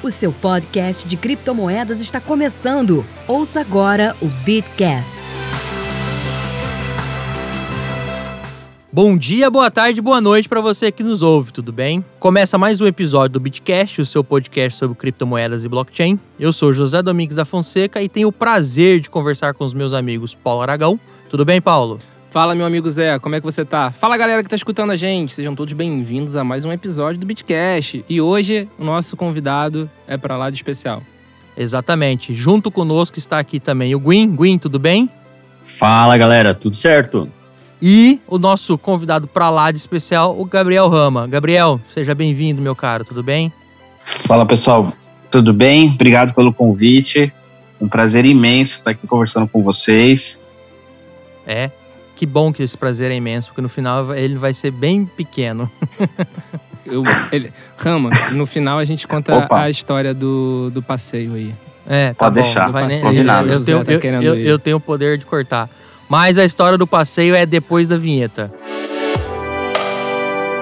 O seu podcast de criptomoedas está começando. Ouça agora o Bitcast. Bom dia, boa tarde, boa noite para você que nos ouve, tudo bem? Começa mais um episódio do Bitcast, o seu podcast sobre criptomoedas e blockchain. Eu sou José Domingues da Fonseca e tenho o prazer de conversar com os meus amigos Paulo Aragão. Tudo bem, Paulo? Fala, meu amigo Zé, como é que você tá? Fala, galera que tá escutando a gente. Sejam todos bem-vindos a mais um episódio do Bitcast. E hoje o nosso convidado é para lá de especial. Exatamente. Junto conosco está aqui também o Gwyn. Gwyn, tudo bem? Fala, galera, tudo certo? E o nosso convidado para lá de especial, o Gabriel Rama. Gabriel, seja bem-vindo, meu caro, tudo bem? Fala, pessoal. Tudo bem? Obrigado pelo convite. Um prazer imenso estar aqui conversando com vocês. É, que bom que esse prazer é imenso, porque no final ele vai ser bem pequeno. Eu, ele, Rama, no final a gente conta Opa. a história do, do passeio aí. É, tá Pode bom. deixar, não vai nem- combinado. eu, eu, tenho, tá eu- eu tenho o poder de cortar. Mas a história do passeio é depois da vinheta.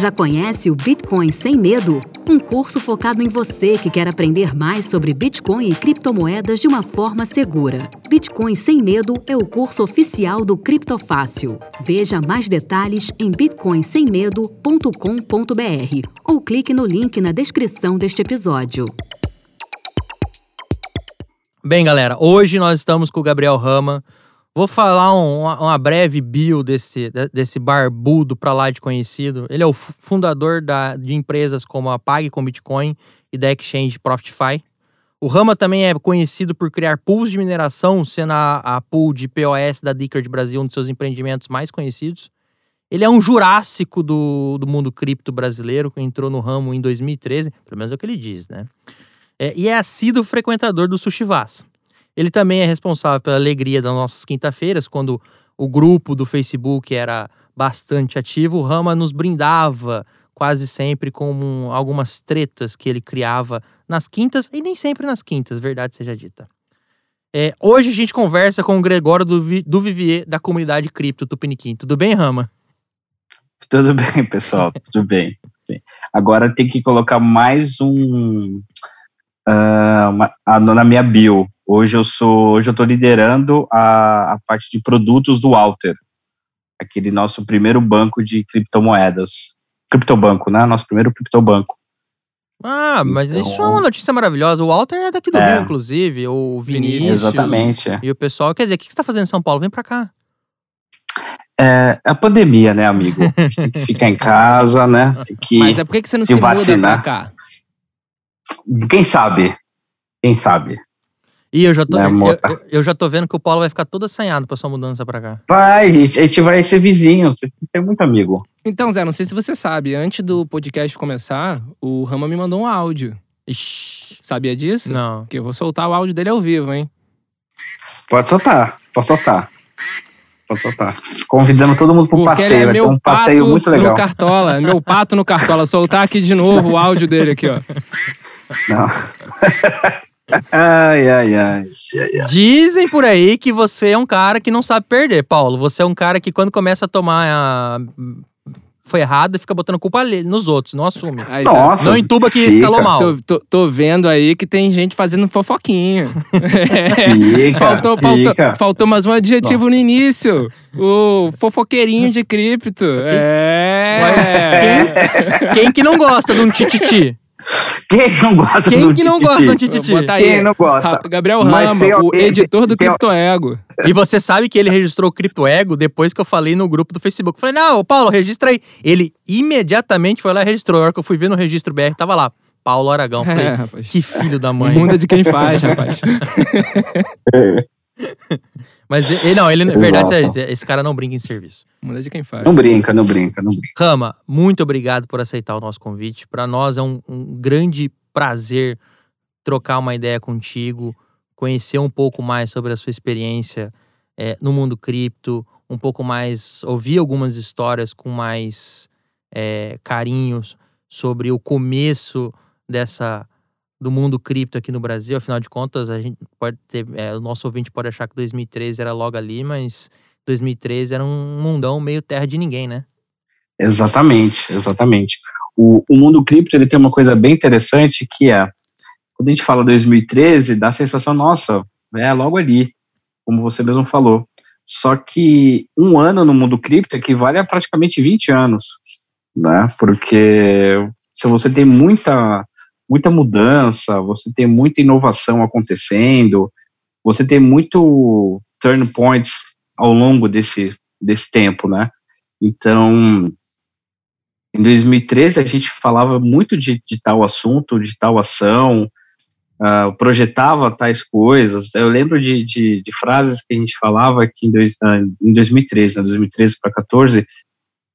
Já conhece o Bitcoin Sem Medo? Um curso focado em você que quer aprender mais sobre Bitcoin e criptomoedas de uma forma segura. Bitcoin Sem Medo é o curso oficial do Criptofácil. Veja mais detalhes em bitcoinsemmedo.com.br ou clique no link na descrição deste episódio. Bem, galera, hoje nós estamos com o Gabriel Rama. Vou falar um- uma, breve bio desse, de- desse barbudo pra lá de conhecido. Ele é o fu- fundador da- de empresas como a Pague com Bitcoin e da Exchange Profitify. O Rama também é conhecido por criar pools de mineração, sendo a, a pool de POS da Dickard Brasil um dos seus empreendimentos mais conhecidos. Ele é um jurássico do, do mundo cripto brasileiro, que entrou no ramo em 2013, pelo menos é o que ele diz, né? É, e é assíduo frequentador do Sushi Vaz. Ele também é responsável pela alegria das nossas quinta-feiras, quando o grupo do Facebook era bastante ativo. O Rama nos brindava quase sempre com um- algumas tretas que ele criava nas quintas, e nem sempre nas quintas, verdade seja dita. É, hoje a gente conversa com o Gregório do, do Vivier, da comunidade cripto Tupiniquim. Tudo bem, Rama? Tudo bem, pessoal. Tudo bem. Agora tem que colocar mais um ah, uma- ah, na minha bio. Hoje eu sou, hoje eu estou liderando a, a parte de produtos do Alter, aquele nosso primeiro banco de criptomoedas. Criptobanco, né? Nosso primeiro criptobanco. Ah, mas Então- isso é uma notícia maravilhosa. O Walter é daqui do É. Rio, inclusive. O Vinícius. Exatamente. E o pessoal, quer dizer, o que você tá fazendo em São Paulo? Vem pra cá. É a pandemia, né, amigo? A gente tem que ficar em casa, né? Tem que. Mas é por que você não se se, muda vacinar. pra cá? Quem sabe? Quem sabe? E eu já tô, Né, eu, eu- eu já tô vendo que o Paulo vai ficar todo assanhado pra sua mudança pra cá. Vai, a gente, a gente vai ser vizinho. Você tem muito amigo. Então, Zé, não sei se você sabe, antes do podcast começar, o Rama me mandou um áudio. Ixi, Sabia disso? não. Porque eu vou soltar o áudio dele ao vivo, hein? Pode soltar, pode soltar. Pode soltar. Convidando todo mundo para um Porque passeio. ele é vai ter meu um passeio pato muito legal. no Cartola. Meu pato no Cartola. Soltar aqui de novo o áudio dele aqui, ó. Não. ai, ai, ai. Dizem por aí que você é um cara que não sabe perder, Paulo. Você é um cara que quando começa a tomar a... foi errado, fica botando culpa nos outros, não assume. Aí, tá. Nossa. Não entuba que fica. escalou mal. Tô, tô- tô vendo aí que tem gente fazendo fofoquinha. Fica, faltou, faltou, fica. faltou mais um adjetivo no início. O fofoqueirinho de cripto. É. Quem que não gosta de um tititi? Quem não gosta Quem do que não tititi? gosta de um tititi? Aí. Quem não gosta? Gabriel Mas Rama, tem o alguém- editor do tem- CryptoEgo. E você sabe que ele registrou o CryptoEgo depois que eu falei no grupo do Facebook. Eu falei, não, Paulo, registra aí. Ele imediatamente foi lá e registrou. A hora que eu fui ver no registro BR, tava lá. Paulo Aragão. Eu Falei, É, rapaz. que filho da mãe. Muda de quem faz, rapaz. Mas ele, não, ele, na verdade, é- esse cara não brinca em serviço. Muda de quem faz. Não brinca, não brinca, não brinca. Rama, muito obrigado por aceitar o nosso convite. Para nós é um, um grande prazer trocar uma ideia contigo, conhecer um pouco mais sobre a sua experiência é, no mundo cripto, um pouco mais, ouvir algumas histórias com mais é, carinhos sobre o começo dessa do mundo cripto aqui no Brasil. Afinal de contas, a gente pode ter, é, o nosso ouvinte pode achar que 2013 era logo ali, mas 2013 era um mundão meio terra de ninguém, né? Exatamente, exatamente. O, o mundo cripto ele tem uma coisa bem interessante que é quando a gente fala 2013, dá a sensação, nossa, é logo ali, como você mesmo falou. Só que um ano no mundo cripto equivale a praticamente 20 anos, né? Porque se você tem muita, muita mudança, você tem muita inovação acontecendo, você tem muito turn points ao longo desse, desse tempo, né? Então, em 2013 a gente falava muito de, de tal assunto, de tal ação, uh, projetava tais coisas. Eu lembro de, de, de, frases que a gente falava aqui em, dois, uh, em 2013, né, 2013 para 14,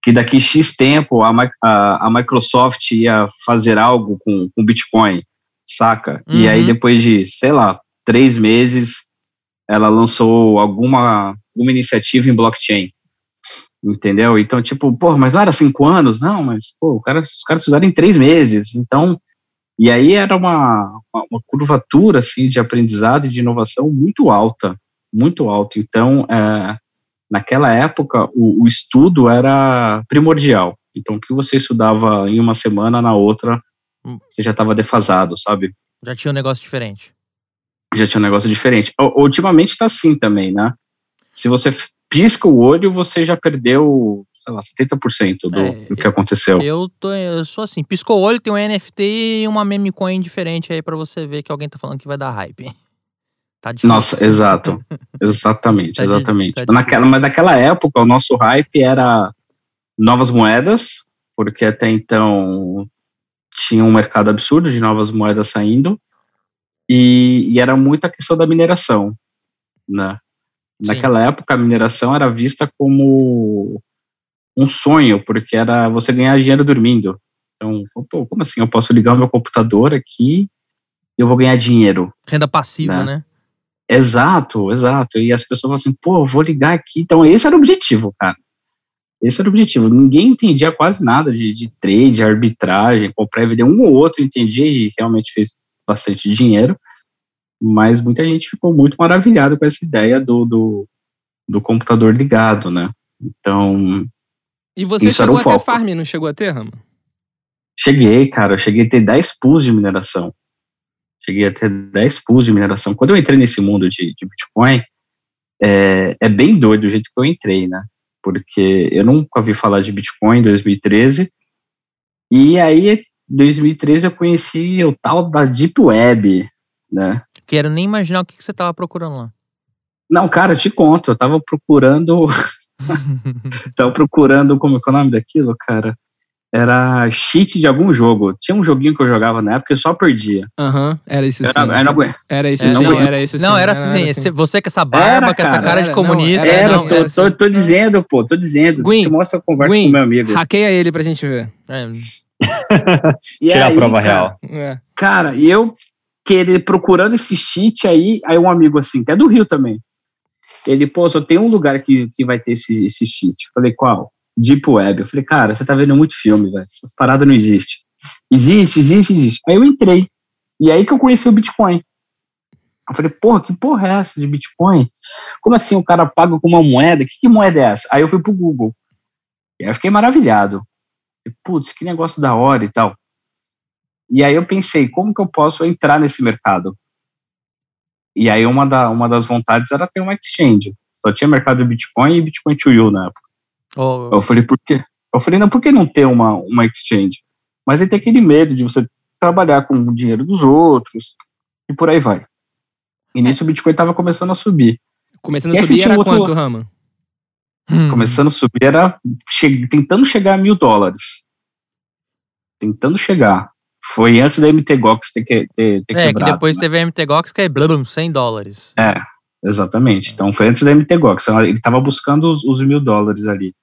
que daqui X tempo a, a, a, Microsoft ia fazer algo com o Bitcoin, saca? Uhum. E aí uhum. depois de, sei lá, três meses, ela lançou alguma, alguma iniciativa em blockchain. Entendeu? Então, tipo, pô, mas não era cinco anos? Não, mas, pô, cara, os caras fizeram em três meses. Então, e aí era uma, uma, uma, curvatura assim de aprendizado e de inovação muito alta, muito alta. Então, é, naquela época, o, o, estudo era primordial. Então, o que você estudava em uma semana, na outra, hum. você já estava defasado, sabe? Já tinha um negócio diferente. Já tinha um negócio diferente. Ultimamente está assim também, né? Se você pisca o olho, você já perdeu sei lá, 70% do, é, do que aconteceu. Eu, tô, eu sou assim, piscou o olho, tem um NFT e uma meme coin diferente aí para você ver que alguém tá falando que vai dar hype. Tá. Nossa, exato. exatamente, tá exatamente. Tá naquela, mas naquela época, o nosso hype era novas moedas, porque até então tinha um mercado absurdo de novas moedas saindo, e, e era muita questão da mineração, né? Naquela época, a mineração era vista como um sonho, porque era você ganhar dinheiro dormindo. Então, pô, como assim? Eu posso ligar o meu computador aqui e eu vou ganhar dinheiro. Renda passiva, né? né? Exato, exato. E as pessoas falam assim, pô, vou ligar aqui. Então, esse era o objetivo, cara. Esse era o objetivo. Ninguém entendia quase nada de, de trade, arbitragem, comprar e vender. Um ou outro entendia e realmente fez bastante dinheiro. Mas muita gente ficou muito maravilhado com essa ideia do, do, do computador ligado, né? Então, e você chegou a ter farm, não chegou a ter, Rama? Cheguei, cara. Eu cheguei a ter 10 pools de mineração. Cheguei a ter 10 pools de mineração. Quando eu entrei nesse mundo de, de Bitcoin, é, é, bem doido o jeito que eu entrei, né? Porque eu nunca ouvi falar de Bitcoin em 2013. E aí, em 2013, eu conheci o tal da Deep Web, né? Quero nem imaginar o que, que você estava procurando lá. Não, cara, eu te conto. Eu estava procurando Tava procurando, como é, é o nome daquilo, cara? Era cheat de algum jogo. Tinha um joguinho que eu jogava na época e eu só perdia. Aham, uhum, era isso sim. Era, era, era isso sim, não, era isso sim. Não, era assim, assim. Você com essa barba, era, com essa cara, de comunista. Era, não, tô, tô, tô, dizendo, pô, tô dizendo. Gwyn, Te mostro a conversa com meu amigo. Hackeia ele pra gente ver. É. Tira aí, a prova cara, real. É. Cara, e eu querer, procurando esse cheat aí, aí um amigo assim, que é do Rio também. Ele, pô, só tem um lugar que, que vai ter esse, esse cheat. Eu falei, qual? Deep Web. Eu falei, cara, você tá vendo muito filme, velho. Essas paradas não existem. Existe, existe, existe. Aí eu entrei. E aí que eu conheci o Bitcoin. Eu falei, porra, que porra é essa de Bitcoin? Como assim o cara paga com uma moeda? Que, que moeda é essa? Aí eu fui pro Google. E aí eu fiquei maravilhado. Putz, que negócio da hora e tal. E aí eu pensei, como que eu posso entrar nesse mercado? E aí uma, da, uma das vontades era ter uma exchange. Só tinha mercado de Bitcoin e Bitcoin to You na época. Oh. Eu falei, por quê? Eu falei, não, por que não ter uma, uma exchange? Mas aí tem aquele medo de você trabalhar com o dinheiro dos outros e por aí vai. E nisso o Bitcoin estava começando a subir. Começando a subir era outro... quanto, Rama? Hum. Começando a subir era che... tentando chegar a mil dólares. Tentando chegar. Foi antes da MTGOX ter, que, ter, ter é, quebrado. É, que depois né? teve a MTGOX que é blum, 100 dólares. É, exatamente. Então foi antes da MTGOX. Ele tava buscando os, os mil dólares ali.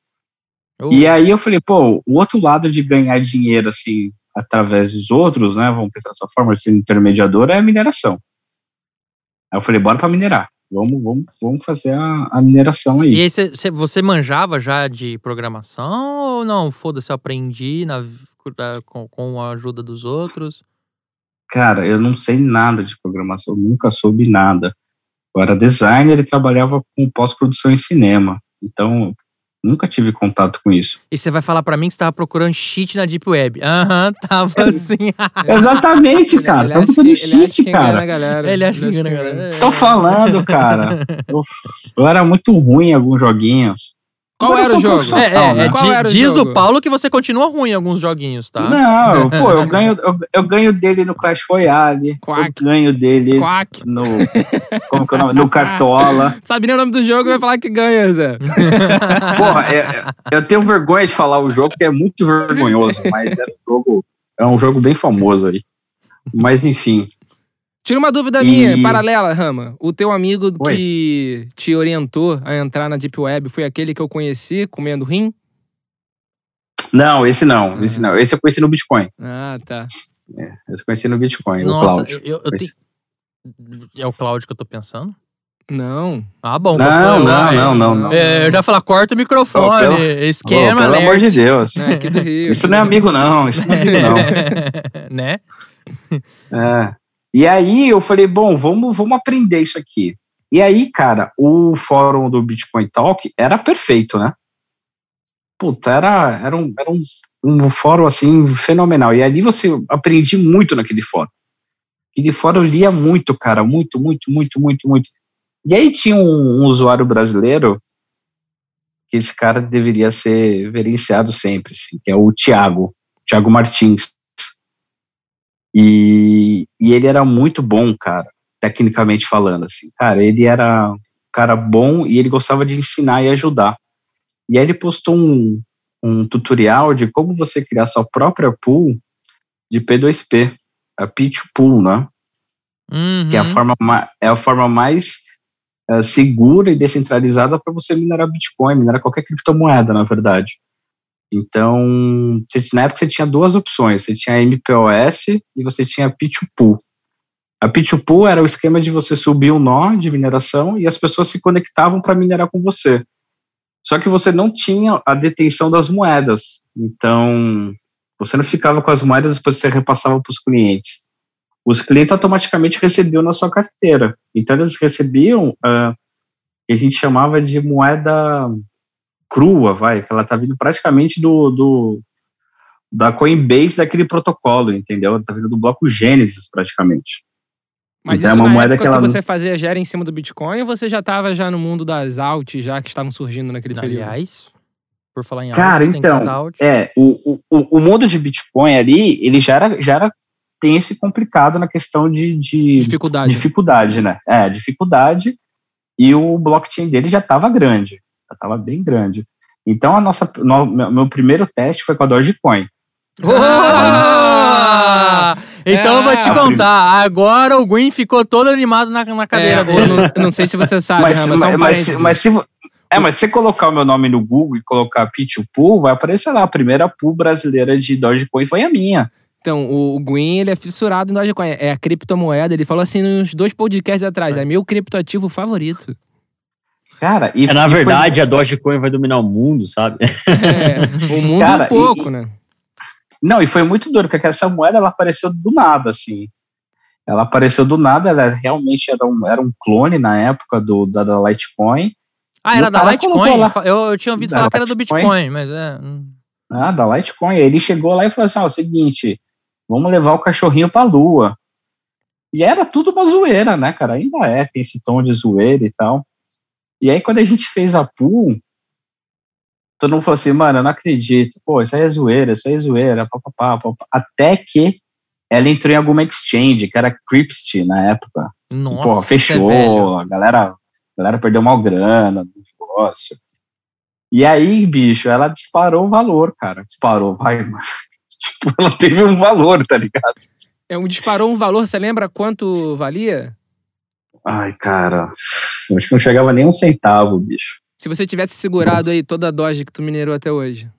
E aí eu falei, pô, o outro lado de ganhar dinheiro, assim, através dos outros, né? Vamos pensar dessa forma, de ser intermediador, é a mineração. Aí eu falei, bora para minerar. Vamos, vamos, vamos fazer a, a mineração aí. E aí, cê, cê, você manjava já de programação ou não? Foda-se, eu aprendi na, com, com a ajuda dos outros? Cara, eu não sei nada de programação, nunca soube nada. Eu era designer e trabalhava com pós-produção em cinema. Então, Nunca tive contato com isso. E você vai falar para mim que você tava procurando cheat na Deep Web. Aham, uhum, tava assim. Exatamente, cara. Tava procurando cheat, cara. Ele acha que engana a galera. Tô falando, cara. Eu, eu era muito ruim em alguns joguinhos. Qual era o jogo? É, é, né? Qual era o diz jogo? o Paulo que você continua ruim em alguns joguinhos, tá? Não, pô, eu ganho, eu, eu, ganho dele no Clash Royale. Quack. Eu ganho dele Quack. no. Como que é o nome? No Cartola. Sabe nem o nome do jogo e vai falar que ganha, Zé. Porra, é, eu tenho vergonha de falar o jogo, porque é muito vergonhoso, mas é um jogo, é um jogo bem famoso aí. Mas enfim. Tira uma dúvida e... minha, paralela, Rama. O teu amigo Oi. que te orientou a entrar na Deep Web foi aquele que eu conheci comendo rim? Não, esse não. Ah. Esse não. Esse eu conheci no Bitcoin. Ah, tá. É, esse eu conheci no Bitcoin, Nossa. Eu, eu te... É o Cloud que eu tô pensando? Não. Ah, bom. Não, não, não, não, não. É, eu já falar, corta o microfone. Oh, pelo, esquema, oh, Pelo alert. amor de Deus. É, Rio. Isso não é amigo, não. Isso não é amigo, não. né? É. E aí eu falei, bom, vamos, vamos aprender isso aqui. E aí, cara, o fórum do Bitcoin Talk era perfeito, né? Puta, era, era, um, era um, um fórum, assim, fenomenal. E ali você aprendi muito naquele fórum. Aquele fórum eu lia muito, cara, muito, muito, muito, muito, muito. E aí tinha um, um usuário brasileiro que esse cara deveria ser verenciado sempre, assim, que é o Tiago, Tiago Martins. E, e ele era muito bom, cara, tecnicamente falando, assim. Cara, ele era um cara bom e ele gostava de ensinar e ajudar. E aí ele postou um, um tutorial de como você criar sua própria pool de P2P, a Pitch Pool, né? Uhum. Que é a forma, é a forma mais uh, segura e descentralizada para você minerar Bitcoin, minerar qualquer criptomoeda, na verdade. Então, na época você tinha duas opções, você tinha a MPOS e você tinha a P2Pool. A P2Pool era o esquema de você subir um nó de mineração e as pessoas se conectavam para minerar com você. Só que você não tinha a detenção das moedas. Então, você não ficava com as moedas depois você repassava para os clientes. Os clientes automaticamente recebiam na sua carteira. Então, eles recebiam uh, que a gente chamava de moeda crua, vai, que ela tá vindo praticamente do, do da Coinbase daquele protocolo, entendeu? Tá vindo do bloco Gênesis praticamente. Mas então, é uma moeda que, ela... que você fazia gera em cima do Bitcoin ou você já estava já no mundo das alt já que estavam surgindo naquele período? Aliás, por falar em Cara, alt, então, é, o, o, o mundo de Bitcoin ali, ele já era, já era tem esse complicado na questão de, de dificuldade. dificuldade, né? É, dificuldade e o blockchain dele já estava grande estava bem grande. Então, a nossa, no, meu primeiro teste foi com a Dogecoin. então é, eu vou te contar. Agora o Gwyn ficou todo animado na, na cadeira é, dele. Não, não, sei se você sabe, mas, mas, um mas, mas, se, é, mas se você colocar o meu nome no Google e colocar P2Pool, vai aparecer lá. A primeira pool brasileira de Dogecoin foi a minha. Então, o, o Gwyn, ele é fissurado em Dogecoin. É a criptomoeda. Ele falou assim nos dois podcasts atrás. É meu criptoativo favorito. Cara, e, é, na verdade, foi... a Dogecoin vai dominar o mundo, sabe? É, o mundo Cara, um pouco, e, né? Não, e foi muito duro, porque essa moeda ela apareceu do nada, assim. Ela apareceu do nada, ela realmente era um, era um clone na época do, da, da Litecoin. Ah, era da Litecoin? Lá, eu, eu tinha ouvido falar que era do Bitcoin, mas é. Hum. Ah, da Litecoin. Ele chegou lá e falou assim: ó, é o seguinte, vamos levar o cachorrinho pra lua. E era tudo uma zoeira, né, cara? Ainda é, tem esse tom de zoeira e tal. E aí, quando a gente fez a pool, todo mundo falou assim, mano, eu não acredito. Pô, isso aí é zoeira, isso aí é zoeira, papapá, papapá. Até que ela entrou em alguma exchange, que era Crypst na época. Nossa, e, pô, fechou, é a galera, a galera perdeu mal grana no negócio. E aí, bicho, ela disparou o valor, cara. Disparou, vai, mano. Tipo, ela teve um valor, tá ligado? É um disparou um valor, você lembra quanto valia? Ai, cara, acho que não chegava nem um centavo, bicho. Se você tivesse segurado aí toda a Doge que tu minerou até hoje.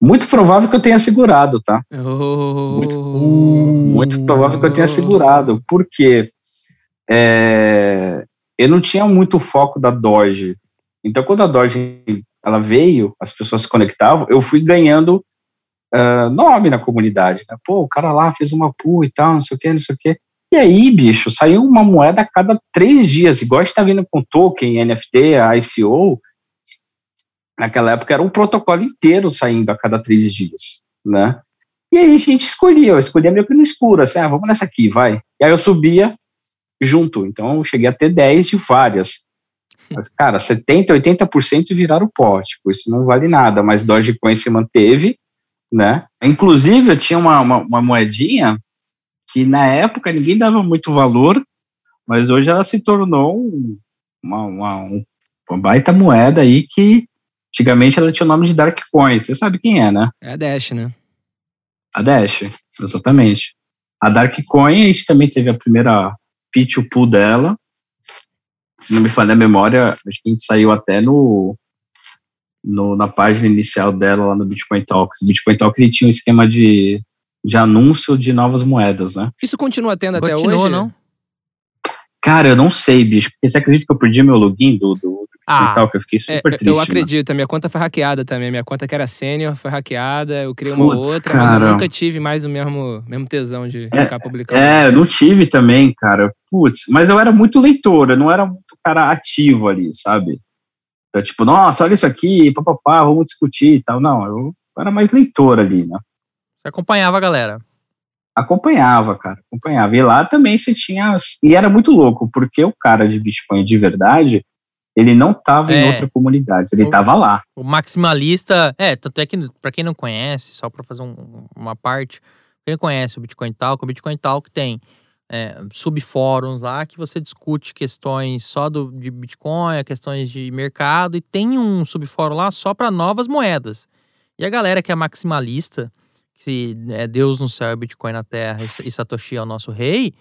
Muito provável que eu tenha segurado, tá? Oh. Muito, muito provável que eu tenha segurado, porque é, eu não tinha muito foco da Doge. Então, quando a Doge ela veio, as pessoas se conectavam, eu fui ganhando uh, nome na comunidade. Né? Pô, o cara lá fez uma pool e tal, não sei o que, não sei o que. E aí, bicho, saiu uma moeda a cada três dias, igual a gente tá vendo com token, NFT, ICO. Naquela época era um protocolo inteiro saindo a cada três dias, né? E aí a gente escolhia, eu escolhia meio que no escuro, assim, ah, vamos nessa aqui, vai. E aí eu subia junto, então eu cheguei a ter 10 de várias. Cara, 70%, 80% viraram pó, tipo, isso não vale nada, mas Dogecoin se manteve, né? Inclusive, eu tinha uma, uma, uma moedinha que na época ninguém dava muito valor, mas hoje ela se tornou uma, uma, uma baita moeda aí que antigamente ela tinha o nome de Dark Coin. Você sabe quem é, né? É a Dash, né? A Dash, exatamente. A Dark Coin, a gente também teve a primeira pitch pool dela. Se não me falha a memória, acho que a gente saiu até no, no, na página inicial dela lá no Bitcoin Talk. O Bitcoin Talk ele tinha um esquema de, de anúncio de novas moedas, né? Isso continua tendo até hoje? não? Cara, eu não sei, bicho. Porque você acredita que eu perdi meu login do, do Ah, Talk? Eu fiquei É, super triste. eu mano. acredito, a minha conta foi hackeada também. Minha conta que era sênior foi hackeada, eu criei uma outra, mas cara. eu nunca tive mais o mesmo, mesmo tesão de É, ficar publicando. É, eu não tive também, cara. Putz, mas eu era muito leitor, eu não era muito cara ativo ali, sabe? Então, tipo, nossa, olha isso aqui, papapá, vamos discutir e tal. Não, eu era mais leitor ali, né? Você acompanhava a galera. Acompanhava, cara, acompanhava. E lá também você tinha. E era muito louco, porque o cara de Bitcoin de verdade, ele não tava em É. outra comunidade, ele O- tava lá. O maximalista. É, tanto é que, pra quem não conhece, só pra fazer um- uma parte, quem conhece o Bitcoin Talk, o Bitcoin Talk tem é, subfóruns lá que você discute questões só do, de Bitcoin, questões de mercado, e tem um subfórum lá só para novas moedas. E a galera que é maximalista, que é Deus no céu e Bitcoin na terra, e Satoshi é o nosso rei,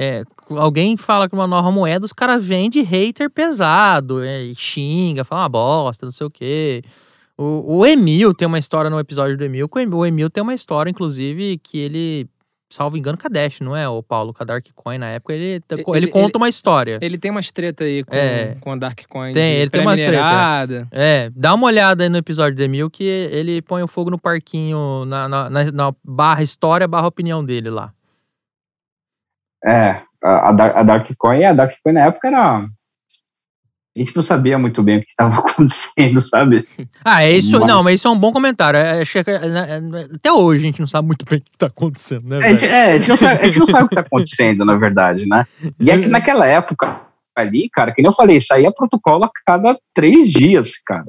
é, alguém fala que uma nova moeda, os caras vendem hater pesado, é, xinga, fala uma bosta, não sei o quê. O, o Emil tem uma história no episódio do Emil, o Emil tem uma história, inclusive, que ele, salvo engano, com a Dash, não é? O Paulo, com a Dark Coin na época, ele, ele, Ele- conta uma história. Ele tem umas treta aí com, É. com a Darkcoin. Tem, de ele tem umas treta. É, dá uma olhada aí no episódio do Emil que ele põe o fogo no parquinho na, na, na- na barra história, barra opinião dele lá. É, a, a Dark Coin, a Dark Coin na época era. A gente não sabia muito bem o que estava acontecendo, sabe? Ah, é isso. Mas- Não, mas isso é um bom comentário. É, que, é, né, até hoje a gente não sabe muito bem o que tá acontecendo, né? É, a velho? gente, é, a gente não sabe, a gente não sabe o que está acontecendo, na verdade, né? E é que naquela época ali, cara, que nem eu falei, saía protocolo a cada três dias, cara.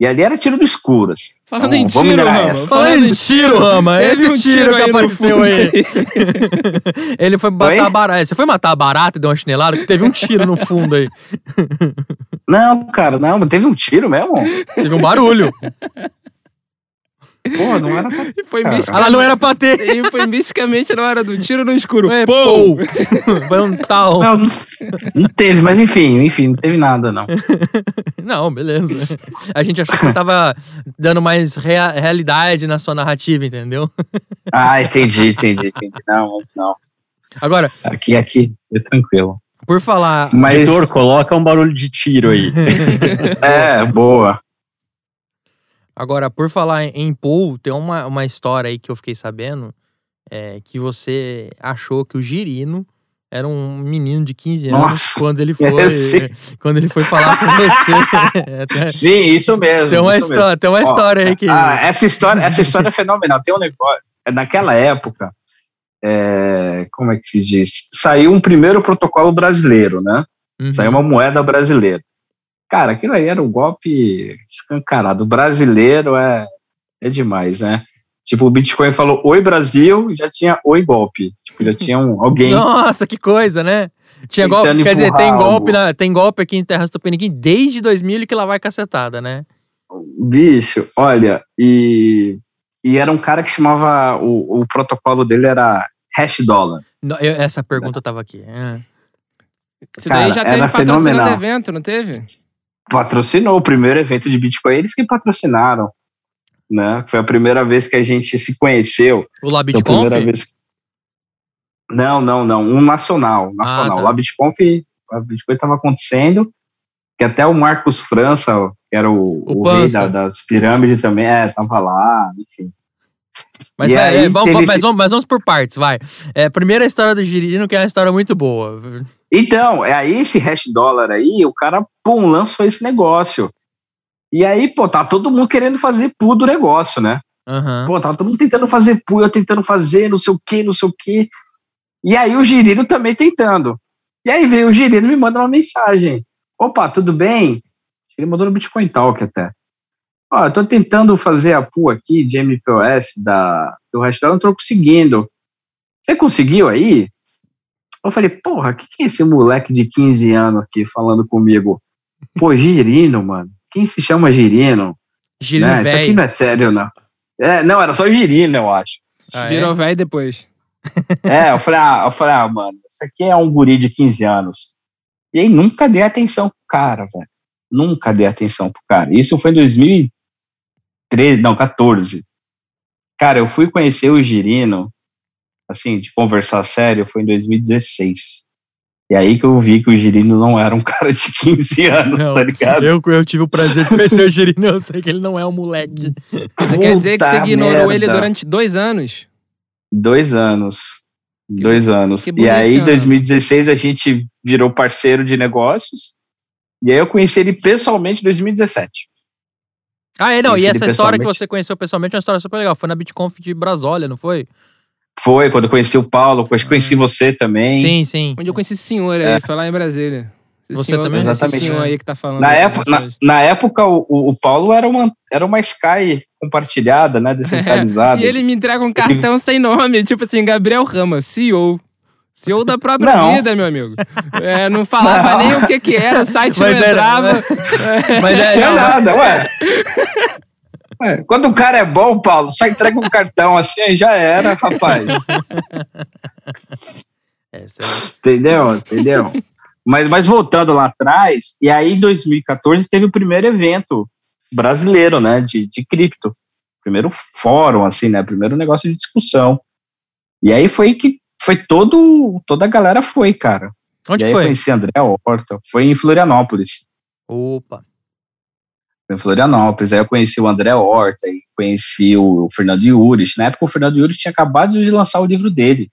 E ali era tiro no escuro. assim. Falando Então, em vamos tiro, Rama. essa. Falando em tiro, Rama, esse um tiro que aí no apareceu fundo aí. Ele foi matar a barata. Você foi matar a barata e deu uma chinelada? Que teve um tiro no fundo aí. Não, cara, não, teve um tiro mesmo? Teve um barulho. Pô, não era pra... E foi Cara. misticamente, Ela não era pra ter. e foi misticamente na hora do tiro no escuro. É, Pum! pô. Foi um tal. Não, não- não teve, mas enfim, enfim, não teve nada, não. Não, beleza. A gente achou que você tava dando mais rea- realidade na sua narrativa, entendeu? Ah, entendi, entendi, entendi. Não, mas não. Agora, Aqui, aqui, é tranquilo. por falar. Mas, Editor, coloca um barulho de tiro aí. é, boa. Agora, por falar em pool, tem uma, uma história aí que eu fiquei sabendo é, que você achou que o Girino era um menino de 15 anos Nossa. quando ele foi quando ele foi falar com você. É, Sim, isso mesmo. tem uma isso mesmo. história, tem uma Ó, história aí que Ah, essa história, essa história é fenomenal. Tem um negócio. Naquela época, é, como é que se diz? Saiu um primeiro protocolo brasileiro, né? Uhum. Saiu uma moeda brasileira. Cara, aquilo aí era um golpe escancarado. O brasileiro é, é demais, né? Tipo, o Bitcoin falou oi Brasil e já tinha oi golpe. Tipo, já tinha um, alguém. Nossa, que coisa, né? Tinha golpe, quer dizer, tem golpe, na, tem golpe aqui em Terras Tupiniquim desde 2000 que lá vai cacetada, né? Bicho, olha, e, e era um cara que chamava. O, o protocolo dele era hash dollar. Não, eu- essa pergunta tava aqui. é. Isso daí já teve patrocinando evento, não teve? Patrocinou o primeiro evento de Bitcoin, eles que patrocinaram. né? Foi a primeira vez que a gente se conheceu. O La Então, primeira vez. Não, não, não. Um nacional. Nacional. tá. Lá BitConf, a BitConf estava acontecendo. Que até o Marcos França, que era o, O o rei da- das pirâmides também, é, tava lá, enfim. Mas, vai, aí é, vamos, teve vamos- mas, vamos, mas vamos por partes, vai. É, primeiro a história do Girino, que é uma história muito boa. Então, é aí esse hash dólar aí, o cara, pum, lançou esse negócio. E aí, pô, tá todo mundo querendo fazer pool do negócio, né? Aham. Pô, tava todo mundo tentando fazer pool, eu tentando fazer, não sei o que, não sei o que. E aí o Girino também tentando. E aí veio o Girino e me manda uma mensagem. Opa, tudo bem? Ele mandou no Bitcoin Talk até. Ó, eu tô tentando fazer a pool aqui de MPOS da, do Hashtag, não tô conseguindo. Você conseguiu aí? Eu falei, porra, o que, que é esse moleque de 15 anos aqui falando comigo? Pô, Girino, mano. Quem se chama Girino? Girino Né? Isso aqui velho. não é sério, não. É, não, era só Girino, eu acho. Ah, é? Virou velho depois. É, eu falei, ah, eu falei, ah, mano, isso aqui é um guri de 15 anos. E aí nunca dei atenção pro cara, velho. Nunca dei atenção pro cara. Isso foi em 2013, não, 14. Cara, eu fui conhecer o Girino, assim, de conversar sério, foi em 2016. E aí que eu vi que o Girino não era um cara de 15 anos, Não, tá ligado? Eu, eu tive o prazer de conhecer o Girino, eu sei que ele não é um moleque. Você quer dizer que você ignorou ele merda. durante dois anos? Dois anos. Que dois anos. E aí, em senhora. 2016, a gente virou parceiro de negócios. E aí eu conheci ele pessoalmente em 2017. Ah, é, não, e Conheci ele essa história que você conheceu pessoalmente é uma história super legal. Foi na BitConf de Brasólia, não foi? Foi quando eu conheci o Paulo, conheci, conheci você também. Sim, sim. Onde eu conheci esse senhor aí, É. foi lá em Brasília. Esse Você senhor, também? Esse Exatamente. senhor aí que tá falando. Na, aí, época, na, hoje. na época, o, o- Paulo era uma, era uma Sky compartilhada, né? Descentralizada. E ele me entrega um cartão sem nome, tipo assim, Gabriel Rama, CEO. CEO da própria Não. vida, meu amigo. É, não falava Não. nem o que que era, o site Mas não era- entrava. Mas Não é, tinha não, nada, ué. Ué, Quando o cara é bom, Paulo, só entrega um cartão assim, aí já era, rapaz. é- Entendeu? Entendeu? Mas, mas voltando lá atrás, e aí em 2014 teve o primeiro evento brasileiro, né, de, de cripto. Primeiro fórum, assim, né, primeiro negócio de discussão. E aí foi que foi todo, toda a galera foi, cara. Onde e aí foi? eu conheci André Horta, foi em Florianópolis. Opa. Em Florianópolis, aí eu conheci o André Horta, conheci o Fernando Yurich. Na época o Fernando Yurich tinha acabado de lançar o livro dele.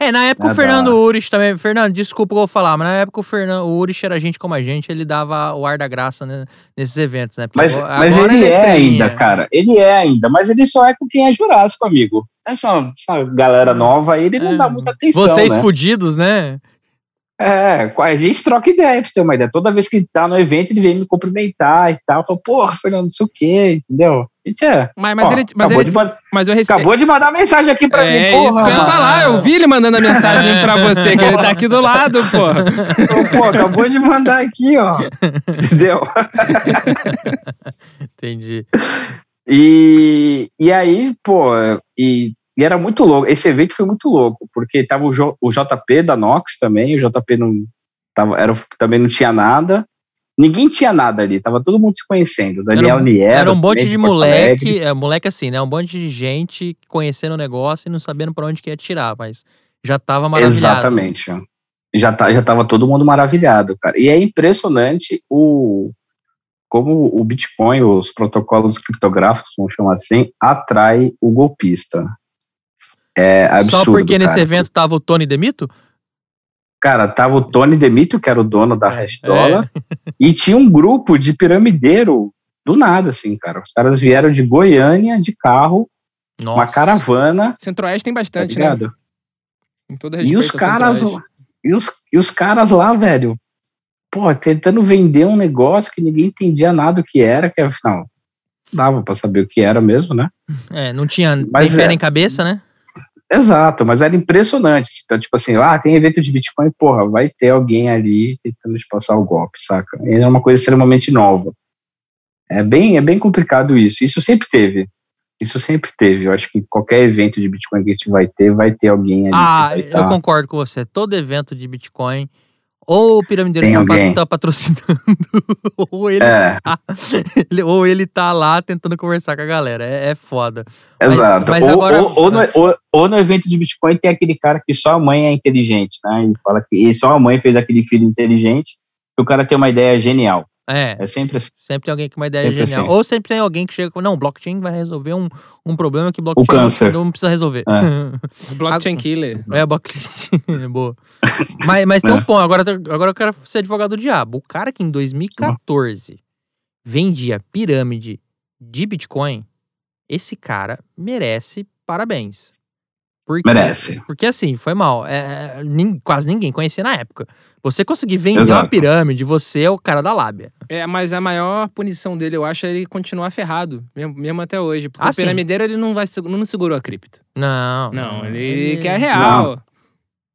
É, na época o Fernando. Urich também. Fernando, desculpa eu vou falar, mas na época o Fernando o Urich era gente como a gente, ele dava o ar da graça né, nesses eventos, né? Porque Mas, agora- mas agora ele é estrelinha. ainda, cara. Ele é ainda, mas ele só é com quem é Jurássico, amigo. Essa, essa galera nova aí, ele não É. dá muita atenção. Vocês né? fudidos, né? É, a gente troca ideia, pra você ter uma ideia. Toda vez que ele tá no evento, ele vem me cumprimentar e tal. Fala, porra, Fernando, não sei o quê, entendeu? A gente é. Mas, mas Ó, ele. Mas, acabou, ele de, ma- mas eu recebi. acabou de mandar mensagem aqui pra É mim, porra. isso que eu ia falar. Eu vi ele mandando a mensagem pra você, que ele tá aqui do lado, porra. Pô, acabou de mandar aqui, ó. Entendeu? Entendi. E, e aí, pô, e, e era muito louco. Esse evento foi muito louco, porque tava o, J- o JP da Nox também, o JP não, tava, era, também não tinha nada. Ninguém tinha nada ali, tava todo mundo se conhecendo. Daniel Era um- Niero. Era um monte de Alegre. moleque, é, moleque assim, né? Um monte de gente conhecendo o negócio e não sabendo pra onde que ia tirar, mas já tava maravilhado. Exatamente. Já, tá, já tava todo mundo maravilhado, cara. E é impressionante o como o Bitcoin, os protocolos criptográficos, vamos chamar assim, atrai o golpista. É absurdo. Só porque nesse cara. evento tava o Tony Demito? Cara, tava o Tony Demito, que era o dono da É, Hash Dollar, e tinha um grupo de piramideiro do nada, assim, cara. Os caras vieram de Goiânia de carro, Nossa. uma caravana, Centro-Oeste tem tá bastante, né? ligado? Com todo E os caras, e os, e os caras lá, velho, pô, tentando vender um negócio que ninguém entendia nada o que era, que afinal dava pra saber o que era mesmo, né? É, não tinha Mas nem pé é. nem cabeça, né? Exato, mas era impressionante. Então, tipo assim, ah, tem evento de Bitcoin, porra, vai ter alguém ali tentando te passar o golpe, saca? E é uma coisa extremamente nova. É bem, é bem complicado isso. Isso sempre teve. Isso sempre teve. Eu acho que qualquer evento de Bitcoin que a gente vai ter, vai ter alguém ali. Ah, eu concordo com você. Todo evento de Bitcoin, Ou o piramideiro Tem tá, alguém. tá patrocinando, ou ele, É, tá, ele- ou ele tá lá tentando conversar com a galera. É, é foda. Mas- exato. mas ou, agora- ou, ou no, ou- no evento de Bitcoin tem aquele cara que só a mãe é inteligente, né? E fala que e só a mãe fez aquele filho inteligente, que o cara tem uma ideia genial. É, É sempre assim. sempre tem alguém com uma ideia Sempre genial. assim. Ou sempre tem alguém que chega com, não, blockchain vai resolver um, um problema que blockchain câncer. não precisa resolver. Blockchain Killer. É, blockchain. Boa. Mas, mas tem um ponto. Agora, agora eu quero ser advogado do diabo. O cara que em 2014 vendia pirâmide de Bitcoin, esse cara merece parabéns. Porque, Merece. Porque assim, foi mal. É, nin- quase ninguém conhecia na época. Você conseguir vender uma Exato. pirâmide, você é o cara da lábia. É, mas a maior punição dele, eu acho, é ele continuar ferrado, mesmo, mesmo até hoje. Porque Ah, o sim. piramideiro, ele não, vai, não segurou a cripto. Não. Não, ele, quer real.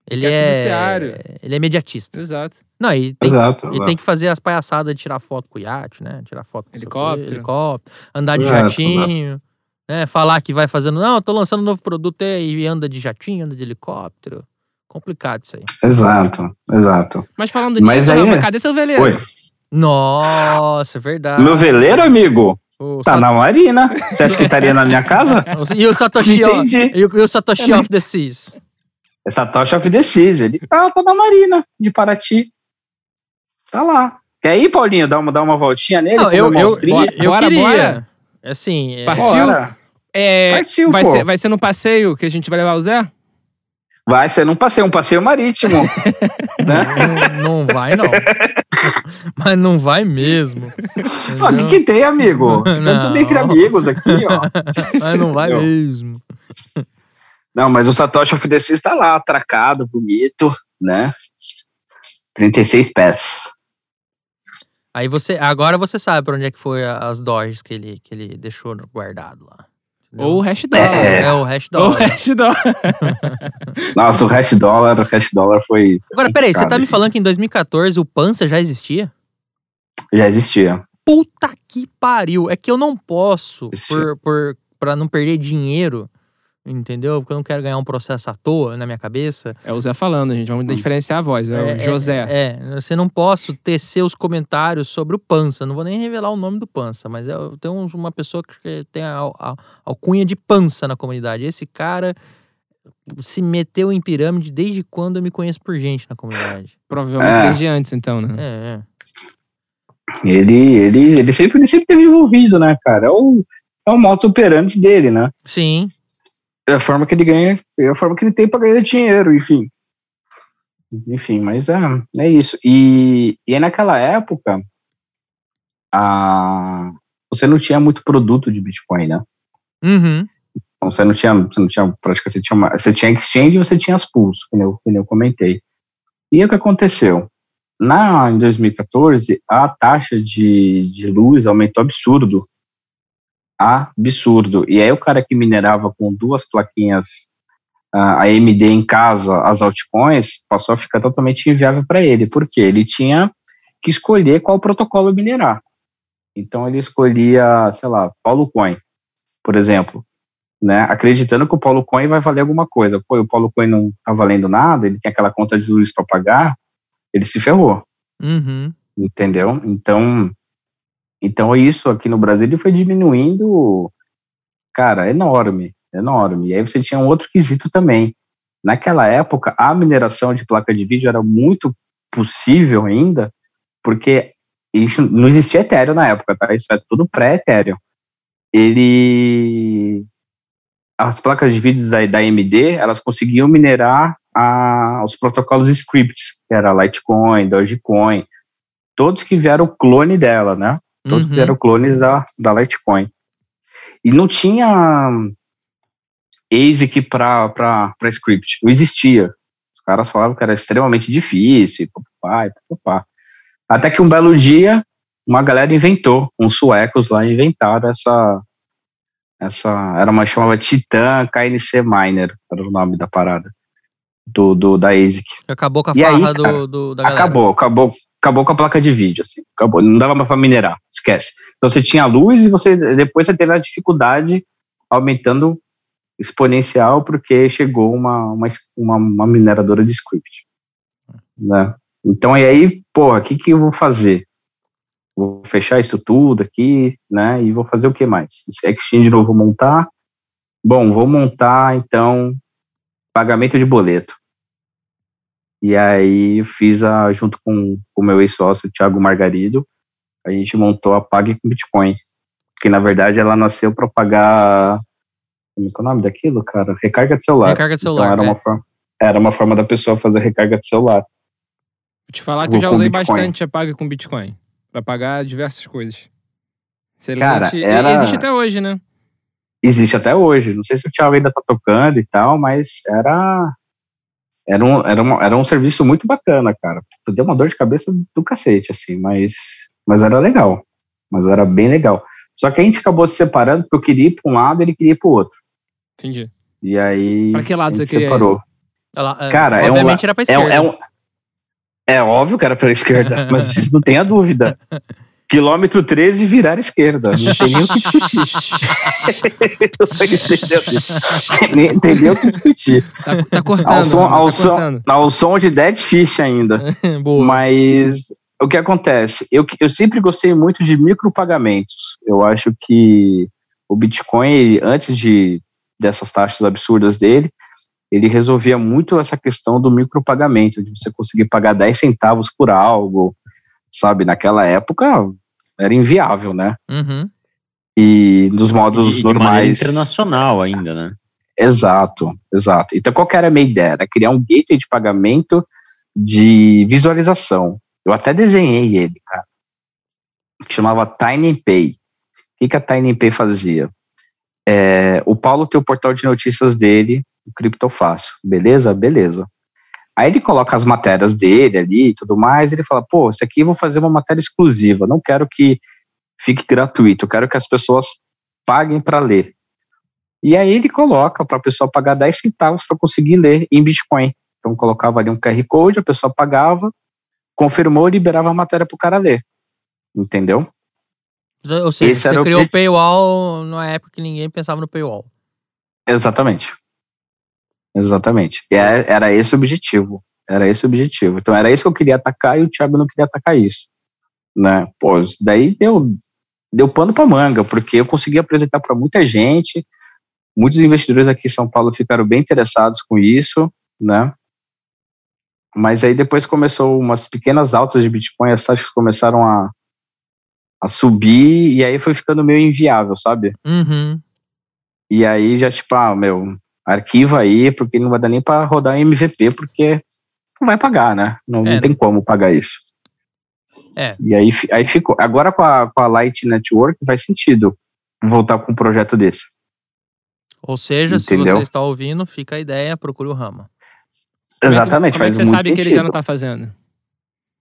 Ele quer é, fiduciário. ele é mediatista. Exato. Não, e tem, Exato. E tem que fazer as palhaçadas de tirar foto com o iate, né? Tirar foto com Helicóptero. helicóptero, andar de Exato, jatinho, né? Falar que vai fazendo, não, eu tô lançando um novo produto e anda de jatinho, anda de helicóptero. Complicado isso aí. Exato, exato. Mas falando Mas nisso, aí- Rama, cadê seu veleiro? Oi. Nossa, é verdade. Meu veleiro, amigo, O tá Sa- na marina. Você acha que estaria na minha casa? E o Satoshi, Entendi. e o, e o Satoshi of the Seas. Essa tocha of the Seas, ele tá, tá na marina de Paraty. Tá lá. Quer ir, Paulinho, dar uma, dar uma voltinha nele? Não, eu, eu, ostrinha? eu Bora, queria. bora. Assim, é- Partiu? É, Partiu, vai, pô. ser, vai ser no passeio que a gente vai levar o Zé? Vai ser num passeio, um passeio marítimo. né? não, não vai, não. Mas não vai mesmo. O que, que tem, amigo? Não. Tanto entre amigos aqui, ó. Mas não vai mesmo. Não, mas o Satoshi of the Seas tá lá, atracado, bonito, né? 36 pés. Aí você, agora você sabe pra onde é que foi a- as Doges que ele, que ele deixou guardado lá. Entendeu? Ou o hash dólar. É. é o hash Ou o dollar. hash dólar. Nossa, o hash dólar, o hash dólar foi. Agora, peraí, você tá me falando que em 2014 o Pança já existia? Já existia. Puta que pariu! É que eu não posso, Existia. por, por, pra não perder dinheiro, entendeu? Porque eu não quero ganhar um processo à toa na minha cabeça. É o Zé falando, gente. Vamos diferenciar a voz. É, o José. É, é, você não posso tecer os comentários sobre o Pança. Não vou nem revelar o nome do Pança, mas eu tenho um- uma pessoa que tem a, a- alcunha de Pança na comunidade. Esse cara se meteu em pirâmide desde quando eu me conheço por gente na comunidade. Provavelmente É. desde antes, então, né? É, é. Ele, ele, ele sempre, ele sempre teve envolvido, né, cara? É o, é o modus operandi dele, né? Sim. É a forma que ele ganha, é a forma que ele tem para ganhar dinheiro, enfim. Enfim, mas é, é isso. E, e aí naquela época, a, você não tinha muito produto de Bitcoin, né? Uhum. Então você não tinha, você não tinha prática, você tinha, uma, você tinha exchange e você tinha as pools, que eu, que eu comentei. E o que aconteceu? Na, em 2014, a taxa de, de luz aumentou absurdo. Absurdo. E aí o cara que minerava com duas plaquinhas ah, AMD em casa, as altcoins, passou a ficar totalmente inviável para ele. Por quê? Ele tinha que escolher qual protocolo minerar. Então ele escolhia, sei lá, Paulo Coin, por exemplo né, acreditando que o Paulo Coin vai valer alguma coisa. Pô, o Paulo Coin não tá valendo nada, ele tem aquela conta de luz para pagar, ele se ferrou, Uhum. entendeu? Então, então isso aqui no Brasil foi diminuindo, cara, enorme, enorme. E aí você tinha um outro quesito também. Naquela época, a mineração de placa de vídeo era muito possível ainda, porque isso não existia Ethereum na época, tá? Isso é tudo pré-Ethereum. Ele as placas de vídeo da, da AMD, elas conseguiam minerar a, os protocolos scripts, que era Litecoin, Dogecoin, todos que vieram clone dela, né? Todos Uhum. vieram clones da, da Litecoin. E não tinha ASIC para script, não existia. Os caras falavam que era extremamente difícil, papapá, papapá. Até que um belo dia, uma galera inventou, uns suecos lá inventaram essa, essa era uma chamava Titan KNC Miner, era o nome da parada do, do da ASIC. Acabou com a E aí, farra do, do- da galera. Acabou, acabou, acabou com a placa de vídeo, assim, acabou, não dava para minerar, esquece. Então você tinha luz e você depois você teve a dificuldade aumentando exponencial porque chegou uma, uma, uma, uma mineradora de script, né? Então, e aí, porra, o que, que eu vou fazer? Vou fechar isso tudo aqui, né? E vou fazer o que mais? Exchange de novo vou montar. Bom, vou montar, então, pagamento de boleto. E aí eu fiz a, junto com o meu ex-sócio, Thiago Margarido, a gente montou a Pague com Bitcoin. Que na verdade ela nasceu para pagar. Como é, é o nome daquilo, cara? Recarga de celular. Recarga de celular. Então era, é. uma forma, era uma forma da pessoa fazer recarga de celular. Vou te falar que Vou eu já usei Bitcoin. bastante a Paga com Bitcoin. Pra pagar diversas coisas. Excelente. Cara, E era- Existe até hoje, né? Existe até hoje. Não sei se o Thiago ainda tá tocando e tal, mas era. Era um, era, uma, era um serviço muito bacana, cara. Deu uma dor de cabeça do cacete, assim, mas, mas era legal. Mas era bem legal. Só que a gente acabou se separando porque eu queria ir para um lado e ele queria ir para o outro. Entendi. E aí. Pra que lado a gente você queria separou. Ela, é, Cara, é um era pra É, um- esquerda. é, um, é óbvio que era pela esquerda, mas não tenha dúvida. Quilômetro 13 virar esquerda. Não tem nem o que discutir. entendeu? Nem tem nem o que discutir. Tá, tá cortando. Ao som, Rama, ao, tá som, cortando. ao som de Dead Fish ainda. Boa. Mas o que acontece? Eu, eu sempre gostei muito de micropagamentos. Eu acho que o Bitcoin, ele, antes de dessas taxas absurdas dele, ele resolvia muito essa questão do micropagamento, de você conseguir pagar 10 centavos por algo, sabe? Naquela época era inviável, né? Uhum. E nos modos E normais. internacional ainda, né? Exato, exato. Então, qual que era a minha ideia? Era criar um gateway de pagamento de visualização. Eu até desenhei ele, cara, que chamava Tiny Pay. O que, que a Tiny Pay fazia? É, o Paulo tem o portal de notícias dele, o Criptofácil. Beleza? Beleza. Aí ele coloca as matérias dele ali e tudo mais, e ele fala, pô, isso aqui eu vou fazer uma matéria exclusiva, não quero que fique gratuito, eu quero que as pessoas paguem para ler. E aí ele coloca para a pessoa pagar 10 centavos para conseguir ler em Bitcoin. Então colocava ali um QR Code, a pessoa pagava, confirmou e liberava a matéria para o cara ler. Entendeu? Ou seja, Esse você criou o paywall numa época que ninguém pensava no paywall. Exatamente. Exatamente. E é- era esse o objetivo. Era esse o objetivo. Então era isso que eu queria atacar e o Thiago não queria atacar isso. Né? Pô, daí deu, deu pano para manga, porque eu consegui apresentar para muita gente. Muitos investidores aqui em São Paulo ficaram bem interessados com isso, né? Mas aí depois começou umas pequenas altas de Bitcoin, as taxas começaram a, a subir e aí foi ficando meio inviável, sabe? Uhum. E aí já, tipo, ah, meu, arquiva aí, porque não vai dar nem para rodar MVP, porque não vai pagar, né? Não, É. não tem como pagar isso. É. E aí, aí ficou. Agora com a, com a Light Network faz sentido voltar com um projeto desse. Ou seja, se Entendeu? você está ouvindo, fica a ideia, procure o Rama. Exatamente, Como é que faz você muito sabe sentido. que ele já não tá fazendo?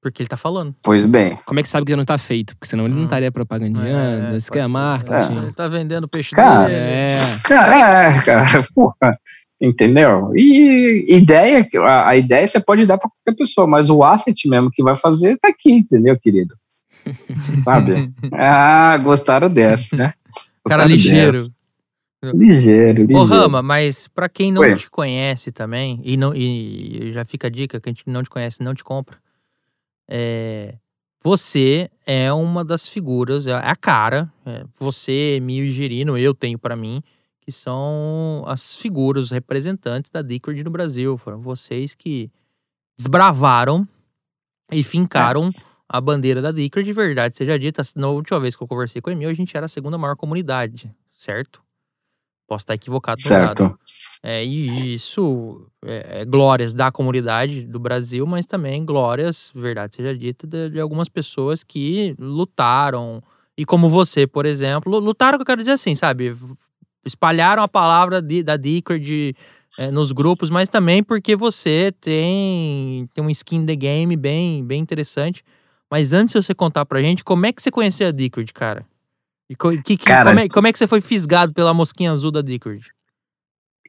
Porque ele tá falando. Pois bem, Como é que sabe que já não tá feito? Porque senão ele não Hum. estaria propagandeando. isso que é a ser. marketing. Ele tá vendendo peixe Cara, dele. É. Cara, é, cara, porra, entendeu? E ideia, a, a ideia você pode dar para qualquer pessoa, mas o asset mesmo que vai fazer tá aqui, entendeu, querido? Sabe? Ah, gostaram dessa, né? Cara Gostaram ligeiro. dessa. Ligeiro, ligeiro. Ô, Rama, mas pra quem não Oi. te conhece também, e, não, e já fica a dica, quem não te conhece não te compra, é, você é uma das figuras, é a cara, é, você, Mio e Girino, eu tenho pra mim, que são as figuras, os representantes da Decred no Brasil. Foram vocês que desbravaram e fincaram a bandeira da Decred, de verdade seja dita. Na última vez que eu conversei com o Emil, a gente era a segunda maior comunidade, certo? Posso estar equivocado dado. É, e isso é, é glórias da comunidade do Brasil, mas também glórias, verdade seja dita, de, de algumas pessoas que lutaram. E como você, por exemplo, lutaram, que eu quero dizer assim, sabe? Espalharam a palavra de- da Decred é, nos grupos, mas também porque você tem, tem um skin the game bem, bem interessante. Mas antes de você contar pra gente, como é que você conheceu a Decred, cara? E co- que, que- Cara, como, é, como é que você foi fisgado pela mosquinha azul da Decred?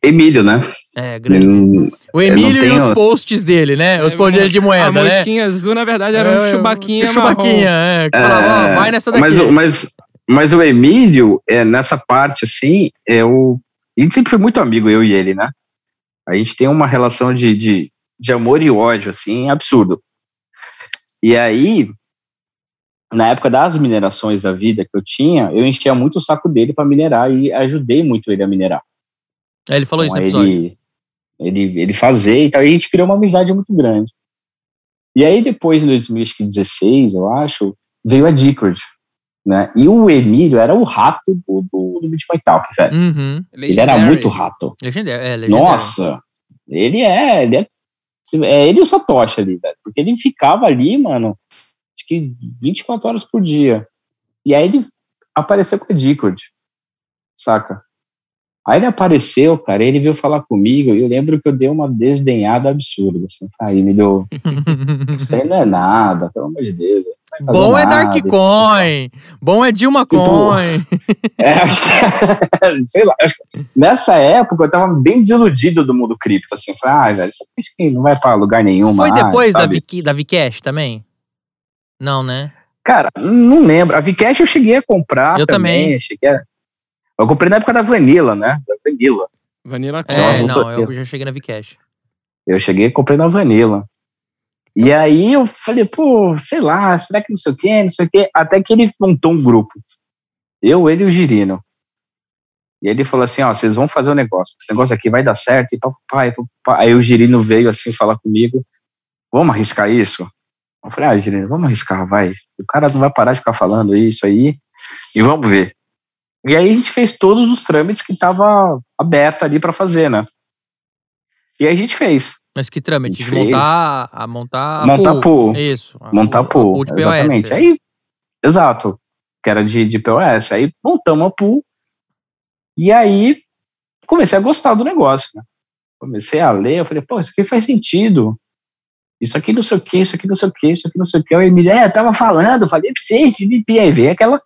Emílio, né? É, grande. Hum, O Emílio e tenho- os posts dele, né? Os É, posts dele de A moeda, né? mosquinha azul, na verdade, era um É, chubaquinha um chubaquinha, é. que falava, ó, É, vai nessa daqui. Mas, o- mas, mas o Emílio, é, nessa parte, assim, é o. A gente sempre foi muito amigo, eu e ele, né? A gente tem uma relação de, de, de amor e ódio, assim, absurdo. E aí, na época das minerações da vida que eu tinha, eu enchia muito o saco dele para minerar e ajudei muito ele a minerar. É, ele falou Então, isso no ele, ele, ele fazer e tal, e a gente criou uma amizade muito grande. E aí, depois, em 2016, eu acho, veio a Discord, né? E o Emílio era o rato do, do, do Bitcoin Talk, velho. Uhum. Ele era muito rato. Legendário. É, legendário. Nossa, ele é, ele é, é ele e o Satoshi ali, velho. Porque ele ficava ali, mano, acho que 24 horas por dia. E aí ele apareceu com a Discord, saca? Aí ele apareceu, cara, ele veio falar comigo, e eu lembro que eu dei uma desdenhada absurda, assim, aí me deu, isso aí não é nada, pelo amor de Deus. Bom é nada. Darkcoin. Bom é Dilma Tipo, Coin. É, acho que, sei lá, que nessa época eu tava bem desiludido do mundo cripto, assim, falei, ah, velho, isso aqui não vai pra lugar nenhum Foi mais, depois da, sabe? Da Vcash também? Não, né? Cara, não lembro. A Vcash eu cheguei a comprar Eu também. também. Cheguei a... Eu comprei na época da Vanilla, né? Da Vanilla. Vanilla É, não, aqui. eu já cheguei na Vcash. Eu cheguei e comprei na Vanilla. E aí eu falei, pô, sei lá, será que não sei o quê, não sei o quê. Até que ele montou um grupo. Eu, ele e o Girino. E ele falou assim, ó, vocês vão fazer o negócio. Esse negócio aqui vai dar certo. E papai, papai. Aí o Girino veio assim falar comigo, vamos arriscar isso? Eu falei, ah, Girino, vamos arriscar, vai. O cara não vai parar de ficar falando isso aí. E vamos ver. E aí a gente fez todos os trâmites que tava aberto ali para fazer, né? E aí a gente fez. Mas que trâmite? De Fez. montar, a montar a Montar pool. Isso. a montar pool, pool, pool de POS. exatamente. Aí, exato, que era de, de POS. Aí montamos a pool e aí comecei a gostar do negócio, né? Comecei a ler, eu falei, pô, isso aqui faz sentido. Isso aqui não sei o que, isso aqui não sei o que, isso aqui não sei o que. Aí Emílio, é, eu tava falando, falei pra vocês de veio aquela,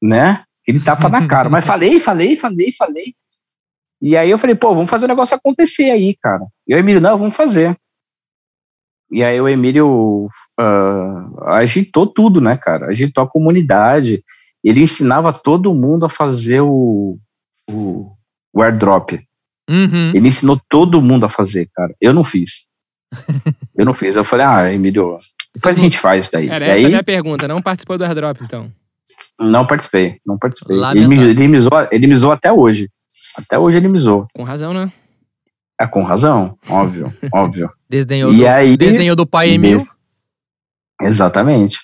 né, aquele tapa na cara. Mas falei, falei, falei, falei. E aí eu falei, pô, vamos fazer o negócio acontecer aí, cara. E o Emílio, não, vamos fazer. E aí o Emílio ah, agitou tudo, né, cara? Agitou a comunidade. Ele ensinava todo mundo a fazer o, o, o airdrop. Uhum. Ele ensinou todo mundo a fazer, cara. Eu não fiz. eu não fiz. Eu falei, ah, Emílio, depois a gente faz isso daí. Era e essa a aí, minha pergunta. Não participou do airdrop, então. Não participei, não participei. Ele me, ele, me zoou, ele me zoou até hoje. Até hoje ele me zoou. Com razão, né? É com razão, óbvio, óbvio. Desdenhou, E do, aí- desdenhou do pai Emil. Des- Exatamente.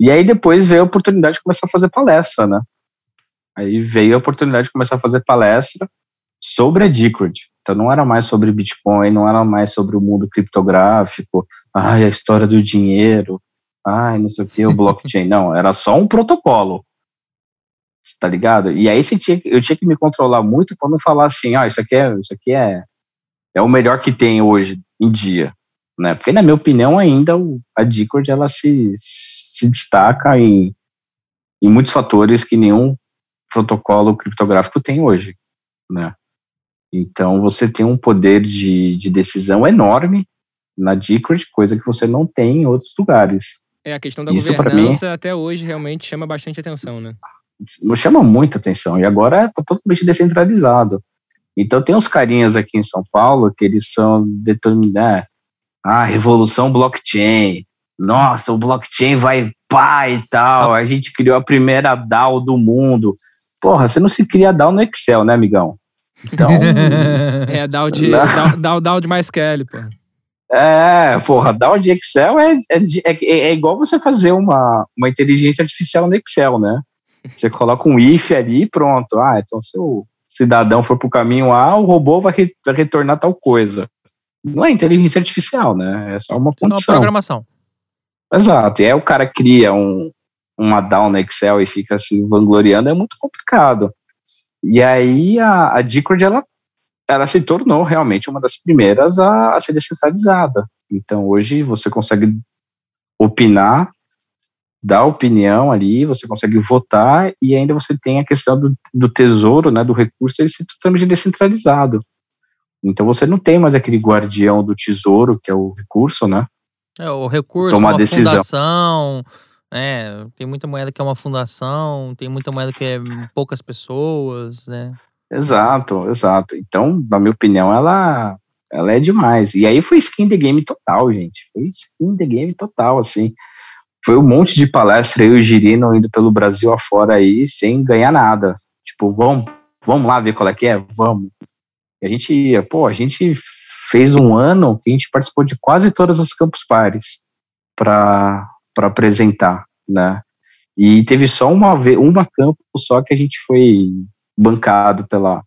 E aí depois veio a oportunidade de começar a fazer palestra, né? Aí veio a oportunidade de começar a fazer palestra sobre a Discord. Então não era mais sobre Bitcoin, não era mais sobre o mundo criptográfico, ai, a história do dinheiro, ai, não sei o que, o blockchain. não, era só um protocolo. Tá ligado? E aí você tinha, eu tinha que me controlar muito para não falar assim, ah, isso aqui é, isso aqui é, é o melhor que tem hoje em dia né? Porque na minha opinião ainda a Discord ela se, se destaca em, em muitos fatores que nenhum protocolo criptográfico tem hoje, né? Então você tem um poder de, de decisão enorme na Discord, coisa que você não tem em outros lugares. É, a questão da Isso governança até hoje realmente chama bastante atenção, né? Chama muita atenção e agora é totalmente descentralizado. Então tem uns carinhas aqui em São Paulo que eles são determinar ah, revolução blockchain. Nossa, o blockchain vai pá e tal. A gente criou a primeira DAO do mundo. Porra, você não se cria DAO no Excel, né, amigão? Então, É, DAO de. DAO, DAO, DAO de mais Kelly, pô. É, porra, DAO de Excel é, é, é, é igual você fazer uma, uma inteligência artificial no Excel, né? Você coloca um if ali e pronto. Ah, então se o cidadão for pro caminho A, o robô vai, re- vai retornar tal coisa. Não é inteligência artificial, né? É só uma Não, condição. programação. Exato. E aí o cara cria um, uma DAO no Excel e fica se vangloriando, é muito complicado. E aí a, a Discord, ela, ela se tornou realmente uma das primeiras a, a ser descentralizada. Então hoje você consegue opinar, dar opinião ali, você consegue votar e ainda você tem a questão do, do tesouro, né, do recurso, ele ser totalmente descentralizado. Então você não tem mais aquele guardião do tesouro, que é o recurso, né? É, o recurso, Tomar uma decisão. fundação. É, tem muita moeda que é uma fundação, tem muita moeda que é poucas pessoas, né? Exato, exato. Então, na minha opinião, ela Ela é demais. E aí foi skin the game total, gente. Foi skin the game total, assim. Foi um monte de palestra eu e o Girino indo pelo Brasil afora aí sem ganhar nada. Tipo, vamos, vamos lá ver qual é que é? Vamos. E a gente ia, pô, a gente fez um ano que a gente participou de quase todas as Campus Pares para apresentar, né? E teve só uma uma campus só que a gente foi bancado pela,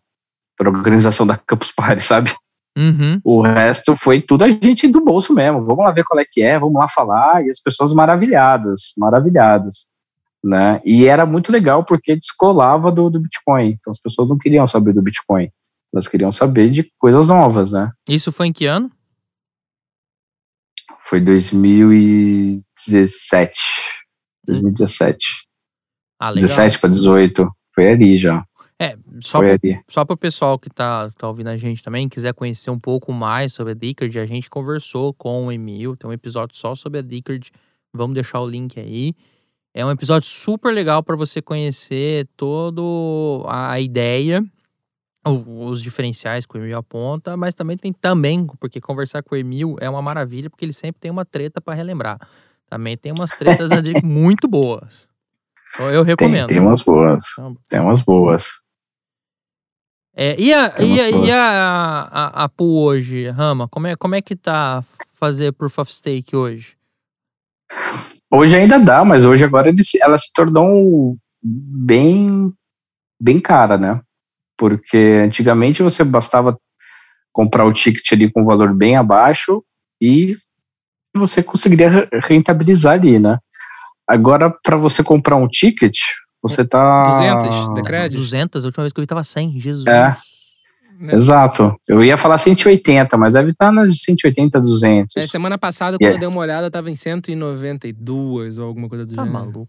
pela organização da Campus Party, sabe? Uhum. O resto foi tudo a gente do bolso mesmo. Vamos lá ver qual é que é, vamos lá falar. E as pessoas maravilhadas, maravilhadas. Né? E era muito legal porque descolava do, do Bitcoin. Então as pessoas não queriam saber do Bitcoin. Elas queriam saber de coisas novas, né? Isso foi em que ano? Foi 2017. 2017. Ah, legal. 17 para 18. Foi ali já. É, só pro, só para o pessoal que tá, tá ouvindo a gente também, quiser conhecer um pouco mais sobre a Decard, a gente conversou com o Emil, tem um episódio só sobre a Decard, vamos deixar o link aí. É um episódio super legal para você conhecer toda a ideia, os diferenciais que o Emil aponta, mas também tem também, porque conversar com o Emil é uma maravilha, porque ele sempre tem uma treta para relembrar. Também tem umas tretas muito boas. Então eu Tem, recomendo. tem umas boas. Tem umas boas. É, e a, Tem e a, e a, a, a pool hoje, Rama? Como é, como é que tá fazer Proof of Stake hoje? Hoje ainda dá, mas hoje agora ela se tornou bem, bem cara, né? Porque antigamente você bastava comprar o ticket ali com um valor bem abaixo e você conseguiria re- rentabilizar ali, né? Agora, para você comprar um ticket, você tá. 200 de crédito? 200? A última vez que eu vi tava 100. Jesus. É. Exato. Eu ia falar 180, mas deve estar nas 180, 200. É, semana passada, quando Yeah. eu dei uma olhada, tava em 192 ou alguma coisa do Tá gênero. maluco.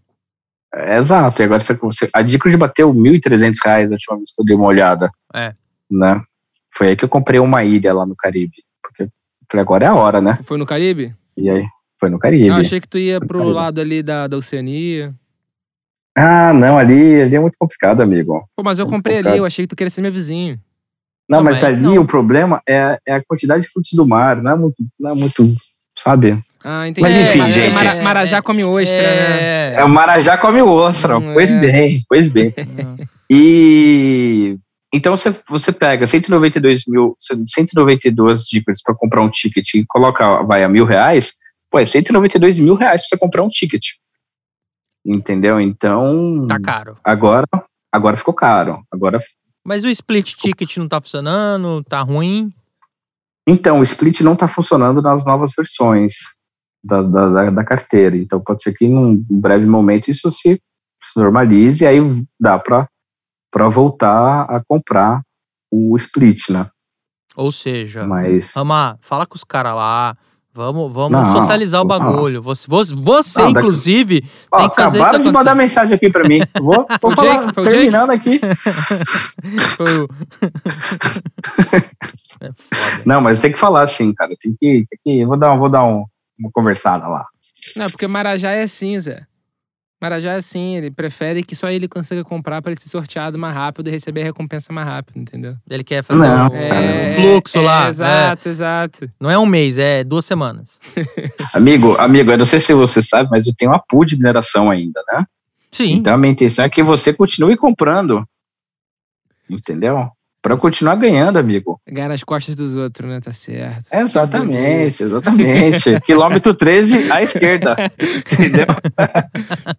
É, Exato, e agora você, a Dicros bateu 1.300 reais a última vez que eu dei uma olhada. É. Né? Foi aí que eu comprei uma ilha lá no Caribe. Porque eu falei, agora é a hora, né? Foi no Caribe? E aí, foi no Caribe. Ah, achei que tu ia pro lado ali da, da Oceania. Ah, não, ali, ali é muito complicado, amigo. Pô, mas eu Muito comprei ali, complicado. eu achei que tu queria ser meu vizinho. Não, Não, mas mas ali não. o problema é, é a quantidade de frutos do mar, não é muito, não é muito sabe? Ah, entendi. Mas enfim, É, gente. Mara- Marajá come ostra, né? é, É, o Marajá come ostra, Hum, pois é. bem, pois bem. E então você, você pega 192 mil, 192 dicas para comprar um ticket e coloca, vai a mil reais, pô, é 192 mil reais para você comprar um ticket. Entendeu? Então, Tá caro. agora, agora ficou caro. Agora, Mas o split ticket não tá funcionando, tá ruim. então, o split não está funcionando nas novas versões da, da, da- carteira. Então, pode ser que num breve momento isso se, se normalize e aí dá para voltar a comprar o split, né? Ou seja, Mas. Rama, fala com os caras lá. Vamos, vamos Não, socializar o não. bagulho. Você, você, você, Não, inclusive, Ó, tem que fazer isso acabaram de mandar mensagem aqui para mim. Vou, vou o falar, Jake? Foi o terminando aqui. Foi o- é. Não, mas tem que falar assim, cara. Tem que, tem que vou dar, vou dar um- uma conversada lá. Não, porque Marajá é assim, Zé. Marajá é assim, ele prefere que só ele consiga comprar para ele ser sorteado mais rápido e receber a recompensa mais rápido, entendeu? Ele quer fazer Não, o, cara. o fluxo é, lá. Exato, exato. é. Não é um mês, é duas semanas. Amigo, amigo, eu não sei se você sabe, mas eu tenho uma pool de mineração ainda, né? Sim. Então a minha intenção é que você continue comprando. Entendeu? Para continuar ganhando, amigo. Ganhar nas costas dos outros, né? Tá certo. Exatamente, exatamente. Quilômetro 13 à esquerda. Entendeu?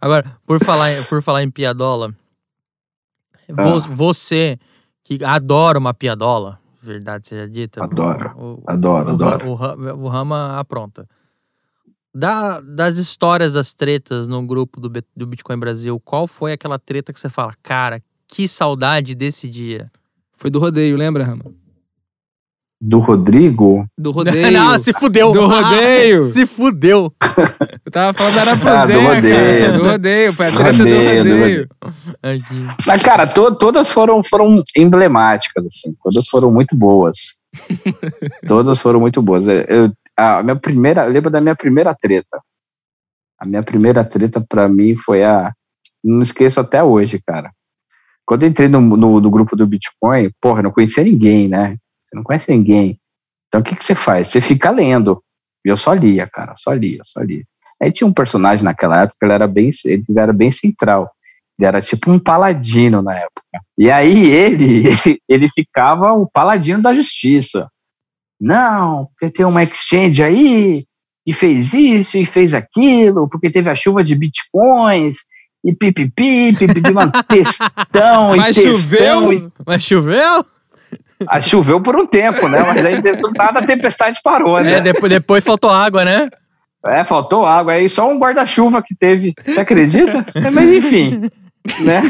Agora, por falar, em- por falar em piadola, Ah. você que adora uma piadola, verdade seja dita. Adoro, o- adoro, o, adoro. O, Ra- o Rama apronta. Da, das histórias das tretas no grupo do, do Bitcoin Brasil, qual foi aquela treta que você fala, cara, que saudade desse dia? Foi do rodeio, lembra, Rama? Do Rodrigo? Do rodeio. Não, se fudeu. Do rodeio. se fudeu. Eu tava falando da Arapuzeca, Ah, do rodeio. cara. Do rodeio. Foi a Do treta do rodeio, do rodeio. Aqui. Mas, cara, to- todas foram, foram emblemáticas, assim. Todas foram muito boas. todas foram muito boas. Eu- a minha primeira, lembro da minha primeira treta. A minha primeira treta, pra mim, foi a. Não esqueço até hoje, cara. quando eu entrei no, no, no grupo do Bitcoin, porra, não conhecia ninguém, né? Você não conhece ninguém. Então o que, que você faz? Você fica lendo. E eu só lia, cara, só lia, só lia. Aí tinha um personagem naquela época, ele era bem, ele era bem central. Ele era tipo um paladino na época. E aí ele, ele, ele ficava o paladino da justiça. Não, porque tem uma exchange aí e fez isso e fez aquilo, porque teve a chuva de bitcoins e pipipi, pipipi, mano, textão Mas e textão. choveu? E, Mas choveu? ah, choveu por um tempo, né? Mas aí do nada a tempestade parou, né? É, depois, depois faltou água, né? É, faltou água aí, só um guarda-chuva que teve. Você acredita? É, Mas enfim, né?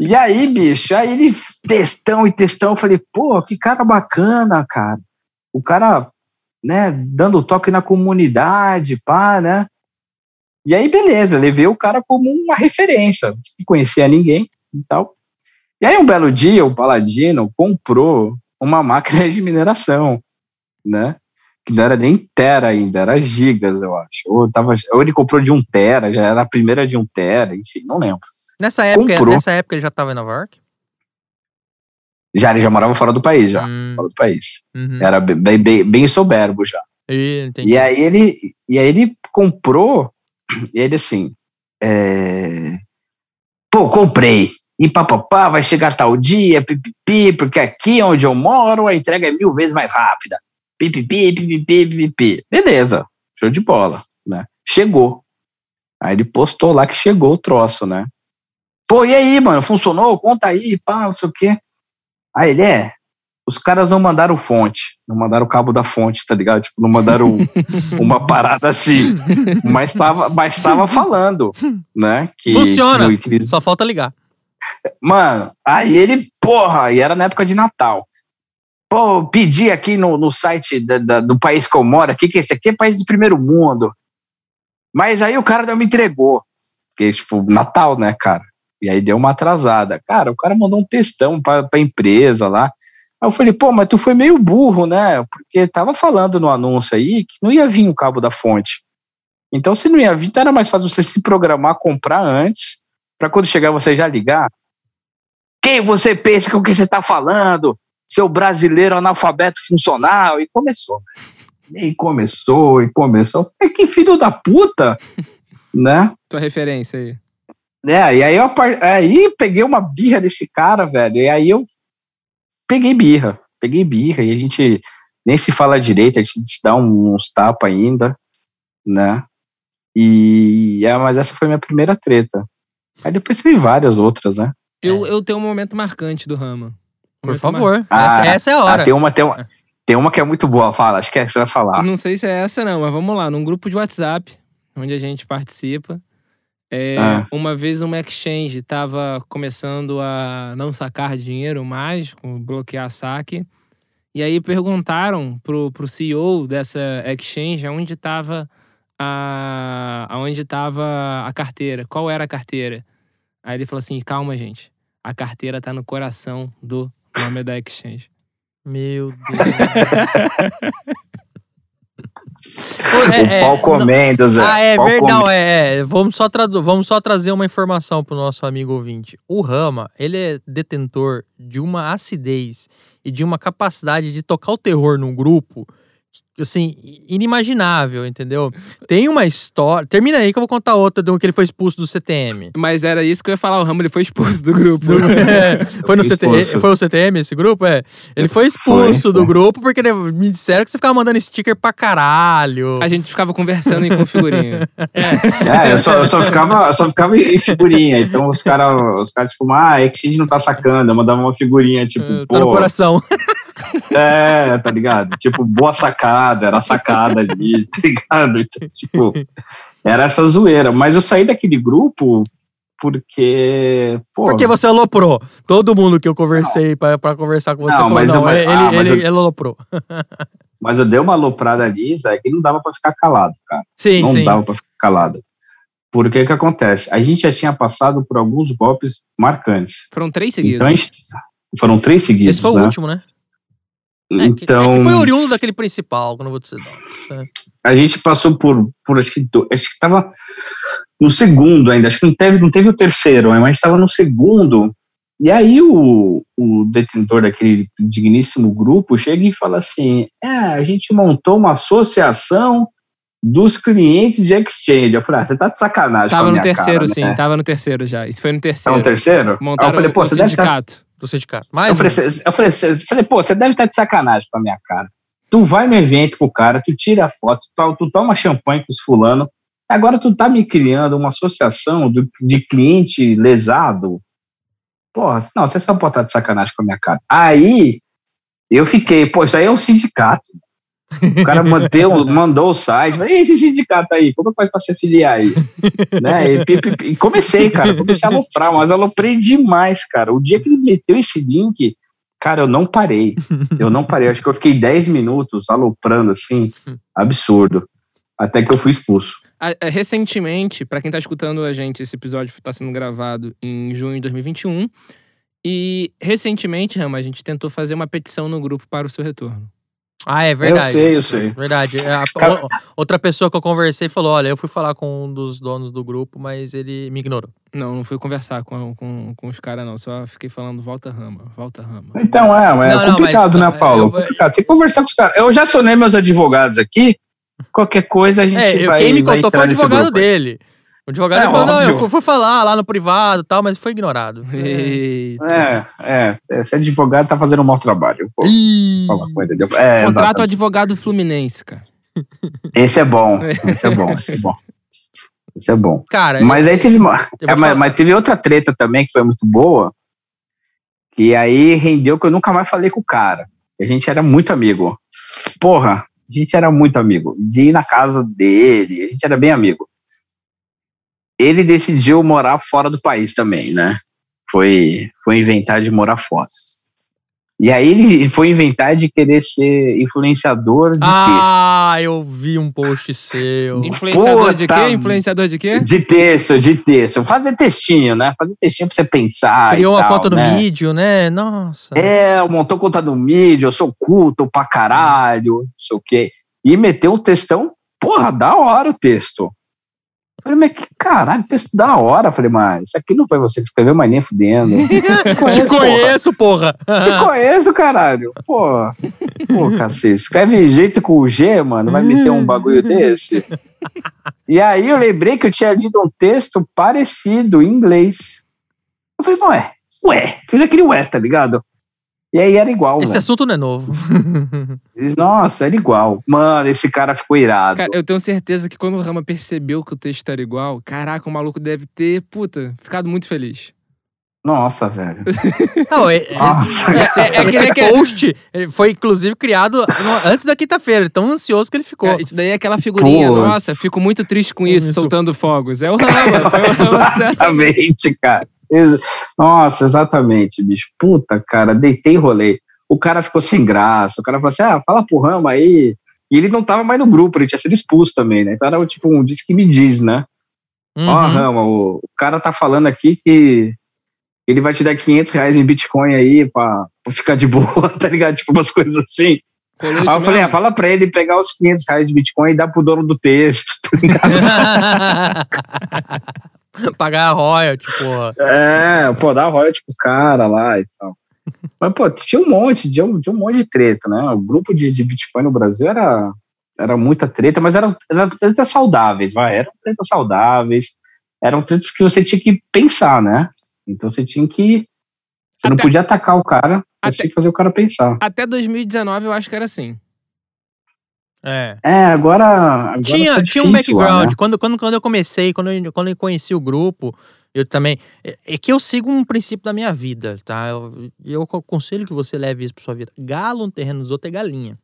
E aí, bicho, aí ele textão e textão, eu falei, pô, que cara bacana, cara. O cara, né, dando toque na comunidade, pá, né? E aí, beleza, levei o cara como uma referência, não conhecia ninguém e tal. E aí, um belo dia, o Paladino comprou uma máquina de mineração, né? que não era nem tera ainda, era gigas, eu acho. Ou, tava, ou ele comprou de um tera, já era a primeira de um tera, enfim, não lembro. Nessa época, Comprou. nessa época ele já tava em Nova York? Já, ele já morava fora do país, já. Hum, Fora do país. uhum. Era bem, bem, bem soberbo já. E. E aí ele, e aí ele comprou, e ele assim, é, pô, comprei. E papapá, vai chegar tal dia, pipipi, porque aqui onde eu moro a entrega é mil vezes mais rápida. Pipipi, pipipi, pipipi. Beleza, show de bola, né? Chegou. Aí ele postou lá que chegou o troço, né? Pô, e aí, mano, funcionou? Conta aí, pá, não sei o quê. Aí ele, é, os caras não mandaram fonte, não mandaram o cabo da fonte, tá ligado? Tipo, não mandaram uma parada assim, mas tava, mas tava falando, né? Que, Funciona. que- Só falta ligar. Mano, aí ele, porra, e era na época de Natal. Pô, pedi aqui no, no site da- da- do país que eu moro, aqui, que esse aqui é país de primeiro mundo. Mas aí o cara não me entregou. Porque, tipo, Natal, né, cara? E aí deu uma atrasada. Cara, o cara mandou um textão pra, pra empresa lá. Aí eu falei, pô, mas tu foi meio burro, né? Porque tava falando no anúncio aí que não ia vir o cabo da fonte. Então, se não ia vir, então era mais fácil você se programar, comprar antes, para quando chegar você já ligar. Quem você pensa com o que você tá falando? Seu brasileiro analfabeto funcional. E começou. E começou, e começou. Falei, que filho da puta, né? Tua referência aí. É, e aí eu aí peguei uma birra desse cara, velho. E aí eu peguei birra. Peguei birra e a gente nem se fala direito, a gente se dá um, uns tapas ainda, né? E é, mas essa foi minha primeira treta. Aí depois teve várias outras, né? Eu, eu tenho um momento marcante do Rama. Um Por favor. Ah, essa, essa é a Ah, hora. tem uma, tem uma, tem uma que é muito boa, fala, acho que é que você vai falar. Não sei se é essa, não, mas vamos lá. Num grupo de WhatsApp, onde a gente participa, é, Ah. uma vez uma exchange estava começando a não sacar dinheiro mais, com bloquear saque. E aí perguntaram pro, pro CEO dessa exchange aonde estava a, aonde tava a carteira, qual era a carteira. Aí ele falou assim: calma, gente. A carteira tá no coração do nome da exchange. Meu Deus. o pau comendo, Zé. Ah, é Pau verdade. É, é. Vamos, só vamos só trazer uma informação pro nosso amigo ouvinte. O Rama, ele é detentor de uma acidez e de uma capacidade de tocar o terror num grupo, assim, inimaginável, entendeu? Tem uma história. Termina aí que eu vou contar outra do que ele foi expulso do CTM. Mas era isso que eu ia falar, o Ramo ele foi expulso do grupo. É, foi no CTM, foi o CTM esse grupo? É. Ele foi expulso Foi, do foi. grupo porque ele- me disseram que você ficava mandando sticker pra caralho. A gente ficava conversando em configurinha. É, eu só, eu só ficava, eu só ficava em figurinha. Então os caras, os caras, tipo, ah, a Exchange não tá sacando. Eu mandava uma figurinha, tipo, É, pô. tá no coração. É, tá ligado? Tipo, boa sacada, era sacada ali, tá ligado? Então, tipo, era essa zoeira. Mas eu saí daquele grupo porque. Pô, Porque você aloprou. Todo mundo que eu conversei pra, pra conversar com você Não, falou, mas não, eu- ele, ah, mas ele, eu- ele aloprou. Mas eu dei uma aloprada ali, Zé, que não dava pra ficar calado, cara. Sim, não sim. dava pra ficar calado. Porque o que acontece? A gente já tinha passado por alguns golpes marcantes. Foram três seguidos. Então a gente. Foram três seguidos. Esse foi né? o último, né? Então. é que foi oriundo daquele principal, que eu não vou dizer. não. É. a gente passou por, por acho que do- acho que tava no segundo ainda, acho que não teve, não teve o terceiro, mas a gente estava no segundo E aí o, o detentor daquele digníssimo grupo chega e fala assim: é, a gente montou uma associação dos clientes de exchange. Eu falei, ah, você tá de sacanagem. com a Tava no terceiro, cara, sim. né? Tava no terceiro já. Isso foi no Tá terceiro. no terceiro? Montaram Aí eu falei, pô, o você deve estar sindicato. Do sindicato. Eu Mais falei, um. cê- eu falei, eu falei, pô, você deve estar de sacanagem com a minha cara. Tu vai no evento com o cara, tu tira a foto, tu, tu toma champanhe com os fulano, agora tu tá me criando uma associação do- de cliente lesado. Porra, não, você só pode estar de sacanagem com a minha cara. Aí eu fiquei, pô, isso aí é um sindicato. O cara manteu, mandou o site, falei, e esse sindicato aí, como faz pra se filiar aí? né? e, pi- pi- pi- e comecei, cara, comecei a aloprar, mas aloprei demais, cara. O dia que ele meteu esse link, cara, eu não parei. Eu não parei, acho que eu fiquei 10 minutos aloprando assim, absurdo. Até que eu fui expulso. É, Recentemente, pra quem tá escutando a gente, esse episódio tá sendo gravado em junho de 2021. E recentemente, Rama, a gente tentou fazer uma petição no grupo para o seu retorno. Ah, é verdade. Eu sei, eu sei. Verdade. É, a- Cara- outra pessoa que eu conversei falou: olha, eu fui falar com um dos donos do grupo, mas ele me ignorou. Não, não fui conversar com, com, com os caras, não. Só fiquei falando volta Rama, volta Rama. Então, é, é Não, não, complicado, mas, né, Paulo? eu- complicado. Tem que conversar com os caras. Eu já acionei meus advogados aqui. Qualquer coisa a gente É, vai. quem me vai contou foi o advogado grupo aí. O advogado É, falou: não, eu fui, fui falar lá no privado e tal, mas foi ignorado. Eita. É, é, esse advogado tá fazendo um mau trabalho. Pô, falar com ele. É, advogado fluminense, cara. Esse é bom. Esse é bom. Esse é bom. Esse é bom. Cara, Mas aí teve uma. eu é, mas, mas teve outra treta também que foi muito boa. Que aí rendeu que eu nunca mais falei com o cara. A gente era muito amigo. Porra, a gente era muito amigo. De ir na casa dele, a gente era bem amigo. Ele decidiu morar fora do país também, né? Foi, foi inventar de morar fora. E aí ele foi inventar de querer ser influenciador de Ah, eu vi um post seu. Influenciador de Puta quê? Influenciador de quê? texto. De texto, de texto. Fazer textinho, né? Fazer textinho pra você pensar. Criou e tal, conta no né? vídeo, né? Nossa. É, montou conta no mídia, eu sou culto pra caralho, não sei o quê. E meteu um textão, porra, da hora o texto. Falei, mas que caralho, texto da hora. Falei, mas isso aqui não foi você que escreveu, mas nem fudendo. Te conheço, conheço, porra. Te conheço, caralho. Pô, pô, cacete. Escreve jeito com o G, mano. Vai meter um bagulho desse? E aí eu lembrei que eu tinha lido um texto parecido em inglês. Eu falei, ué, ué. Fiz aquele ué, tá ligado? E aí era igual, Esse velho. assunto não é novo. Nossa, era igual. Mano, esse cara ficou irado. Cara, eu tenho certeza que quando o Rama percebeu que o texto era igual, caraca, o maluco deve ter, puta, ficado muito feliz. Nossa, velho. Não, é, é- Nossa, esse, é que- esse é post ele foi inclusive criado antes da quinta-feira, tão ansioso que ele ficou. Cara, isso daí é aquela figurinha, Putz. nossa, fico muito triste com isso, Isso. soltando fogos. É o Rama, foi o Rama, exatamente, cara. Nossa, exatamente, bicho. Puta, cara, deitei e rolei. O cara ficou sem graça. O cara falou assim: ah, fala pro Rama aí. E ele não tava mais no grupo, ele tinha sido expulso também, né? Então era tipo um diz que me diz, né? Ó, Uhum. Rama, o, o cara tá falando aqui que ele vai te dar 500 reais em Bitcoin aí pra, pra ficar de boa, tá ligado? Tipo umas coisas assim. Aí eu falei, ah, mesmo? fala pra ele pegar os 500 reais de Bitcoin e dar pro dono do texto. Pagar a royalty, porra. É, pô, dá royalty pro cara lá e tal. Mas, pô, tinha um monte, tinha um, tinha um monte de treta, né? O grupo de, de Bitcoin no Brasil era, era muita treta, mas eram, eram tretas saudáveis, vai. Eram tretas saudáveis. Eram tretas que você tinha que pensar, né? Então você tinha que. Você não Até- podia atacar o cara, você até- tinha que fazer o cara pensar. Até 2019 eu acho que era assim. É. É, agora. agora Tinha, tá tinha um difícil lá, background. né? quando, quando, quando eu comecei, quando eu, quando eu conheci o grupo, eu também. É, é que eu sigo um princípio da minha vida, tá? Eu, eu aconselho que você leve isso pra sua vida. Galo no terreno dos outros é galinha.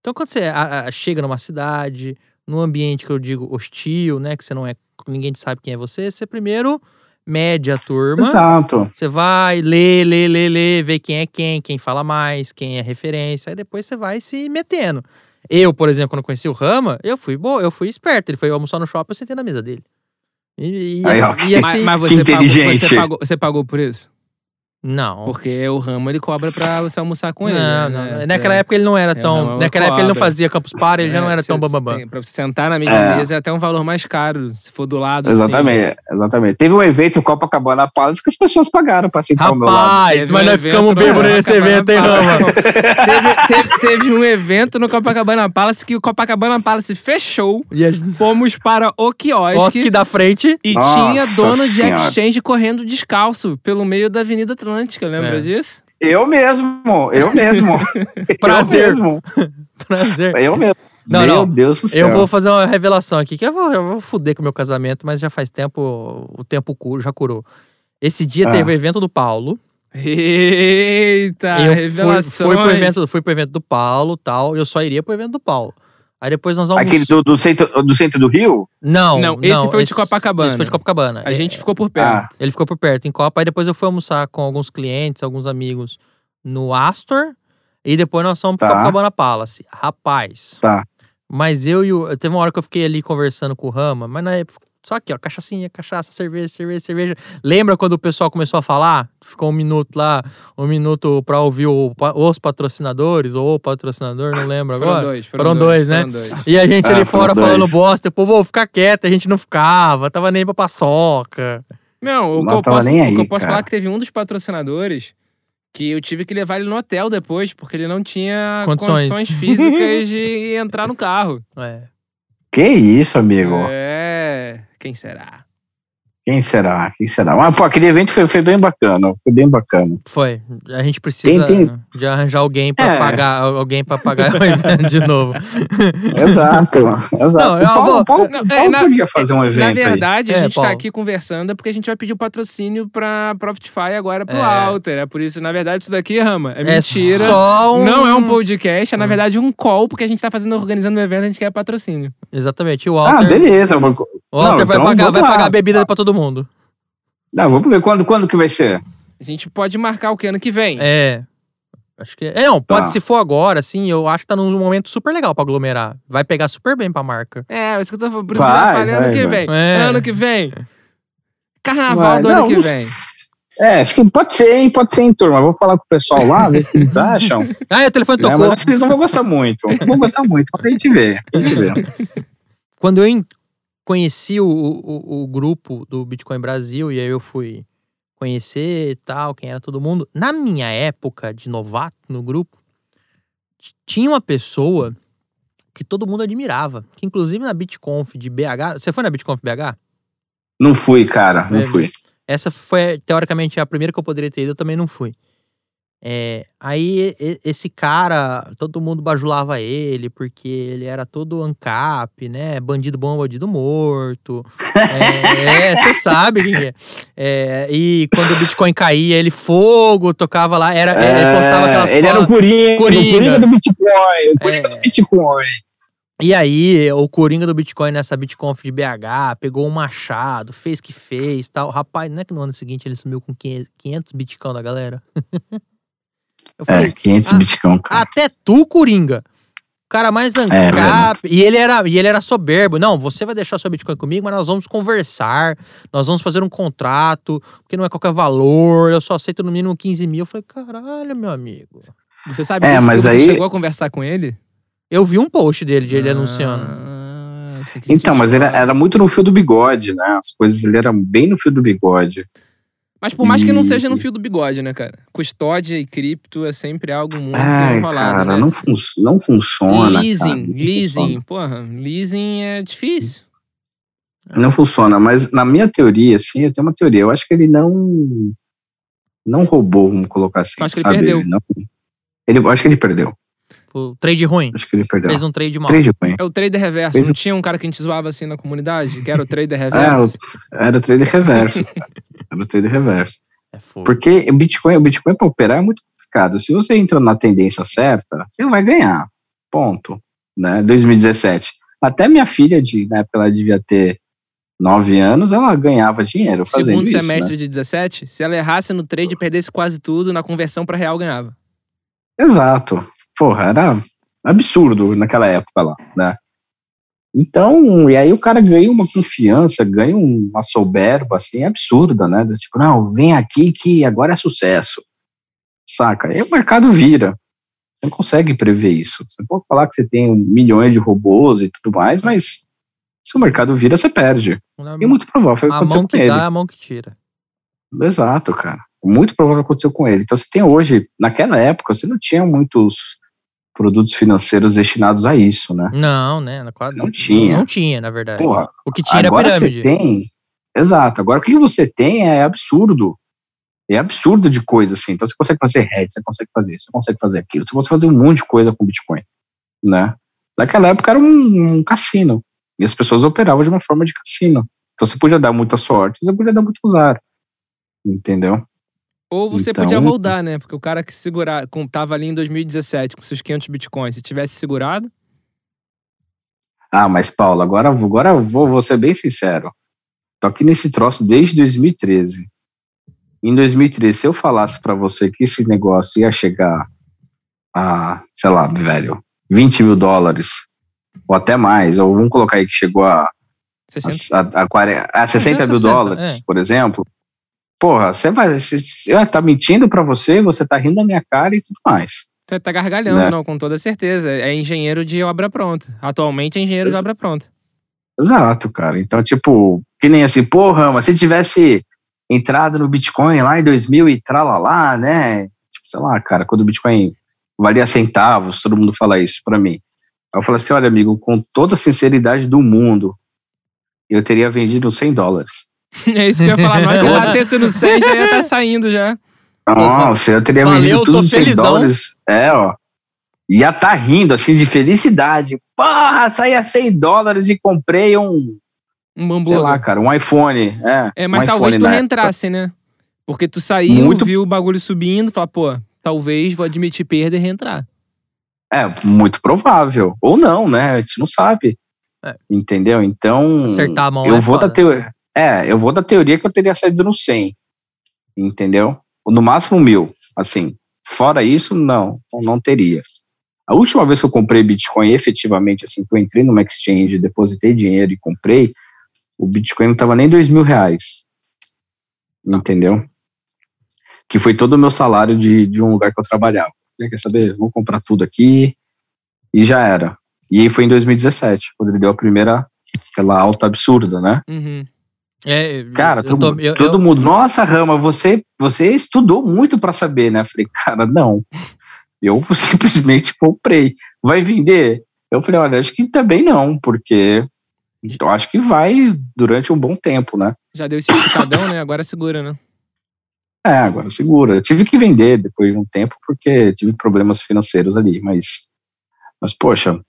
Então, quando você a- a- chega numa cidade, num ambiente que eu digo hostil, né? Que você não é. Ninguém sabe quem é você, você primeiro mede a turma. Exato. Você vai, lê, lê, lê, lê, vê quem é quem, quem fala mais, quem é referência, aí depois você vai se metendo. Eu, por exemplo, quando conheci o Rama, eu fui bom, eu fui esperto. Ele foi almoçar no shopping, eu sentei na mesa dele. E, e Aí, assim, ó, e Mas, assim- mas que você, pagou, inteligente. você, pagou, você pagou por isso? Não. Porque o Ramo ele cobra pra você almoçar com ele. não, né? não. Naquela época ele não era É, tão. naquela época ele não fazia Campus Party, ele já É, não era você- tão bambambam. tem- Pra você sentar na mesma É. mesa é até um valor mais caro, se for do lado. assim. Exatamente, exatamente. Teve um evento Copacabana Palace que as pessoas pagaram pra sentar ao meu lado. Rapaz, Teve mas um nós ficamos bêbados nesse evento, hein. Rama? teve, teve- teve um evento no Copacabana Palace que o Copacabana Palace fechou. E a gente. Fomos para o quiosque. Bosque da frente. E Nossa tinha dono de Senhora. exchange correndo descalço pelo meio da Avenida Atlântica, lembra É. disso? Eu mesmo, eu mesmo. Prazer. Eu mesmo. Prazer. Eu mesmo. Não, Meu não. Deus do céu. Eu vou fazer uma revelação aqui, que eu vou, eu vou fuder com o meu casamento, mas já faz tempo, o tempo já curou. Esse dia Ah. teve o evento do Paulo. Eita, eu fui, revelações. fui, pro evento, fui pro evento do Paulo tal. Eu só iria pro evento do Paulo. Aí depois nós vamos. Aquele do, do, centro, do centro do Rio? Não, Não, esse foi o de Copacabana. Esse foi de Copacabana. A gente É, ficou por perto. Ah. Ele ficou por perto, em Copa. Aí depois eu fui almoçar com alguns clientes, alguns amigos no Astor. E depois nós fomos pro Tá. Copacabana Palace. Rapaz. Tá. Mas eu e o. Teve uma hora que eu fiquei ali conversando com o Rama, mas na época. Só aqui, ó, cachaçinha, cachaça, cerveja, cerveja, cerveja. Lembra quando o pessoal começou a falar? Ficou um minuto lá, um minuto pra ouvir o os patrocinadores, ou o patrocinador, não lembro Foram agora. dois, Foram dois, né? foram dois. E a gente Ah, ali foram fora dois. falando bosta, o povo, vou ficar quieto, a gente não ficava, tava nem pra paçoca. Não, o que eu posso, o que eu aí, posso cara. falar é que teve um dos patrocinadores que eu tive que levar ele no hotel depois, porque ele não tinha Condições. condições, físicas de entrar no carro. É. Que isso, amigo? É, quem será? Quem será? Quem será? Mas, pô, aquele evento foi, foi bem bacana. Foi bem bacana. Foi. A gente precisa Tem- tem- de arranjar alguém pra É. pagar, alguém para pagar o evento de novo. Exato. Exato. Não, eu o Paulo, vou- Paulo- Não, é, Paulo na- podia fazer um evento Na aí. verdade, a É, gente tá Paulo. aqui conversando é porque a gente vai pedir o patrocínio pra Profitify agora pro É. Alter. É por isso, na verdade, isso daqui, Rama, é mentira. só um... Não é um podcast, é na verdade um call, porque a gente tá fazendo, organizando um evento, a gente quer patrocínio. Exatamente. O Ah, Walter, beleza. o Walter Não, vai, então pagar, vai pagar a bebida pra todo mundo. Não, vamos ver quando, quando que vai ser. A gente pode marcar o que ano que vem. É. Acho que. É, não, pode Tá. se for agora, assim, eu acho que tá num momento super legal pra aglomerar. Vai pegar super bem pra marca. É, isso que eu tô falando. Por isso que eu falei ano que vai. vem. É. Ano que vem. Carnaval Vai. do ano Não, que não- vem. É, acho que pode ser, hein? Pode ser, hein, turma. Vou falar com o pessoal lá, ver o que eles acham. Ah, o telefone tocou. Mas acho que eles não vão gostar muito. Não vão gostar muito. Mas a gente vê. A gente vê. Quando eu conheci o, o, o grupo do Bitcoin Brasil, e aí eu fui conhecer e tal, quem era todo mundo. Na minha época de novato no grupo, tinha uma pessoa que todo mundo admirava. Que inclusive na BitConf de BH. Você foi na BitConf BH? Não fui, cara. Não É, fui. Essa foi, teoricamente, a primeira que eu poderia ter ido, eu também não fui. É, aí, esse cara, todo mundo bajulava ele, porque ele era todo ANCAP, né? Bandido bom, bandido morto. É, você sabe quem é. É, E quando o Bitcoin caía, ele fogo, tocava lá, era, ele postava aquelas É, ele era o fotos. Coringa, Coringa. o Coringa do Bitcoin. O Coringa É. do Bitcoin. E aí, o Coringa do Bitcoin nessa BitConf de BH pegou um machado, fez que fez tal. Rapaz, não é que no ano seguinte ele sumiu com 500 500 Bitcoin da galera? Eu É, falei, 500 Ah, Bitcoin, cara. até tu, Coringa. O cara mais É, ancap. e, ele era, e ele era soberbo. Não, você vai deixar seu Bitcoin comigo, mas nós vamos conversar. Nós vamos fazer um contrato, porque não é qualquer valor. Eu só aceito no mínimo 15 mil. Eu falei, caralho, meu amigo. Você sabe É, mas Você aí- chegou a conversar com ele? Eu vi um post dele, de ele anunciando. Ah, que Então, mas era, história. era muito no fio do bigode, né? As coisas ele eram bem no fio do bigode. Mas por mais que não seja no fio do bigode, né, cara? Custódia e cripto é sempre algo muito Ai, enrolado, cara, né? não, fun não funciona. leasing, cara, não leasing. funciona. Porra, leasing é difícil. Não funciona, mas na minha teoria, assim, eu tenho uma teoria. Eu acho que ele não. Não roubou, vamos colocar assim. Eu acho que ele sabe? perdeu. Não, ele, eu acho que ele perdeu. O trade ruim. Acho que ele perdeu. Fez um trade mal. Trade ruim. É o trader reverso. Fez Não tinha um cara que a gente zoava assim na comunidade? Que era o trader É, reverso? o- era o trader reverso. era o trader reverso. É. Porque o Bitcoin, o Bitcoin para operar é muito complicado. Se você entra na tendência certa, você vai ganhar. Ponto. Né? 2017. Até minha filha, de, na época ela devia ter nove anos, ela ganhava dinheiro fazendo Segundo isso. semestre Né? de 17, se ela errasse no trade e perdesse quase tudo, na conversão pra real ganhava. Exato. Porra, era absurdo naquela época lá, né? Então, e aí o cara ganha uma confiança, ganha uma soberba, assim, absurda, né? Do tipo, não, vem aqui que agora é sucesso. Saca? Aí o mercado vira. Você não consegue prever isso. Você pode falar que você tem milhões de robôs e tudo mais, mas se o mercado vira, você perde. E muito provável foi o que a aconteceu mão com que ele. dá, a mão que tira. Exato, cara. Muito provável aconteceu com ele. Então você tem hoje, naquela época, você não tinha muitos produtos financeiros destinados a isso, né? Não, né? quadra- Não tinha. Não tinha, na verdade. Porra, o que tinha era agora pirâmide. você tem. Exato. Agora o que você tem é absurdo. É absurdo de coisa, assim. Então você consegue fazer hedge, você consegue fazer isso, você consegue fazer aquilo, você consegue fazer um monte de coisa com Bitcoin, né? Naquela época era um, um cassino. E as pessoas operavam de uma forma de cassino. Então você podia dar muita sorte, você podia dar muito azar. Entendeu? Ou você Então- podia rodar, né? Porque o cara que segurar, com, tava ali em 2017 com seus 500 bitcoins, se tivesse segurado, Ah, mas Paulo, agora, agora eu vou, vou ser bem sincero. Tô aqui nesse troço desde 2013. Em 2013, se eu falasse pra você que esse negócio ia chegar a, sei lá, velho, 20 mil dólares, ou até mais, ou vamos colocar aí que chegou a, 60. a, a, 40, a 60 mil 60, dólares, é. por exemplo. Porra, você vai. Você, tá mentindo pra você, você tá rindo da minha cara e tudo mais. Você tá gargalhando, Né? não, com toda certeza. É engenheiro de obra pronta. Atualmente é engenheiro de Ex- obra pronta. Exato, cara. Então, tipo, que nem assim, porra, mas se tivesse entrado no Bitcoin lá em 2000 e tralalá, né? Tipo, sei lá, cara, quando o Bitcoin valia centavos, todo mundo fala isso pra mim. Aí eu falo assim, olha, amigo, com toda a sinceridade do mundo, eu teria vendido 100 dólares. É isso que eu ia falar. Na hora que batesse no 100, já ia estar saindo já. Nossa, eu teria Valeu, vendido tô tudo 100 felizão. dólares. É, ó. Ia tá rindo, assim, de felicidade. Porra, saí a 100 dólares e comprei um, Um bambu. sei lá, cara, um iPhone. É, É, mas um talvez iPhone tu na época. reentrasse, né? Porque tu saiu, Muito- viu o bagulho subindo, fala, pô, talvez vou admitir perda e reentrar. É, muito provável. Ou não, né? A gente não sabe. É. Entendeu? Então. Acertar a mão eu é vou foda. da teoria. É, eu vou da teoria que eu teria saído no 100. Entendeu? No máximo mil. Assim. Fora isso, não. Não teria. A última vez que eu comprei Bitcoin efetivamente, assim, que eu entrei numa exchange, depositei dinheiro e comprei, o Bitcoin não estava nem dois mil reais. Entendeu? Que foi todo o meu salário de, de um lugar que eu trabalhava. Né, Quer saber? Vou comprar tudo aqui. E já era. E aí foi em 2017, quando ele deu a primeira, aquela alta absurda, né? Uhum. É, Cara, eu todo, tô- eu- todo eu- mundo, nossa, Rama, você, você estudou muito para saber, né? Eu falei, cara, não. Eu simplesmente comprei. Vai vender? Eu falei, olha, acho que também não, porque eu acho que vai durante um bom tempo, né? Já deu esse esticadão, né? Agora segura, né? É, agora segura. Eu tive que vender depois de um tempo porque tive problemas financeiros ali, mas, mas poxa,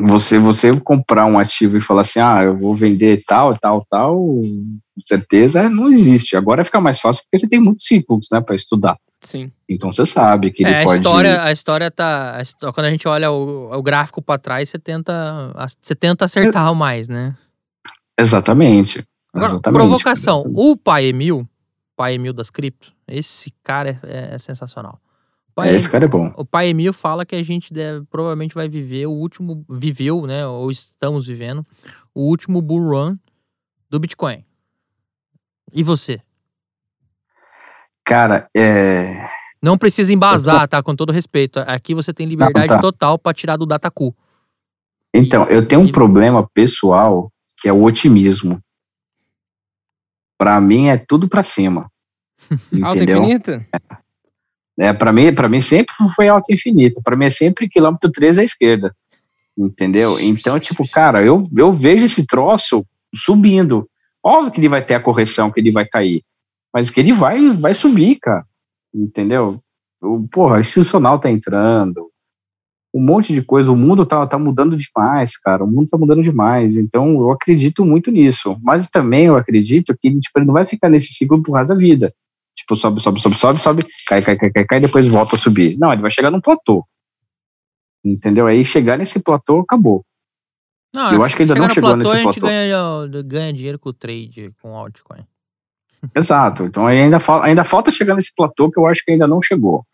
você você comprar um ativo e falar assim, ah, eu vou vender tal, tal, tal, com certeza não existe. Agora fica mais fácil porque você tem muitos ciclos, né, para estudar. Sim. Então você sabe que ele É, a pode. história, a história tá. a quando a gente olha o, o gráfico pra trás, você tenta, você tenta acertar o mais, né? Exatamente. Agora, exatamente, provocação. cara. O Pai Emil, Pai Emil das cripto, esse cara é, é sensacional. O Pai, É, esse cara é bom. o Pai Emil fala que a gente deve, provavelmente vai viver o último, viveu, né, ou estamos vivendo, o último bull run do Bitcoin. E você? Cara, é. Não precisa embasar, tá? Com todo respeito. Aqui você tem liberdade tá. total pra tirar do Dataku. Então, eu tenho um E- problema pessoal que é o otimismo. Pra mim é tudo pra cima. Alta Entendeu? infinita? É, para mim, para mim sempre foi alta infinita. Para mim é sempre quilômetro 3 à esquerda. Entendeu? Então, tipo, cara, eu, eu vejo esse troço subindo. Óbvio que ele vai ter a correção, que ele vai cair. Mas que ele vai, vai subir, cara. Entendeu? O, porra, institucional tá entrando. Um monte de coisa. O mundo tá, tá mudando demais, cara. O mundo tá mudando demais. Então, eu acredito muito nisso. Mas também eu acredito que tipo, ele não vai ficar nesse ciclo por resto da vida. Tipo, sobe, sobe, sobe, sobe, sobe, cai, cai, cai, cai, cai, depois volta a subir. Não, ele vai chegar num platô. Entendeu? Aí chegar nesse platô, acabou. Não, Eu acho que ainda não chegou platô, nesse a gente platô. ganha, ganha dinheiro com o trade, com o altcoin. Exato. Então ainda, ainda falta chegar nesse platô que eu acho que ainda não chegou.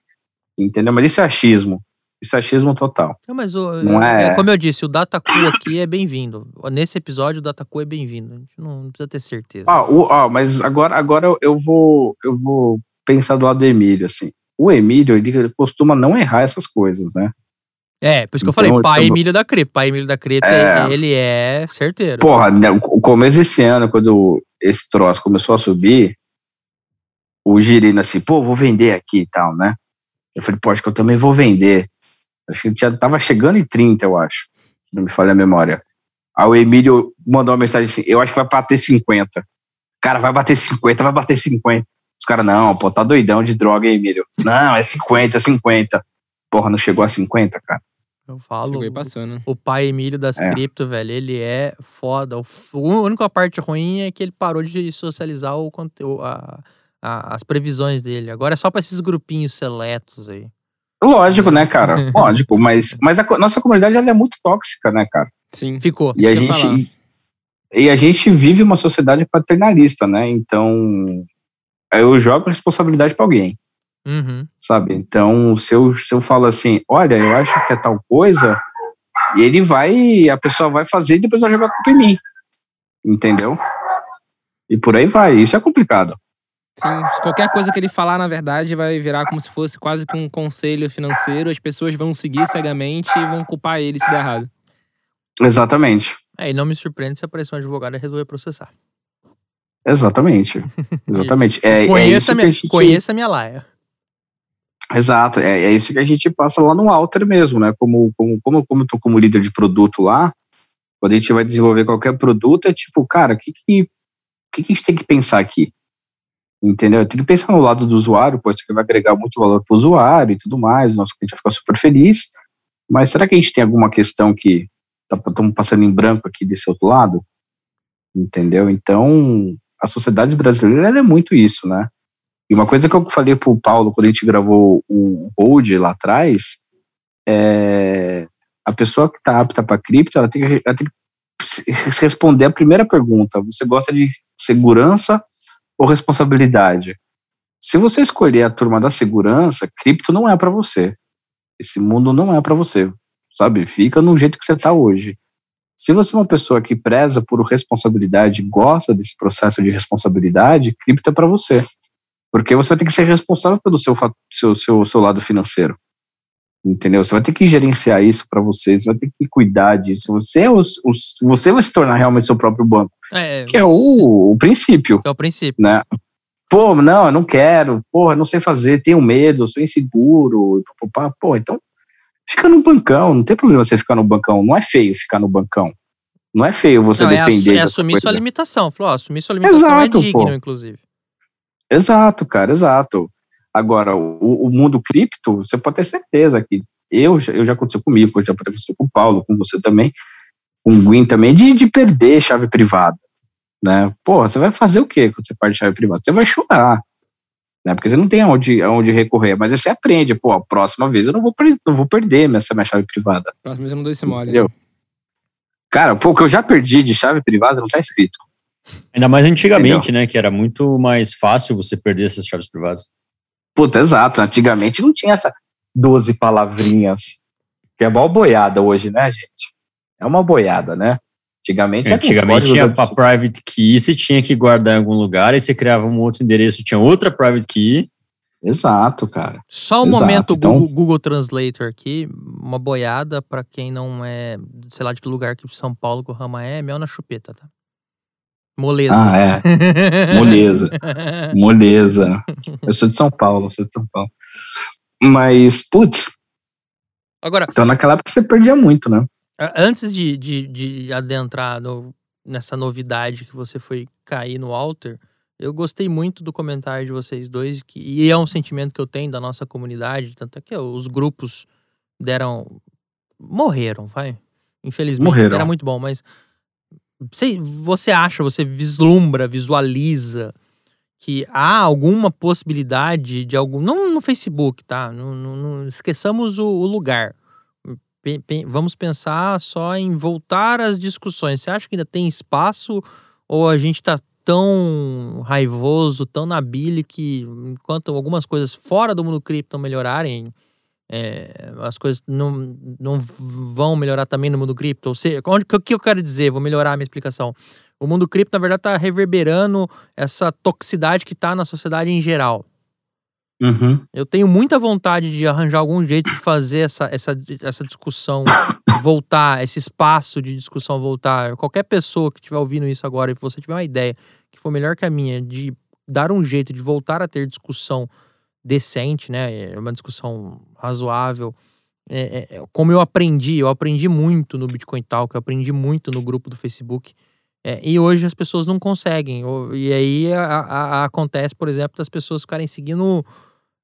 Entendeu? Mas isso é achismo. Isso é achismo total. Não, mas o, Não é- como eu disse, o Dataku aqui é bem-vindo. Nesse episódio, o Dataku é bem-vindo. A gente não, precisa ter certeza. Ah, o, ó, mas agora, agora eu- eu vou eu vou pensar do lado do Emílio, assim. O Emílio, ele costuma não errar essas coisas, né? É, por isso que eu Então, falei, pai então- Emílio da Creta. Pai Emílio da Creta, É. ele é certeiro. Porra, né, o começo desse ano, quando esse troço começou a subir, o Girino assim, pô, vou vender aqui e tal, né? Eu falei, pô, acho que eu também vou vender. Acho que já tava chegando em 30, eu acho. se Não me falha a memória. Aí o Emílio mandou uma mensagem assim, eu acho que vai bater 50. Cara, vai bater 50, vai bater 50. Os caras, não, pô, tá doidão de droga, hein, Emílio? Não, é 50, 50. Porra, não chegou a 50, cara. Eu falo. Né? O pai Emílio das É. cripto, velho, ele é foda. O A única parte ruim é que ele parou de socializar o conteúdo, a- a- as previsões dele. Agora é só pra esses grupinhos seletos aí. Lógico, né, cara? Lógico, mas, mas a nossa comunidade ela é muito tóxica, né, cara? Sim. Ficou. E a gente e a gente vive uma sociedade paternalista, né? Então eu jogo a responsabilidade para alguém, Uhum. sabe? Então se eu, se eu falo assim, olha, eu acho que é tal coisa, e ele vai, a pessoa vai fazer e depois vai jogar a culpa em mim, entendeu? E por aí vai. Isso é complicado. Sim. Qualquer coisa que ele falar, na verdade, vai virar como se fosse quase que um conselho financeiro. As pessoas vão seguir cegamente e vão culpar ele se der errado. Exatamente. É, e não me surpreende se aparecer um advogado e resolver processar. Exatamente. Exatamente. É, é conheça, isso a que minha, gente... conheça a minha laia. Exato, é, é isso que a gente passa lá no Alter mesmo, né? Como, como, como, como eu tô como líder de produto lá, quando a gente vai desenvolver qualquer produto, é tipo, cara, o que, que, o que, que a gente tem que pensar aqui? Entendeu? Tem que pensar no lado do usuário, pois aqui vai agregar muito valor para o usuário e tudo mais, nosso cliente vai ficar super feliz, mas será que a gente tem alguma questão que estamos passando em branco aqui desse outro lado? Entendeu? Então, a sociedade brasileira é muito isso, né? E uma coisa que eu falei pro Paulo quando a gente gravou o Hold lá atrás é a pessoa que está apta para cripto, ela tem, que, ela tem que responder a primeira pergunta: você gosta de segurança ou responsabilidade? Se você escolher a turma da segurança, cripto não é para você. Esse mundo não é para você, sabe? Fica no jeito que você está hoje. Se você é uma pessoa que preza por responsabilidade, gosta desse processo de responsabilidade, cripto é para você. Porque você vai ter que ser responsável pelo seu, seu, seu, seu lado financeiro. Entendeu? Você vai ter que gerenciar isso para você, você vai ter que cuidar disso. Você, é o, o, você vai se tornar realmente seu próprio banco. É, Que é o, o princípio, é o princípio. né? Pô, não, eu não quero. Eu não sei fazer, tenho medo, sou inseguro. Pô, pô, então fica no bancão. Não tem problema você ficar no bancão. Não é feio ficar no bancão. Não é feio você Não, é, depender é dessa assumir coisa. sua limitação. Falou, ó, assumir sua limitação Exato, é digno, pô. inclusive. Exato, cara, exato. Agora, o, o mundo cripto, você pode ter certeza que eu, já- eu já aconteceu comigo, já aconteceu com o Paulo, com você também, com o Gwyn também, de, de perder chave privada, né? Pô, você vai fazer o quê quando você perde chave privada? Você vai chorar, né? Porque você não tem aonde, aonde recorrer, mas aí você aprende, pô, a próxima vez eu não vou, não vou perder essa minha chave privada, Próximo vez eu não dou esse mole. né? entendeu? Cara, pô, o que eu já perdi de chave privada não tá escrito. Ainda mais antigamente, né? Que era muito mais fácil você perder essas chaves privadas. Puta, exato. Antigamente não tinha essa 12 palavrinhas. Que é mal boiada hoje, né, gente? É uma boiada, né? Antigamente, Antigamente tinha para absurdos. private key, você tinha que guardar em algum lugar, aí você criava um outro endereço, tinha outra private key. Exato, cara. Só um Exato, momento então- Google, Google Translator aqui, uma boiada pra quem não é, sei lá de que lugar que São Paulo que o Rama é, mel na chupeta, tá? Moleza. Ah, é. Moleza. Moleza. Eu sou de São Paulo, sou de São Paulo. Mas, putz, Agora, então naquela época você perdia muito, né? antes de, de, de adentrar no- nessa novidade que você foi cair no Alter, eu gostei muito do comentário de vocês dois, que, e é um sentimento que eu tenho da nossa comunidade, tanto é que os grupos deram. morreram, vai. Infelizmente. Morreram. Era muito bom, mas. Você, você acha, você vislumbra, visualiza que há alguma possibilidade de algum. Não no Facebook, tá? Não, esqueçamos o, o lugar. Pe- pe- Vamos pensar só em voltar às discussões. Você acha que ainda tem espaço ou a gente tá tão raivoso, tão na bile que enquanto algumas coisas fora do mundo cripto melhorarem, é, as coisas não, não vão melhorar também no mundo cripto? Ou seja, onde, o que eu quero dizer? Vou melhorar a minha explicação. O mundo cripto, na verdade, está reverberando essa toxicidade que está na sociedade em geral. Uhum. Eu tenho muita vontade de arranjar algum jeito de fazer essa, essa, essa discussão voltar, esse espaço de discussão voltar. Qualquer pessoa que estiver ouvindo isso agora e você tiver uma ideia que for melhor que a minha, de dar um jeito de voltar a ter discussão decente, né? Uma discussão razoável. É, é, como eu aprendi, eu aprendi muito no Bitcoin Talk, eu aprendi muito no grupo do Facebook. É, e hoje as pessoas não conseguem. E aí a, a, a, acontece, por exemplo, das pessoas ficarem seguindo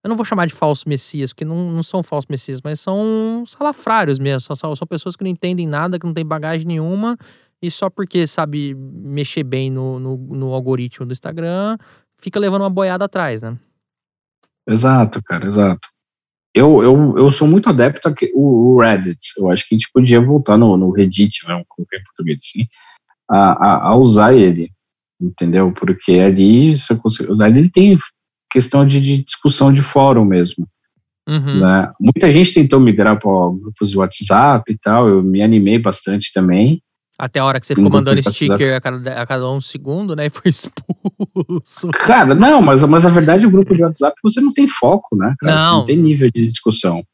eu não vou chamar de falsos messias, porque não, não são falsos messias, mas são salafrários mesmo. São, são pessoas que não entendem nada, que não têm bagagem nenhuma, e só porque sabe mexer bem no, no, no algoritmo do Instagram, fica levando uma boiada atrás, né? Exato, cara, exato. Eu, eu, eu sou muito adepto ao Reddit. Eu acho que a gente podia voltar no, no Reddit, vamos colocar em português assim, a, a, a usar ele, entendeu? Porque ali, se eu conseguir usar ele, ele tem questão de, de discussão de fórum mesmo. Uhum. Né? Muita gente tentou migrar para grupos de WhatsApp e tal, eu me animei bastante também. Até a hora que você ficou mandando sticker a cada, a cada um segundo, né? E foi expulso. Cara, não, mas, mas na verdade o grupo de WhatsApp você não tem foco, né? Cara? Não. Você não tem nível de discussão.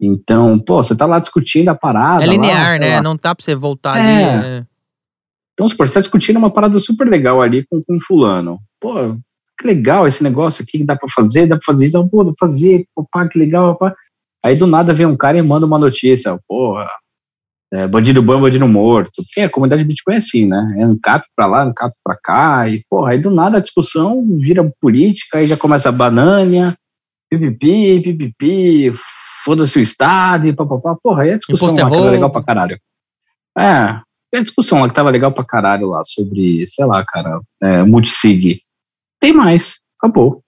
Então, pô, você tá lá discutindo a parada. É linear, lá, né? Lá. Não tá pra você voltar é. ali. É. Então, você tá discutindo uma parada super legal ali com, com fulano. Pô, que legal esse negócio aqui, dá para fazer, dá para fazer isso, pô, dá pra fazer, pá, que legal, pá. Aí do nada vem um cara e manda uma notícia, porra, é, bandido bom, bandido morto. Porque a comunidade Bitcoin é assim, né? É um cap pra lá, um cap pra cá, e porra, aí do nada a discussão vira política, aí já começa a banânia, pipipi, pipipi, foda-se o Estado, e papapá. Porra, aí a discussão lá que tava legal pra caralho. É, a discussão lá que tava legal pra caralho lá sobre, sei lá, cara, é, multisig tem mais, acabou.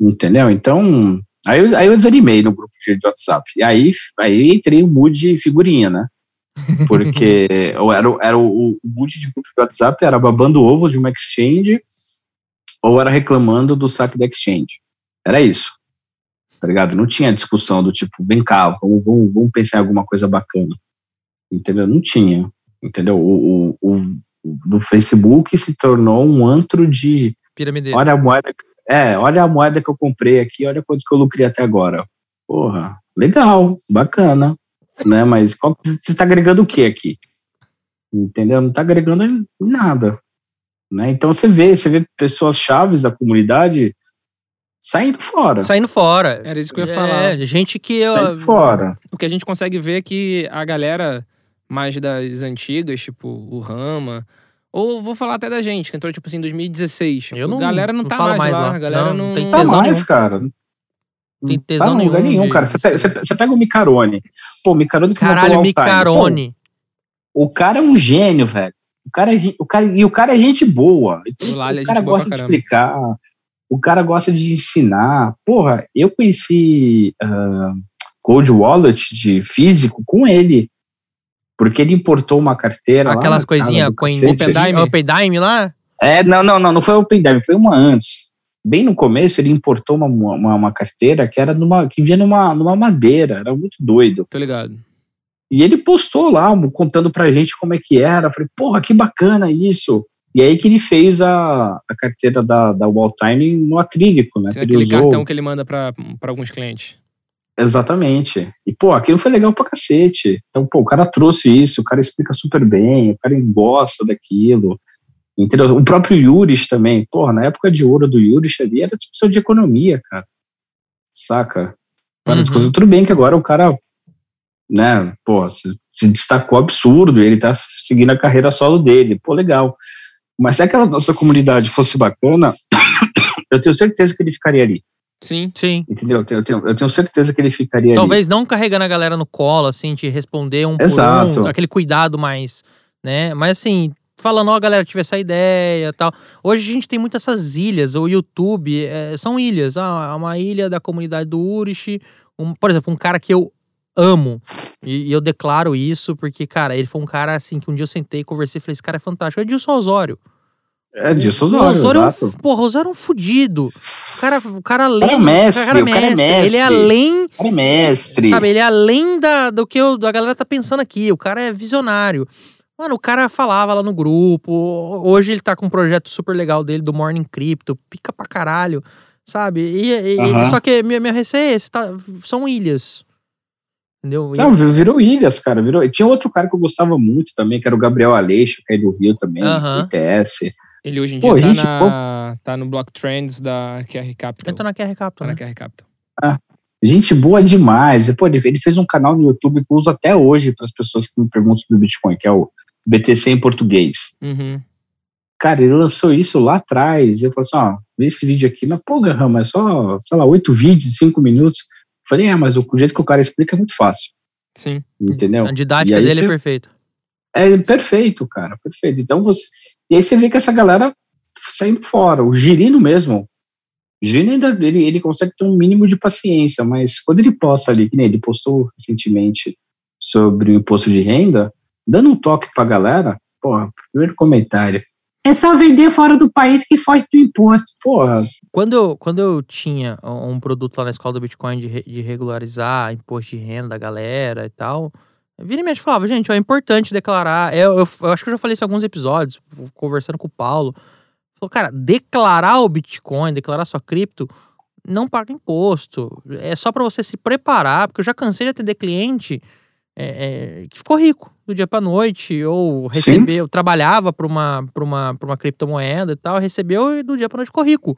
Entendeu? Então, aí eu, aí eu desanimei no grupo de WhatsApp. E aí, aí entrei o mood de figurinha, né? Porque ou era, era o, o mood de grupo de WhatsApp era babando ovo de uma exchange ou era reclamando do saque da exchange. Era isso. Tá ligado? Não tinha discussão do tipo, vem cá, vamos, vamos, vamos pensar em alguma coisa bacana. Entendeu? Não tinha. Entendeu? O, o, o, do Facebook se tornou um antro de Piramideiro. Olha a moeda, é, olha a moeda que eu comprei aqui, olha quanto que eu lucrei até agora. Porra, legal, bacana, né? Mas qual, você está agregando o que aqui? Entendeu? Não está agregando nada, né? Então você vê, você vê pessoas chaves da comunidade saindo fora. Saindo fora. Era isso que eu ia falar. É, gente que saindo fora. O que a gente consegue ver é que a galera mais das antigas, tipo o Rama, ou vou falar até da gente, que entrou, tipo assim, em 2016. Eu não, a galera não, não tá mais, mais lá. lá. A galera Não, não. tem Tá mais, nenhum. cara. Tem Tá tesão em lugar nenhum. nenhum, de- cara. Você pega, você, pega o Micarone. Pô, o Micarone que Caralho, o. Micarone. Pô, o cara é um gênio, velho. O cara é, o cara, e o cara é gente boa. Então, O é o cara boa gosta de explicar. O cara gosta de ensinar. Porra, eu conheci ah, Cold Wallet de físico com ele. Porque ele importou uma carteira. Aquelas coisinhas com cacete. Open Dime? Open Dime lá? É, não, não, não, não foi o Open Dime, foi uma antes. Bem no começo, ele importou uma, uma, uma carteira que era numa, que vinha numa, numa madeira, era muito doido. Tô ligado. E ele postou lá, contando pra gente como é que era. Eu Falei, porra, que bacana isso. E aí que ele fez a, a carteira da, da Wall Time no acrílico, né? Aquele usou. cartão que ele manda pra alguns clientes. Exatamente. E, pô, aquilo foi legal pra cacete. Então, pô, o cara trouxe isso, o cara explica super bem, o cara gosta daquilo. Entendeu? O próprio Yuris também. Porra, na época de ouro do Yuris ali era discussão de economia, cara. Saca? Era Uhum. discussão, tudo bem que agora o cara, né, pô, se, se destacou absurdo, ele tá seguindo a carreira solo dele. Pô, legal. Mas se aquela nossa comunidade fosse bacana, eu tenho certeza que ele ficaria ali. Sim. Sim. Entendeu? Eu tenho, eu tenho, certeza que ele ficaria ali. Talvez não carregando a galera no colo, assim, de responder um Exato. por um, aquele cuidado mais, né? Mas assim, falando, ó, galera, tive essa ideia tal. Hoje a gente tem muitas essas ilhas, o YouTube é, são ilhas. Ah, uma ilha da comunidade do Urish, um, por exemplo, um cara que eu amo, e, e eu declaro isso porque, cara, ele foi um cara assim, que um dia eu sentei, conversei e falei, esse cara é fantástico. É Edilson Osório. É disso, O Osório, Osório, é um, porra, o Osório é um fudido. O cara, o cara além. é mestre, o cara é o cara é mestre. Ele é mestre. além Cara, mestre. Sabe, ele é além da, do que o- a galera tá pensando aqui. O cara é visionário. Mano, o cara falava lá no grupo. Hoje ele tá com um projeto super legal dele do Morning Crypto. Pica pra caralho. Sabe? E, e- Aham. Só que minha, minha receia é esse, tá, são ilhas. Entendeu? Não, virou Ilhas, cara. Virou... Tinha outro cara que eu gostava muito também, que era o Gabriel Aleixo, que é do Rio também, Aham. ITS. Ele hoje em dia Pô, tá, gente, na, tá no Block Trends da QR Capital. Entra na QR Tá Capital, na né? QR Capital. Gente boa demais. Pô, ele, ele fez um canal no YouTube que eu uso até hoje para as pessoas que me perguntam sobre Bitcoin, que é o BTC em português. Uhum. Cara, ele lançou isso lá atrás. Eu falei assim: ó, vê esse vídeo aqui na Pô, Rama, é só, sei lá, oito vídeos, cinco minutos. Eu falei, é, mas o jeito que o cara explica é muito fácil. Sim. Entendeu? A didática dele é você- perfeita. É perfeito, cara, perfeito. Então você. E aí você vê que essa galera saindo fora. O Girino mesmo. O Girino ainda ele, ele consegue ter um mínimo de paciência, mas quando ele posta ali, que nem ele postou recentemente sobre o imposto de renda, dando um toque pra galera, porra, primeiro comentário. É só vender fora do país que foge do imposto. Porra, Quando eu, quando eu tinha um produto lá na escola do Bitcoin de, de regularizar imposto de renda da galera e tal, vira e mexe falava, gente, ó, é importante declarar. Eu, eu, eu acho que eu já falei isso em alguns episódios, conversando com o Paulo. Falou, cara, declarar o Bitcoin, declarar sua cripto, não paga imposto. É só para você se preparar, porque eu já cansei de atender cliente é, é, que ficou rico do dia para noite, ou Sim. recebeu, trabalhava para uma, pra uma, pra uma criptomoeda e tal, recebeu e do dia para noite ficou rico.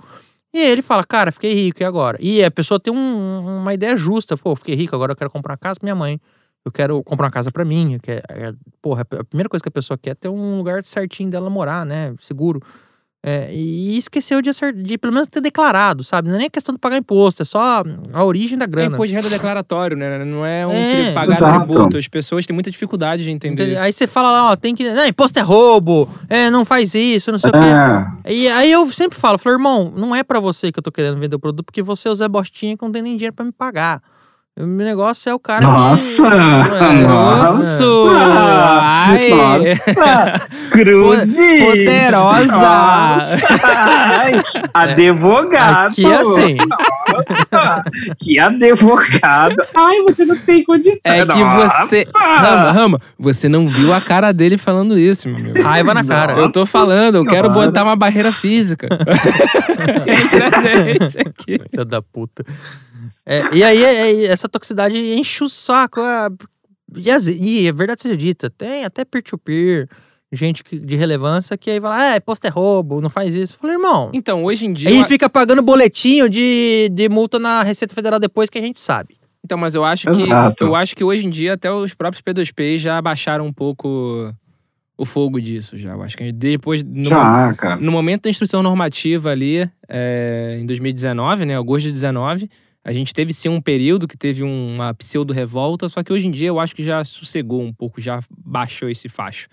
E ele fala, cara, fiquei rico, e agora? E a pessoa tem um- uma ideia justa, pô, fiquei rico, agora eu quero comprar uma casa pra minha mãe. Eu quero comprar uma casa pra mim. Eu quero, é, porra, a primeira coisa que a pessoa quer é ter um lugar certinho dela morar, né? Seguro. É, e esqueceu de, acer- de pelo menos ter declarado, sabe? Não é nem questão de pagar imposto, é só a origem da É grana. imposto de renda declaratório, né? Não é um É, pagar exato. tributo. As pessoas têm muita dificuldade de entender Entendeu? isso. Aí você fala lá, ó, tem que. Não, imposto é roubo, é, não faz isso, não sei o quê. é, E aí eu sempre falo, falo, irmão, não é pra você que eu tô querendo vender o produto, porque você é o Zé Bostinha que não tem nem dinheiro pra me pagar. O meu negócio é o cara Nossa! que... É, Nossa! Ah, Ai! Nossa! Cruzes! Poderosa! Nossa! Ai, Advogado! Aqui é assim. Nossa, que advogado! Ai, você não tem condição. É que Nossa! você. Rama, Rama, você não viu a cara dele falando isso, meu amigo. Raiva na cara. Eu tô falando, eu quero Cara. botar uma barreira física. Entre a gente aqui. Filha da puta. É, e aí, é- é- essa toxicidade enche o saco. é, e, as- e é verdade seja dita, tem até peer-to-peer, gente que- de relevância que aí vai lá, ah, imposto é roubo, não faz isso. Eu falei, irmão. Então, hoje em dia. Aí eu- fica pagando boletinho de, de multa na Receita Federal depois que a gente sabe. Então, mas eu acho que Exato. eu acho que hoje em dia até os próprios P2P já baixaram um pouco o fogo disso já. Eu acho que depois no, Já, cara. no momento da instrução normativa ali é, em 2019, né, agosto de 19, a gente teve sim um período que teve uma pseudo revolta, só que hoje em dia eu acho que já sossegou um pouco, já baixou esse facho.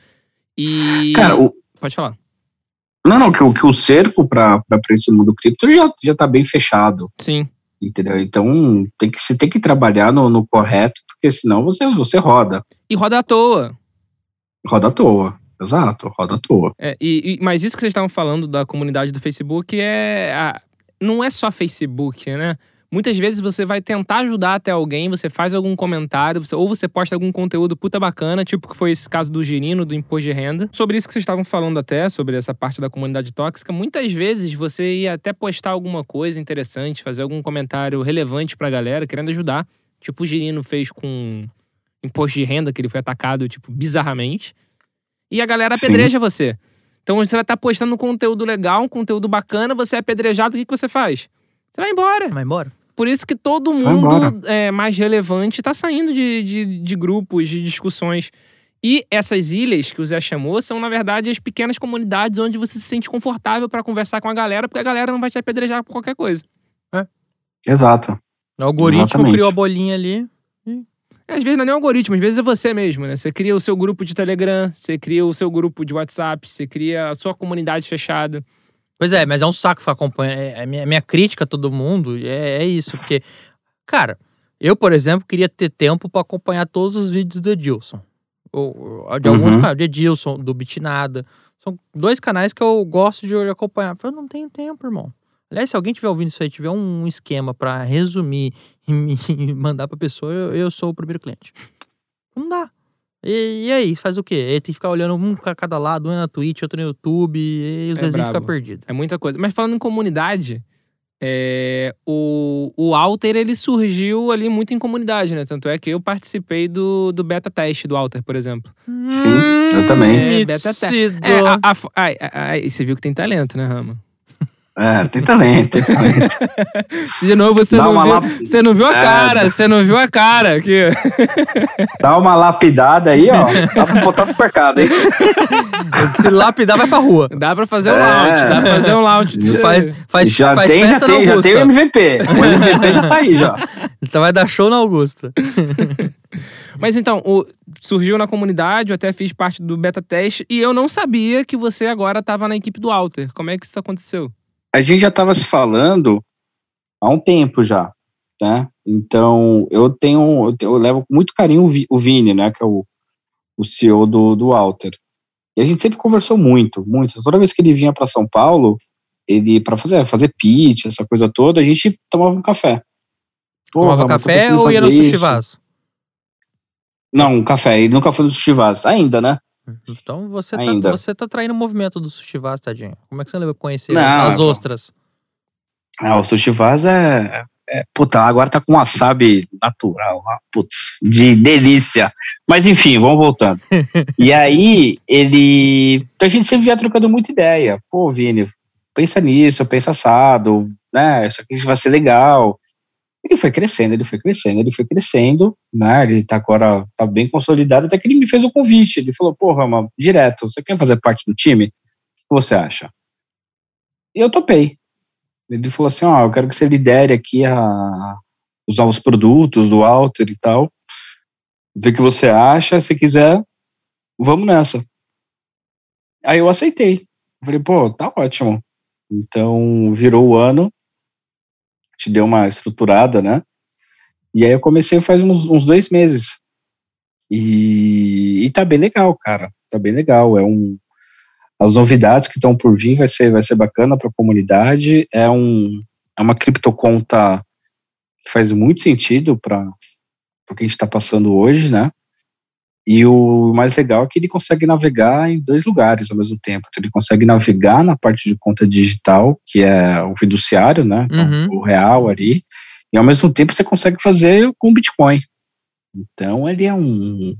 E Cara, o, pode falar. não, não, que, o- que o cerco para esse mundo cripto já, já tá bem fechado, Sim. entendeu? Então, tem que, você tem que trabalhar no, no correto, porque senão você, você roda. E roda à toa. Roda à toa. Exato, roda à toa. É, e, e- mas isso que vocês estavam falando da comunidade do Facebook é. a- não é só Facebook, né? Muitas vezes você vai tentar ajudar até alguém, você faz algum comentário, você- ou você posta algum conteúdo puta bacana, tipo que foi esse caso do Girino, do imposto de renda. Sobre isso que vocês estavam falando até, sobre essa parte da comunidade tóxica, muitas vezes você ia até postar alguma coisa interessante, fazer algum comentário relevante pra galera, querendo ajudar. Tipo o Girino fez com imposto de renda, que ele foi atacado, tipo, bizarramente. E a galera Sim. apedreja você. Então você vai estar postando conteúdo legal, um conteúdo bacana, você é apedrejado, o que, que você faz? Você vai embora. Vai embora. Por isso que todo mundo é, mais relevante tá saindo de, de, de grupos, de discussões. E essas ilhas que o Zé chamou são, na verdade, as pequenas comunidades onde você se sente confortável para conversar com a galera, porque a galera não vai te apedrejar por qualquer coisa. Exato. O algoritmo Exatamente. criou a bolinha ali. Às vezes não é nem algoritmo, às vezes é você mesmo, né? Você cria o seu grupo de Telegram, você cria o seu grupo de WhatsApp, você cria a sua comunidade fechada. Pois é, mas é um saco ficar acompanhando. É, é minha, minha crítica a todo mundo é, é isso, porque, cara, eu, por exemplo, queria ter tempo pra acompanhar todos os vídeos do Edilson. Ou, de alguns Uhum. de Edilson, do Bitnada. São dois canais que eu gosto de acompanhar. Eu não tenho tempo, irmão. Aliás, se alguém tiver ouvindo isso aí, tiver um esquema pra resumir e me mandar pra pessoa, eu, eu sou o primeiro cliente. Não dá. E, e aí, faz o quê? Ele tem que ficar olhando um pra cada lado, um na Twitch, outro no YouTube, e os É Zezinho fica brabo. perdido. É muita coisa. Mas falando em comunidade, é, o, o Alter ele surgiu ali muito em comunidade, né? Tanto é que eu participei do, do beta teste do Alter, por exemplo. eu também. É, beta teste. É, a, a, e você viu que tem talento, né, Rama? É, tem talento, tem talento. Se de novo você Dá não uma viu, lap- você não viu a É. cara, você não viu a cara aqui. Dá uma lapidada aí, ó. Dá pra botar pro mercado, hein? Se lapidar, vai pra rua. Dá pra fazer um É. launch, dá pra fazer um launch. de- Faz, faz, já faz tem, já festa tem, já tem o MVP. O MVP já tá aí, já. Então vai dar show na Augusta. Mas então, o- surgiu na comunidade, eu até fiz parte do beta teste e eu não sabia que você agora estava na equipe do Alter. Como é que isso aconteceu? A gente já tava se falando há um tempo já, né? Então, eu tenho, eu, tenho- eu levo com muito carinho o, Vi- o Vini, né? Que é o, o CEO do, do Alter. E a gente sempre conversou muito, muito. Toda vez que ele vinha para São Paulo, ele, para fazer, fazer pitch, essa coisa toda, a gente tomava um café. Tomava café ou ia no fazer sushi isso. vaso? Não, um café. Ele nunca foi no sushi Vaz, ainda, né? Então você tá, você tá traindo o movimento do sushi vaso, tadinho. Como é que você leva pra conhecer Não, as, não. ostras? Ah, o sushi Vaz é, é. Puta, agora tá com wasabi natural. Putz, de delícia. Mas enfim, vamos voltando. e aí, ele. Então a gente sempre via trocando muita ideia. Pô, Vini, pensa nisso, pensa assado, né? Isso aqui vai ser legal. Ele foi crescendo, ele foi crescendo, ele foi crescendo, né? Ele tá agora tá bem consolidado, até que ele me fez o convite. Ele falou, pô, Rama, direto, você quer fazer parte do time? O que você acha? E eu topei. Ele falou assim, ó, eu quero que você lidere aqui a, os novos produtos do Alter e tal. Vê o que você acha, se quiser, vamos nessa. Aí eu aceitei. Falei, pô, tá ótimo. Então, virou o ano, te deu uma estruturada, né? E aí eu comecei faz uns, uns dois meses. E, e tá bem legal, cara. Tá bem legal. É um, as novidades que estão por vir vai ser, vai ser bacana para a comunidade. É, um, é uma criptoconta que faz muito sentido para o que a gente está passando hoje, né? E o mais legal é que ele consegue navegar em dois lugares ao mesmo tempo. Então, ele consegue navegar na parte de conta digital, que é o fiduciário, né? Então, Uhum. o real ali. E ao mesmo tempo você consegue fazer com Bitcoin. Então, ele é um.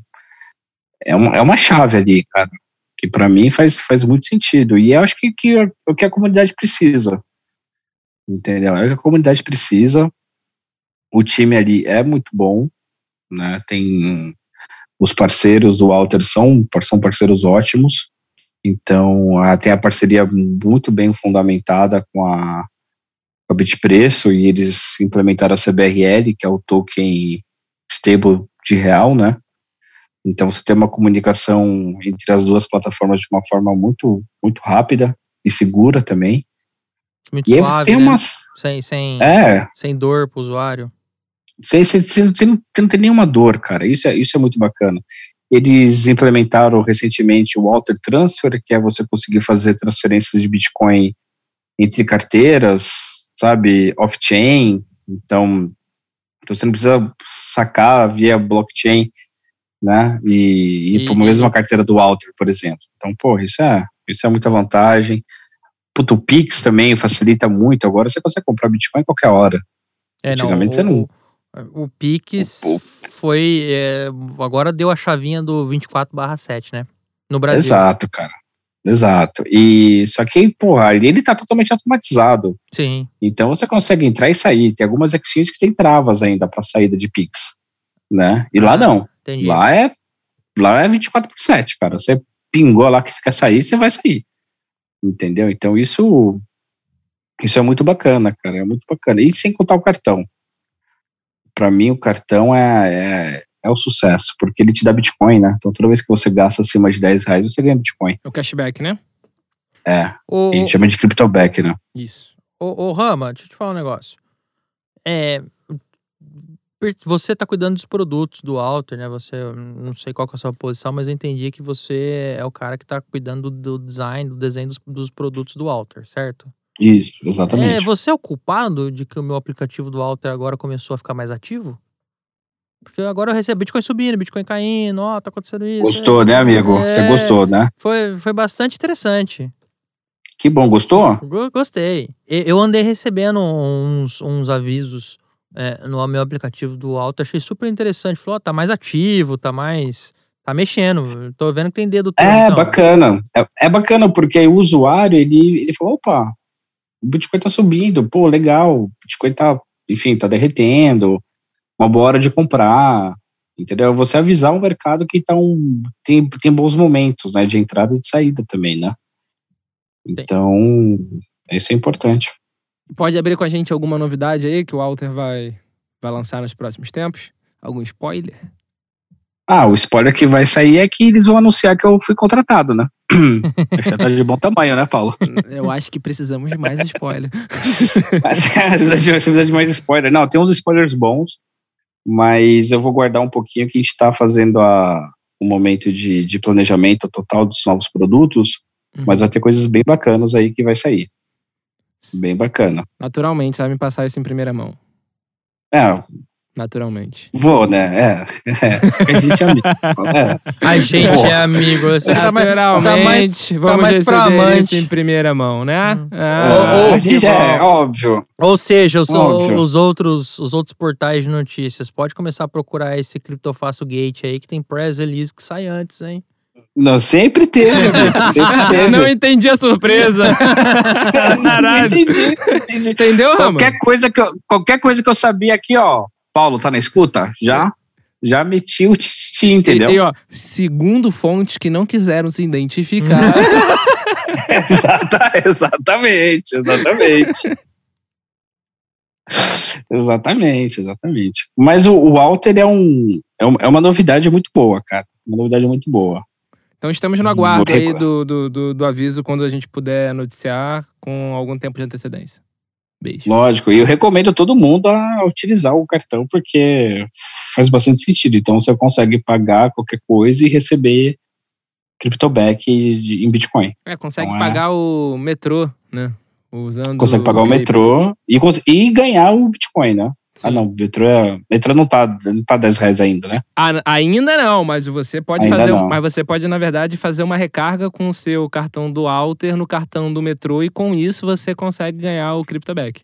É uma, é uma chave ali, cara que para mim faz, faz muito sentido. E eu acho que, que é o que a comunidade precisa. Entendeu? É o que a comunidade precisa. O time ali é muito bom, né? Tem os parceiros do Walter são, são parceiros ótimos. Então, tem a parceria muito bem fundamentada com a, com a Bitpreço e eles implementaram a CBRL, que é o token stable de real, né? Então você tem uma comunicação entre as duas plataformas de uma forma muito, muito rápida e segura também. Muito E aí suave, você tem né? umas. Sem, sem, É, sem dor pro usuário. Você, você, você, você não, você não tem nenhuma dor, cara. Isso é, isso é muito bacana. Eles implementaram recentemente o Walter Transfer, que é você conseguir fazer transferências de Bitcoin entre carteiras, sabe, off-chain. Então, você não precisa sacar via blockchain, né, e ir para uma mesma carteira do Walter, por exemplo. Então, pô, isso é, isso é muita vantagem. Puto, o Pix também facilita muito. Agora você consegue comprar Bitcoin a qualquer hora. É, Antigamente você o, não- O, Pix O- foi. é, agora deu a chavinha do 24/7, né? No Brasil. Exato, cara. Exato. E só que, porra, ele tá totalmente automatizado. Sim. Então você consegue entrar e sair. Tem algumas exchanges que tem travas ainda para saída de Pix, né? E lá Ah, não. Entendi. Lá é lá é 24 por 7, cara. Você pingou lá que você quer sair, você vai sair. Entendeu? Então isso isso é muito bacana, cara, é muito bacana. E sem contar o cartão. Para mim o cartão é, é é o sucesso, porque ele te dá Bitcoin, né? Então toda vez que você gasta acima de 10 reais, você ganha Bitcoin. É o cashback, né? É, O, a gente chama de cryptoback, né? Isso. Ô, ô, Rama, deixa eu te falar um negócio. É. você tá cuidando dos produtos do Alter, né? Você, não sei qual que é a sua posição, mas eu entendi que você é o cara que tá cuidando do design, do desenho dos, dos produtos do Alter, certo? Isso, É, exatamente. você é o culpado de que o meu aplicativo do Alter agora começou a ficar mais ativo? Porque agora eu recebo Bitcoin subindo, Bitcoin caindo, ó, tá acontecendo isso. Gostou, é. né, amigo? Você É. gostou, né? Foi, foi bastante interessante. Que bom, gostou? Go- Gostei. Eu andei recebendo uns, uns avisos é, no meu aplicativo do Alto, achei super interessante. Falou, ó, tá mais ativo, tá mais. tá mexendo. Tô vendo que tem dedo teu, É, então. bacana. É, é bacana porque aí o usuário, ele, ele falou, opa, o Bitcoin tá subindo, pô, legal, o Bitcoin tá, enfim, tá derretendo, uma boa hora de comprar, entendeu? Você avisar o mercado que tá um, tem, tem bons momentos, né, de entrada e de saída também, né? Então, isso é importante. Pode abrir com a gente alguma novidade aí que o Walter vai, vai lançar nos próximos tempos? Algum spoiler? Ah, o spoiler que vai sair é que eles vão anunciar que eu fui contratado, né? Já tá de bom tamanho, né, Paulo? Eu acho que precisamos de mais spoiler. Mas, você precisa de- você precisa de mais spoiler. Não, tem uns spoilers bons, mas eu vou guardar um pouquinho que a gente está fazendo a, o momento de, de planejamento total dos novos produtos, mas vai ter coisas bem bacanas aí que vai sair. Bem bacana. Naturalmente, sabe me passar isso em primeira mão. É, Naturalmente. vou, né? É, é. A gente é amigo. É. A gente Pô. é amigo. Tá mais, Naturalmente, tá mais, tá vamos mais pra amante. isso em primeira mão, né? Hum. Ah, a gente que é, óbvio. Ou seja, os, Óbvio. os outros, os outros portais de notícias, pode começar a procurar esse Criptofaço Gate aí, que tem press release que sai antes, hein? Não, sempre teve, amigo. Sempre teve. Não entendi a surpresa. Caralho. entendi, entendi. Entendeu? Qualquer coisa, que eu, qualquer coisa que eu sabia aqui, ó. Paulo, tá na escuta? Já? Já meti o titi, entendeu? E, e, ó, segundo fontes que não quiseram se identificar. Exata- exatamente, exatamente. exatamente, exatamente. Mas o, o Alter é, um, é um- é uma novidade muito boa, cara. Uma novidade muito boa. então estamos no aguardo aí do, do, do, do aviso quando a gente puder noticiar com algum tempo de antecedência. Beijo. Lógico, e eu recomendo todo mundo a utilizar o cartão porque faz bastante sentido. Então você consegue pagar qualquer coisa e receber CryptoBack em Bitcoin. É, consegue Então é- pagar o metrô, né? Usando. Consegue pagar o cripto. metrô e, e ganhar o Bitcoin, né? Sim. Ah, não, o metrô, é, metrô não tá, não tá 10 reais ainda, né? Ah, ainda não, mas você pode Ainda fazer. não. Mas você pode, na verdade, fazer uma recarga com o seu cartão do Alter no cartão do metrô e com isso você consegue ganhar o CryptoBack.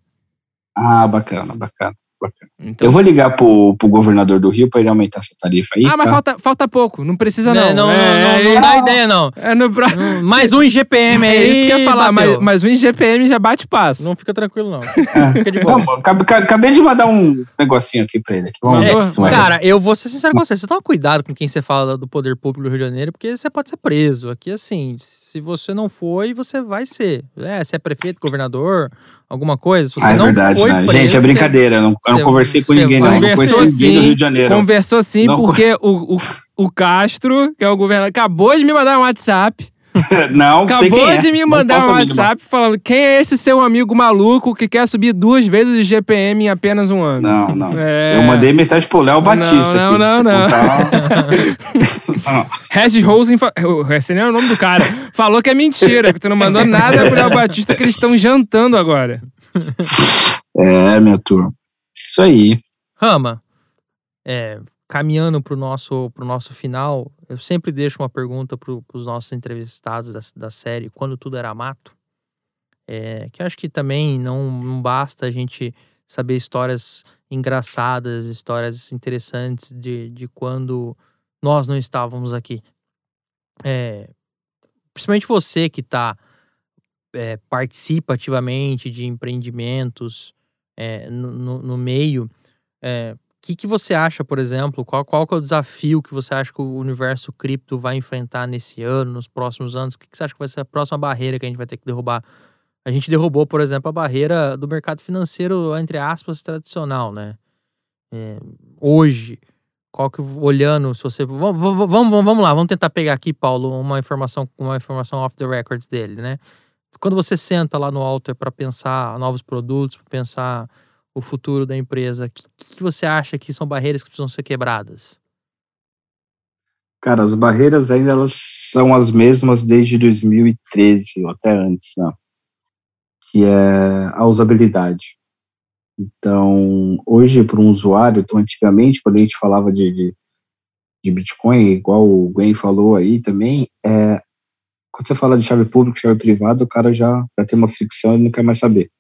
Ah, bacana, bacana, bacana. Então, Eu vou ligar pro, pro governador do Rio pra ele aumentar essa tarifa aí. Ah, mas tá? falta, falta pouco, não precisa não. Não, É, não, não, é- não dá ideia, não. É no pro... Não, Mais um IGPM aí. É isso que eu ia falar, mas, mas o IGPM já bate passo. Não fica tranquilo, não. É. Fica de boa. Não, acabei, acabei de mandar um negocinho aqui pra ele. Aqui. Vamos ver Mandou? o que tu vai Cara, eu vou ser sincero com você. Você toma cuidado com quem você fala do poder público do Rio de Janeiro, porque você pode ser preso. Aqui, assim, se você não foi, você vai ser. É, se é prefeito, governador, alguma coisa. Se você Ah, é não verdade, foi né? Gente, é brincadeira. Eu não, eu não conversei com ninguém, não. Eu não conversou conheci ninguém do sim, Rio de Janeiro. Conversou sim, Não- porque o, o, o Castro, que é o governador, acabou de me mandar um WhatsApp. Não, sei Acabou quem é. de me Não mandar um. WhatsApp falando quem é esse seu amigo maluco que quer subir duas vezes o GPM em apenas um ano. Não, não. É. Eu mandei mensagem pro Léo Batista. não, aqui. não, não. Então, Regis Rosen, fa- esse nem é o nome do cara, falou que é mentira, que tu não mandou nada pro Léo Batista que eles estão jantando agora. é, minha turma. Isso aí. Rama, é, caminhando pro nosso, pro nosso final, eu sempre deixo uma pergunta pro, pros nossos entrevistados da, da série Quando Tudo Era Mato. É, que acho que também não, não basta a gente saber histórias engraçadas, histórias interessantes de, de quando nós não estávamos aqui. É, principalmente você que tá, é, participa ativamente de empreendimentos é, no, no, no meio. O que, que você acha, por exemplo? Qual, qual é o desafio que você acha que o universo cripto vai enfrentar nesse ano, nos próximos anos? O que, que você acha que vai ser a próxima barreira que a gente vai ter que derrubar? A gente derrubou, por exemplo, a barreira do mercado financeiro, entre aspas, tradicional, né? É, hoje, qual que olhando, se você. Vamos, vamos, vamos, vamos lá, vamos tentar pegar aqui, Paulo, uma informação, uma informação off the records dele, né? Quando você senta lá no alter para pensar novos produtos, para pensar o futuro da empresa? O que, que você acha que são barreiras que precisam ser quebradas? Cara, as barreiras ainda elas são as mesmas desde 2013 ou até antes, né? que é a usabilidade. Então, hoje, para um usuário, então, antigamente, quando a gente falava de, de, de Bitcoin, igual o Gwen falou aí também, é, quando você fala de chave pública chave privada, o cara já, já tem uma fricção e não quer mais saber.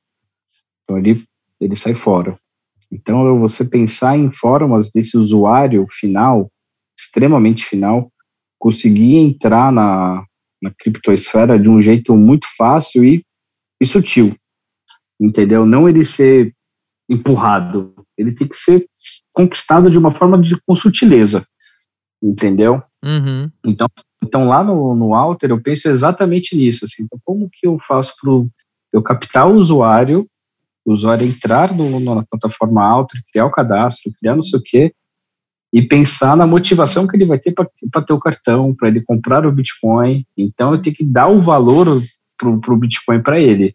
Então, ele, ele sai fora. Então, você pensar em formas desse usuário final, extremamente final, conseguir entrar na, na criptosfera de um jeito muito fácil e e sutil, entendeu? Não ele ser empurrado, ele tem que ser conquistado de uma forma de, com sutileza, entendeu? Uhum. Então, então lá no, no Alter eu penso exatamente nisso, assim, então como que eu faço para eu captar o usuário, o usuário entrar no, na plataforma Alter, criar o cadastro, criar não sei o quê, e pensar na motivação que ele vai ter para ter o cartão, para ele comprar o Bitcoin. Então eu tenho que dar o valor para o Bitcoin para ele.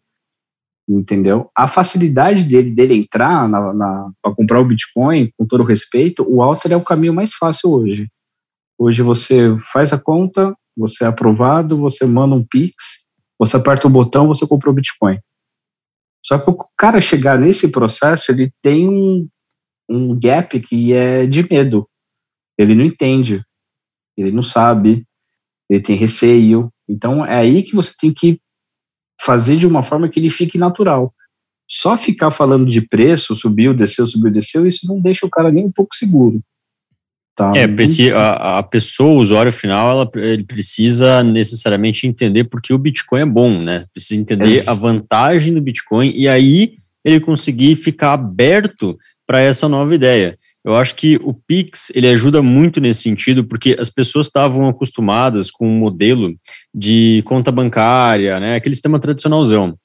Entendeu? A facilidade dele, dele entrar na, na para comprar o Bitcoin, com todo respeito, o Alter é o caminho mais fácil hoje. Hoje você faz a conta, você é aprovado, você manda um Pix, você aperta o botão, você comprou o Bitcoin. Só que o cara chegar nesse processo, ele tem um, um gap que é de medo. Ele não entende, ele não sabe, ele tem receio. Então é aí que você tem que fazer de uma forma que ele fique natural. Só ficar falando de preço, subiu, desceu, subiu, desceu, isso não deixa o cara nem um pouco seguro. Tá? É, a, a pessoa, o usuário final, ela, ele precisa necessariamente entender porque o Bitcoin é bom, né? Precisa entender a vantagem do Bitcoin e aí ele conseguir ficar aberto para essa nova ideia. Eu acho que o Pix ele ajuda muito nesse sentido, porque as pessoas estavam acostumadas com um modelo de conta bancária, né, aquele sistema tradicionalzão.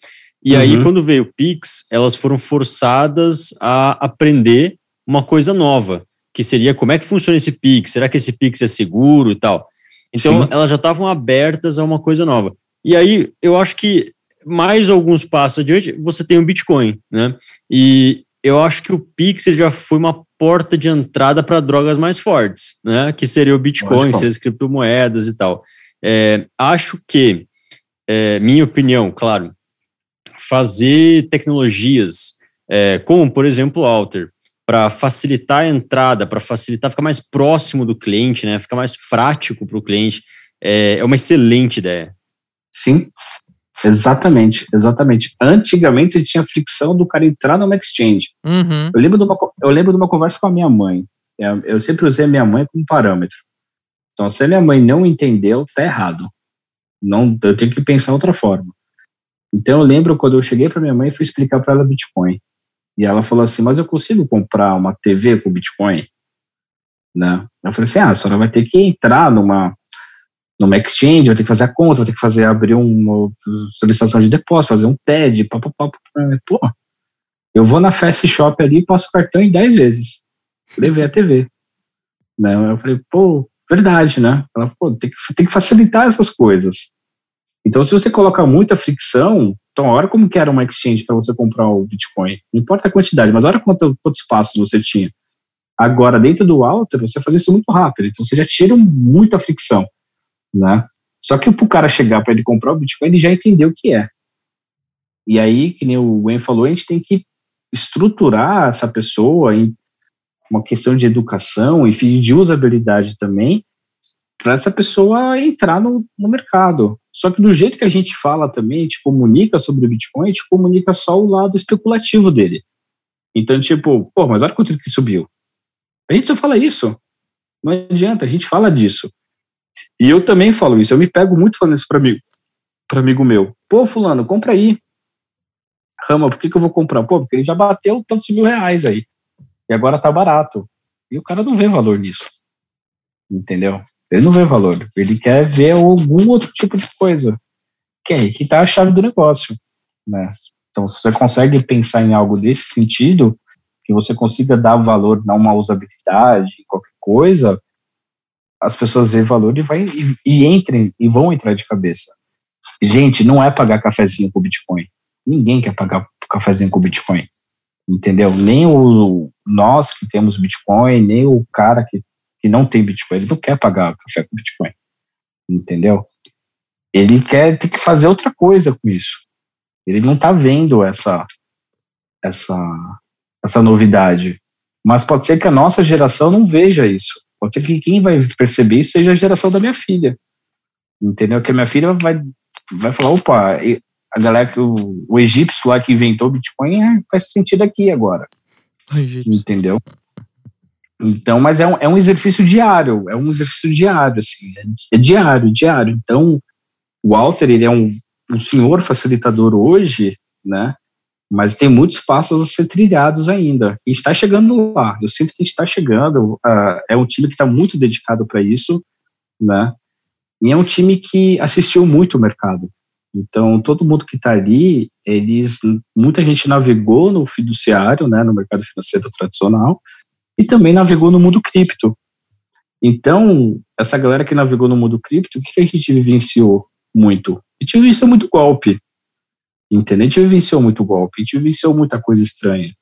E uhum. aí, quando veio o Pix, elas foram forçadas a aprender uma coisa nova, que seria como é que funciona esse Pix, será que esse Pix é seguro e tal. Então, Sim. elas já estavam abertas a uma coisa nova. E aí, eu acho que mais alguns passos adiante, você tem o Bitcoin, né? E eu acho que o Pix já foi uma porta de entrada para drogas mais fortes, né? Que seria o Bitcoin, seria as criptomoedas e tal. É, acho que, é, minha opinião, claro, fazer tecnologias é, como, por exemplo, o Alter, para facilitar a entrada, para facilitar, ficar mais próximo do cliente, né? Ficar mais prático para o cliente, é, é uma excelente ideia. Sim, Exatamente, exatamente. Antigamente você tinha fricção do cara entrar numa exchange. Uhum. Eu, lembro de uma, eu lembro de uma conversa com a minha mãe. É, eu sempre usei a minha mãe como parâmetro. Então, se a minha mãe não entendeu, tá errado. Não, eu tenho que pensar outra forma. Então, eu lembro quando eu cheguei para minha mãe e fui explicar para ela Bitcoin. E ela falou assim: Mas eu consigo comprar uma TV com Bitcoin? Né? Eu falei assim: Ah, a senhora vai ter que entrar numa numa exchange, vai ter que fazer a conta, vai ter que fazer, abrir uma solicitação de depósito, fazer um TED, papapá, pô, eu vou na Fast Shop ali e passo o cartão em 10 vezes. Levei a TV. Né? Eu falei, pô, verdade, né? Ela, pô, tem que, tem que facilitar essas coisas. Então, se você coloca muita fricção, então, olha como que era uma exchange para você comprar o Bitcoin. Não importa a quantidade, mas olha quanto, quantos passos você tinha. Agora, dentro do Alter, você faz isso muito rápido. Então, você já tira muita fricção né? Só que para o cara chegar para ele comprar o Bitcoin, ele já entendeu o que é. E aí, que nem o Gwen falou, a gente tem que estruturar essa pessoa em uma questão de educação, enfim, de usabilidade também, para essa pessoa entrar no, no, mercado. Só que do jeito que a gente fala também, gente comunica sobre o Bitcoin, a gente comunica só o lado especulativo dele. Então, tipo, pô, mas olha quanto que subiu. A gente só fala isso. Não adianta, a gente fala disso. E eu também falo isso, eu me pego muito falando isso para amigo, para amigo meu. Pô, fulano, compra aí. Rama, por que, que eu vou comprar? Pô, porque ele já bateu tantos mil reais aí. E agora tá barato. E o cara não vê valor nisso. Entendeu? Ele não vê valor. Ele quer ver algum outro tipo de coisa. Que é aí que tá a chave do negócio. Né? Então, se você consegue pensar em algo desse sentido, que você consiga dar valor, não uma usabilidade, qualquer coisa, as pessoas veem valor e, vai, e, e entrem e vão entrar de cabeça. Gente, não é pagar cafezinho com Bitcoin. Ninguém quer pagar cafezinho com Bitcoin. Entendeu? Nem o nós que temos Bitcoin, nem o cara que, que não tem Bitcoin, ele não quer pagar café com Bitcoin. Entendeu? Ele quer ter que fazer outra coisa com isso. Ele não está vendo essa essa essa novidade. Mas pode ser que a nossa geração não veja isso. Pode ser que quem vai perceber isso seja a geração da minha filha. Entendeu? Que a minha filha vai, vai falar: opa, a galera que o, o egípcio lá que inventou o Bitcoin faz sentido aqui agora. Entendeu? Então, mas é um, é um exercício diário, é um exercício diário, assim, é, é diário, diário. Então, o Walter, ele é um, um senhor facilitador hoje, né? mas tem muitos passos a ser trilhados ainda. A gente está chegando lá. Eu sinto que a gente está chegando. Uh, é um time que está muito dedicado para isso, né? E é um time que assistiu muito o mercado. Então, todo mundo que está ali, eles, muita gente navegou no fiduciário, né, no mercado financeiro tradicional, e também navegou no mundo cripto. Então, essa galera que navegou no mundo cripto, o que a gente vivenciou muito? A gente vivenciou muito golpe. Entendeu? A gente vivenciou muito golpe, a gente vivenciou muita coisa estranha.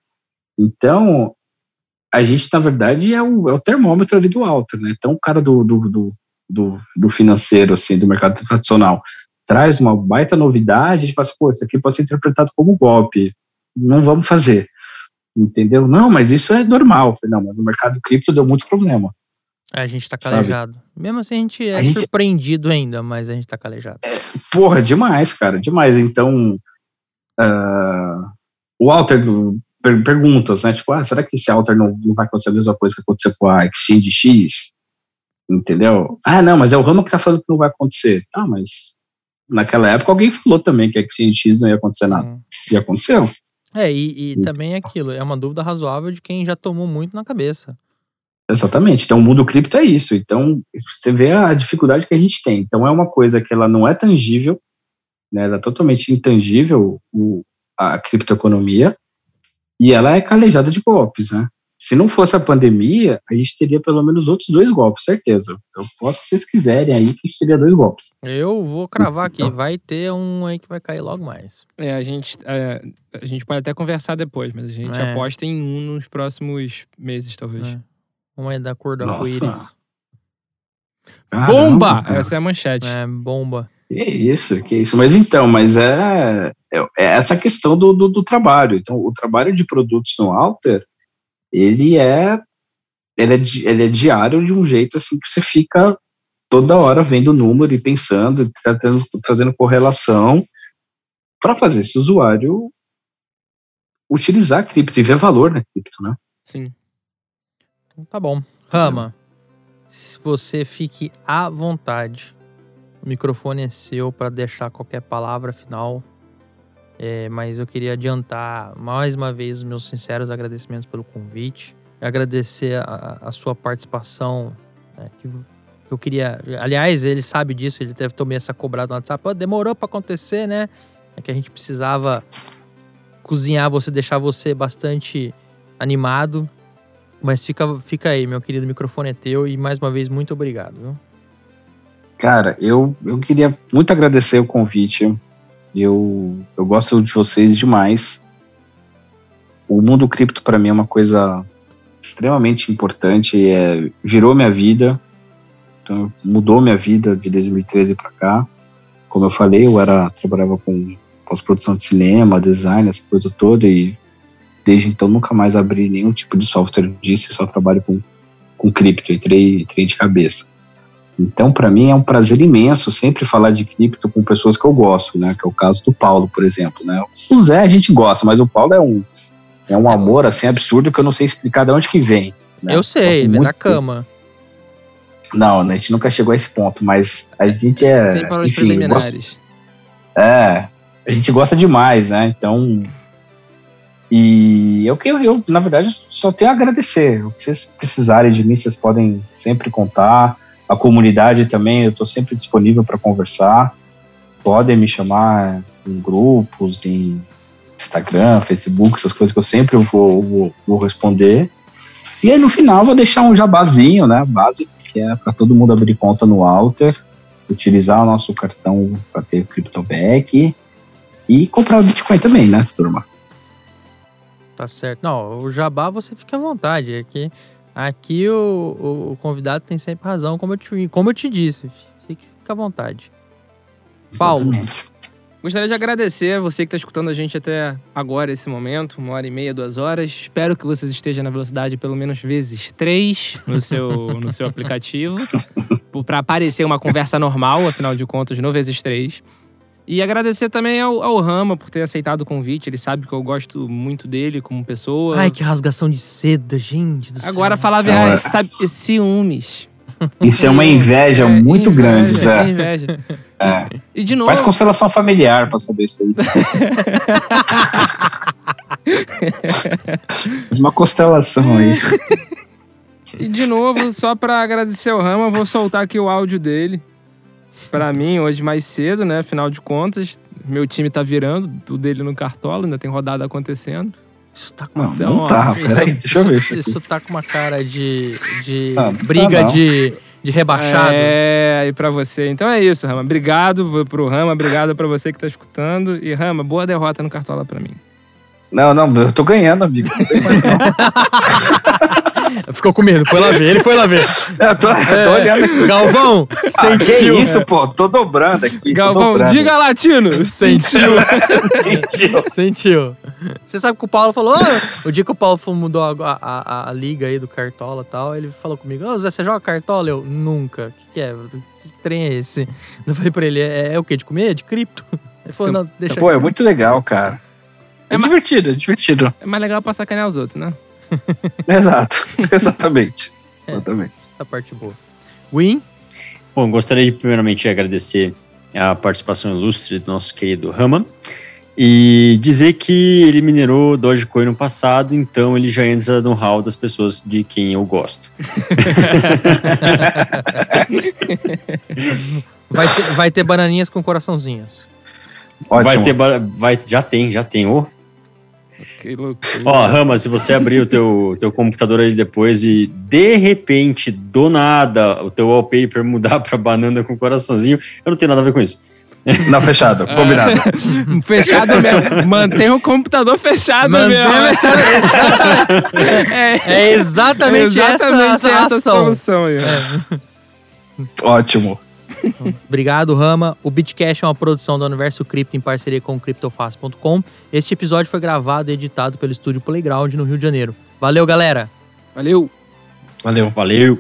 Então, a gente, na verdade, é o, é o termômetro ali do alto, né? Então, o cara do, do, do, do, do financeiro, assim, do mercado tradicional, traz uma baita novidade, a gente fala assim, pô, isso aqui pode ser interpretado como golpe, não vamos fazer. Entendeu? Não, mas isso é normal. Não, mas no mercado cripto deu muito problema. É, a gente tá calejado. Sabe? Mesmo assim, a gente é a surpreendido gente... ainda, mas a gente tá calejado. É, porra, demais, cara, demais. Então, uh, o Walter per perguntas, né? Tipo, ah, será que esse Alter não, não vai acontecer a mesma coisa que aconteceu com a Exchange X? Entendeu? Ah, não, mas é o Ramo que tá falando que não vai acontecer. Ah, mas naquela época alguém falou também que a Exchange X não ia acontecer nada. Hum. E aconteceu. É, e, e também é aquilo, é uma dúvida razoável de quem já tomou muito na cabeça. Exatamente. Então, o mundo cripto é isso. Então, você vê a dificuldade que a gente tem. Então, é uma coisa que ela não é tangível, né? Ela é totalmente intangível, o, a criptoeconomia, e ela é calejada de golpes, né? Se não fosse a pandemia, a gente teria pelo menos outros dois golpes, certeza. Eu posso, se vocês quiserem aí, que a gente teria dois golpes. Eu vou cravar aqui, então. vai ter um aí que vai cair logo mais. É, a gente, é, a gente pode até conversar depois, mas a gente é. aposta em um nos próximos meses, talvez. É. Um é da cor do arco-íris. Bomba! Essa é a manchete. É, bomba. Que isso, que isso. Mas então, mas é, é, é essa questão do, do, do, trabalho. Então, o trabalho de produtos no Alter, ele é, ele é, ele é diário de um jeito assim que você fica toda hora vendo o número e pensando, trazendo, trazendo correlação para fazer esse usuário utilizar cripto e ver valor na cripto, né? Sim. Então, tá bom. Rama, se você fique à vontade o microfone é seu para deixar qualquer palavra final. É, mas eu queria adiantar mais uma vez os meus sinceros agradecimentos pelo convite. Agradecer a, a sua participação. Né, que, eu queria. Aliás, ele sabe disso, ele deve tomar essa cobrada no WhatsApp. Oh, demorou para acontecer, né? É que a gente precisava cozinhar você, deixar você bastante animado. Mas fica, fica aí, meu querido, o microfone é teu. E mais uma vez, muito obrigado. Viu? Cara, eu, eu queria muito agradecer o convite. Eu, eu gosto de vocês demais. O mundo cripto para mim é uma coisa extremamente importante. É, virou minha vida. Então, mudou minha vida de 2013 para cá. Como eu falei, eu era trabalhava com pós-produção de cinema, design, essa coisa toda e desde então nunca mais abri nenhum tipo de software disso, só trabalho com, com cripto, entrei, entrei de cabeça. Então, para mim, é um prazer imenso sempre falar de cripto com pessoas que eu gosto, né? Que é o caso do Paulo, por exemplo, né? O Zé a gente gosta, mas o Paulo é um, é um amor, assim, absurdo que eu não sei explicar de onde que vem. Né? Eu sei, vem da cama. Não, a gente nunca chegou a esse ponto, mas a gente é... Sem os preliminares. Gosta, é, a gente gosta demais, né? Então... E eu, eu, eu, na verdade, só tenho a agradecer. O que vocês precisarem de mim, vocês podem sempre contar a comunidade também, eu estou sempre disponível para conversar. Podem me chamar em grupos, em Instagram, Facebook, essas coisas que eu sempre vou, vou, vou responder. E aí no final vou deixar um jabazinho, né, básico, que é para todo mundo abrir conta no Alter, utilizar o nosso cartão para ter CryptoBack e comprar o Bitcoin também, né, turma? Tá certo. Não, o jabá você fica à vontade. Aqui, aqui o, o, o convidado tem sempre razão, como eu te, como eu te disse. Fica, à vontade. Paulo. Exatamente. Gostaria de agradecer a você que está escutando a gente até agora, esse momento, uma hora e meia, duas horas. Espero que vocês estejam na velocidade pelo menos vezes três no seu, no seu aplicativo, para aparecer uma conversa normal, afinal de contas, no vezes três. E agradecer também ao, ao Rama por ter aceitado o convite. Ele sabe que eu gosto muito dele como pessoa. Ai, que rasgação de seda, gente. Do Agora, céu. falar a verdade, é- sabe, ciúmes. Isso é uma inveja muito inveja, grande, Zé. Inveja. É. E de novo, Faz constelação familiar pra saber isso aí. Faz uma constelação aí. E de novo, só pra agradecer ao Rama, vou soltar aqui o áudio dele. Pra mim, hoje mais cedo, né? Afinal de contas, meu time tá virando, o dele no Cartola, ainda tem rodada acontecendo. Isso tá com Não, Então, não ó, tá. Isso- Peraí, deixa eu ver isso Isso, isso tá com uma cara de, de Ah, briga tá de, de rebaixado. É, e pra você. Então é isso, Rama. Obrigado pro Rama, obrigado pra você que tá escutando. E Rama, boa derrota no Cartola pra mim. Não, não, eu tô ganhando, amigo. Não tem mais, não. Ficou com medo, foi lá ver, ele foi lá ver. Eu tô, eu tô olhando aqui. Galvão, Ah, que sentiu. isso, pô? Tô dobrando aqui. Galvão, dobrando. diga latino! Sentiu. Sentiu. Sentiu. Você sabe que o Paulo falou, "Ô", o dia que o Paulo mudou a, a, a- a liga aí do Cartola e tal, ele falou comigo, ô Zé, você joga Cartola? Eu, nunca. O que, que é? Que trem é esse? Eu falei pra ele, é, é o quê? De comer? De cripto? Ele falou, não, deixa Pô, é muito legal, cara. É, É divertido, é divertido. É mais legal pra sacanear os outros, né? Exato. Exatamente. É. Exatamente. essa parte boa. Win, Bom, gostaria de primeiramente agradecer a participação ilustre do nosso querido Rama e dizer que ele minerou Dogecoin no passado, então ele já entra no hall das pessoas de quem eu gosto. vai ter, vai ter bananinhas com coraçãozinhos. Ótimo. Vai ter, vai, já tem, já tem. Ô, Que loucura. Ó, Rama, se você abrir o teu, teu computador ali depois e de repente, do nada, o teu wallpaper mudar pra banana com coraçãozinho, eu não tenho nada a ver com isso. Não, fechado. É. Combinado. Fechado mesmo. Mantenha o computador fechado Mantenha mesmo. fechado, É, É exatamente, exatamente essa, essa, ação. solução aí. Ótimo. Obrigado, Rama. O Bitcash é uma produção do Universo Cripto em parceria com o CryptoFast.com. Este episódio foi gravado e editado pelo estúdio Playground no Rio de Janeiro. Valeu, galera! Valeu. Valeu. Valeu!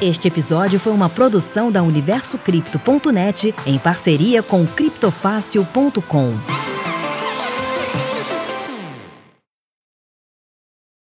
Este episódio foi uma produção da UniversoCripto.net em parceria com CryptoFácil.com.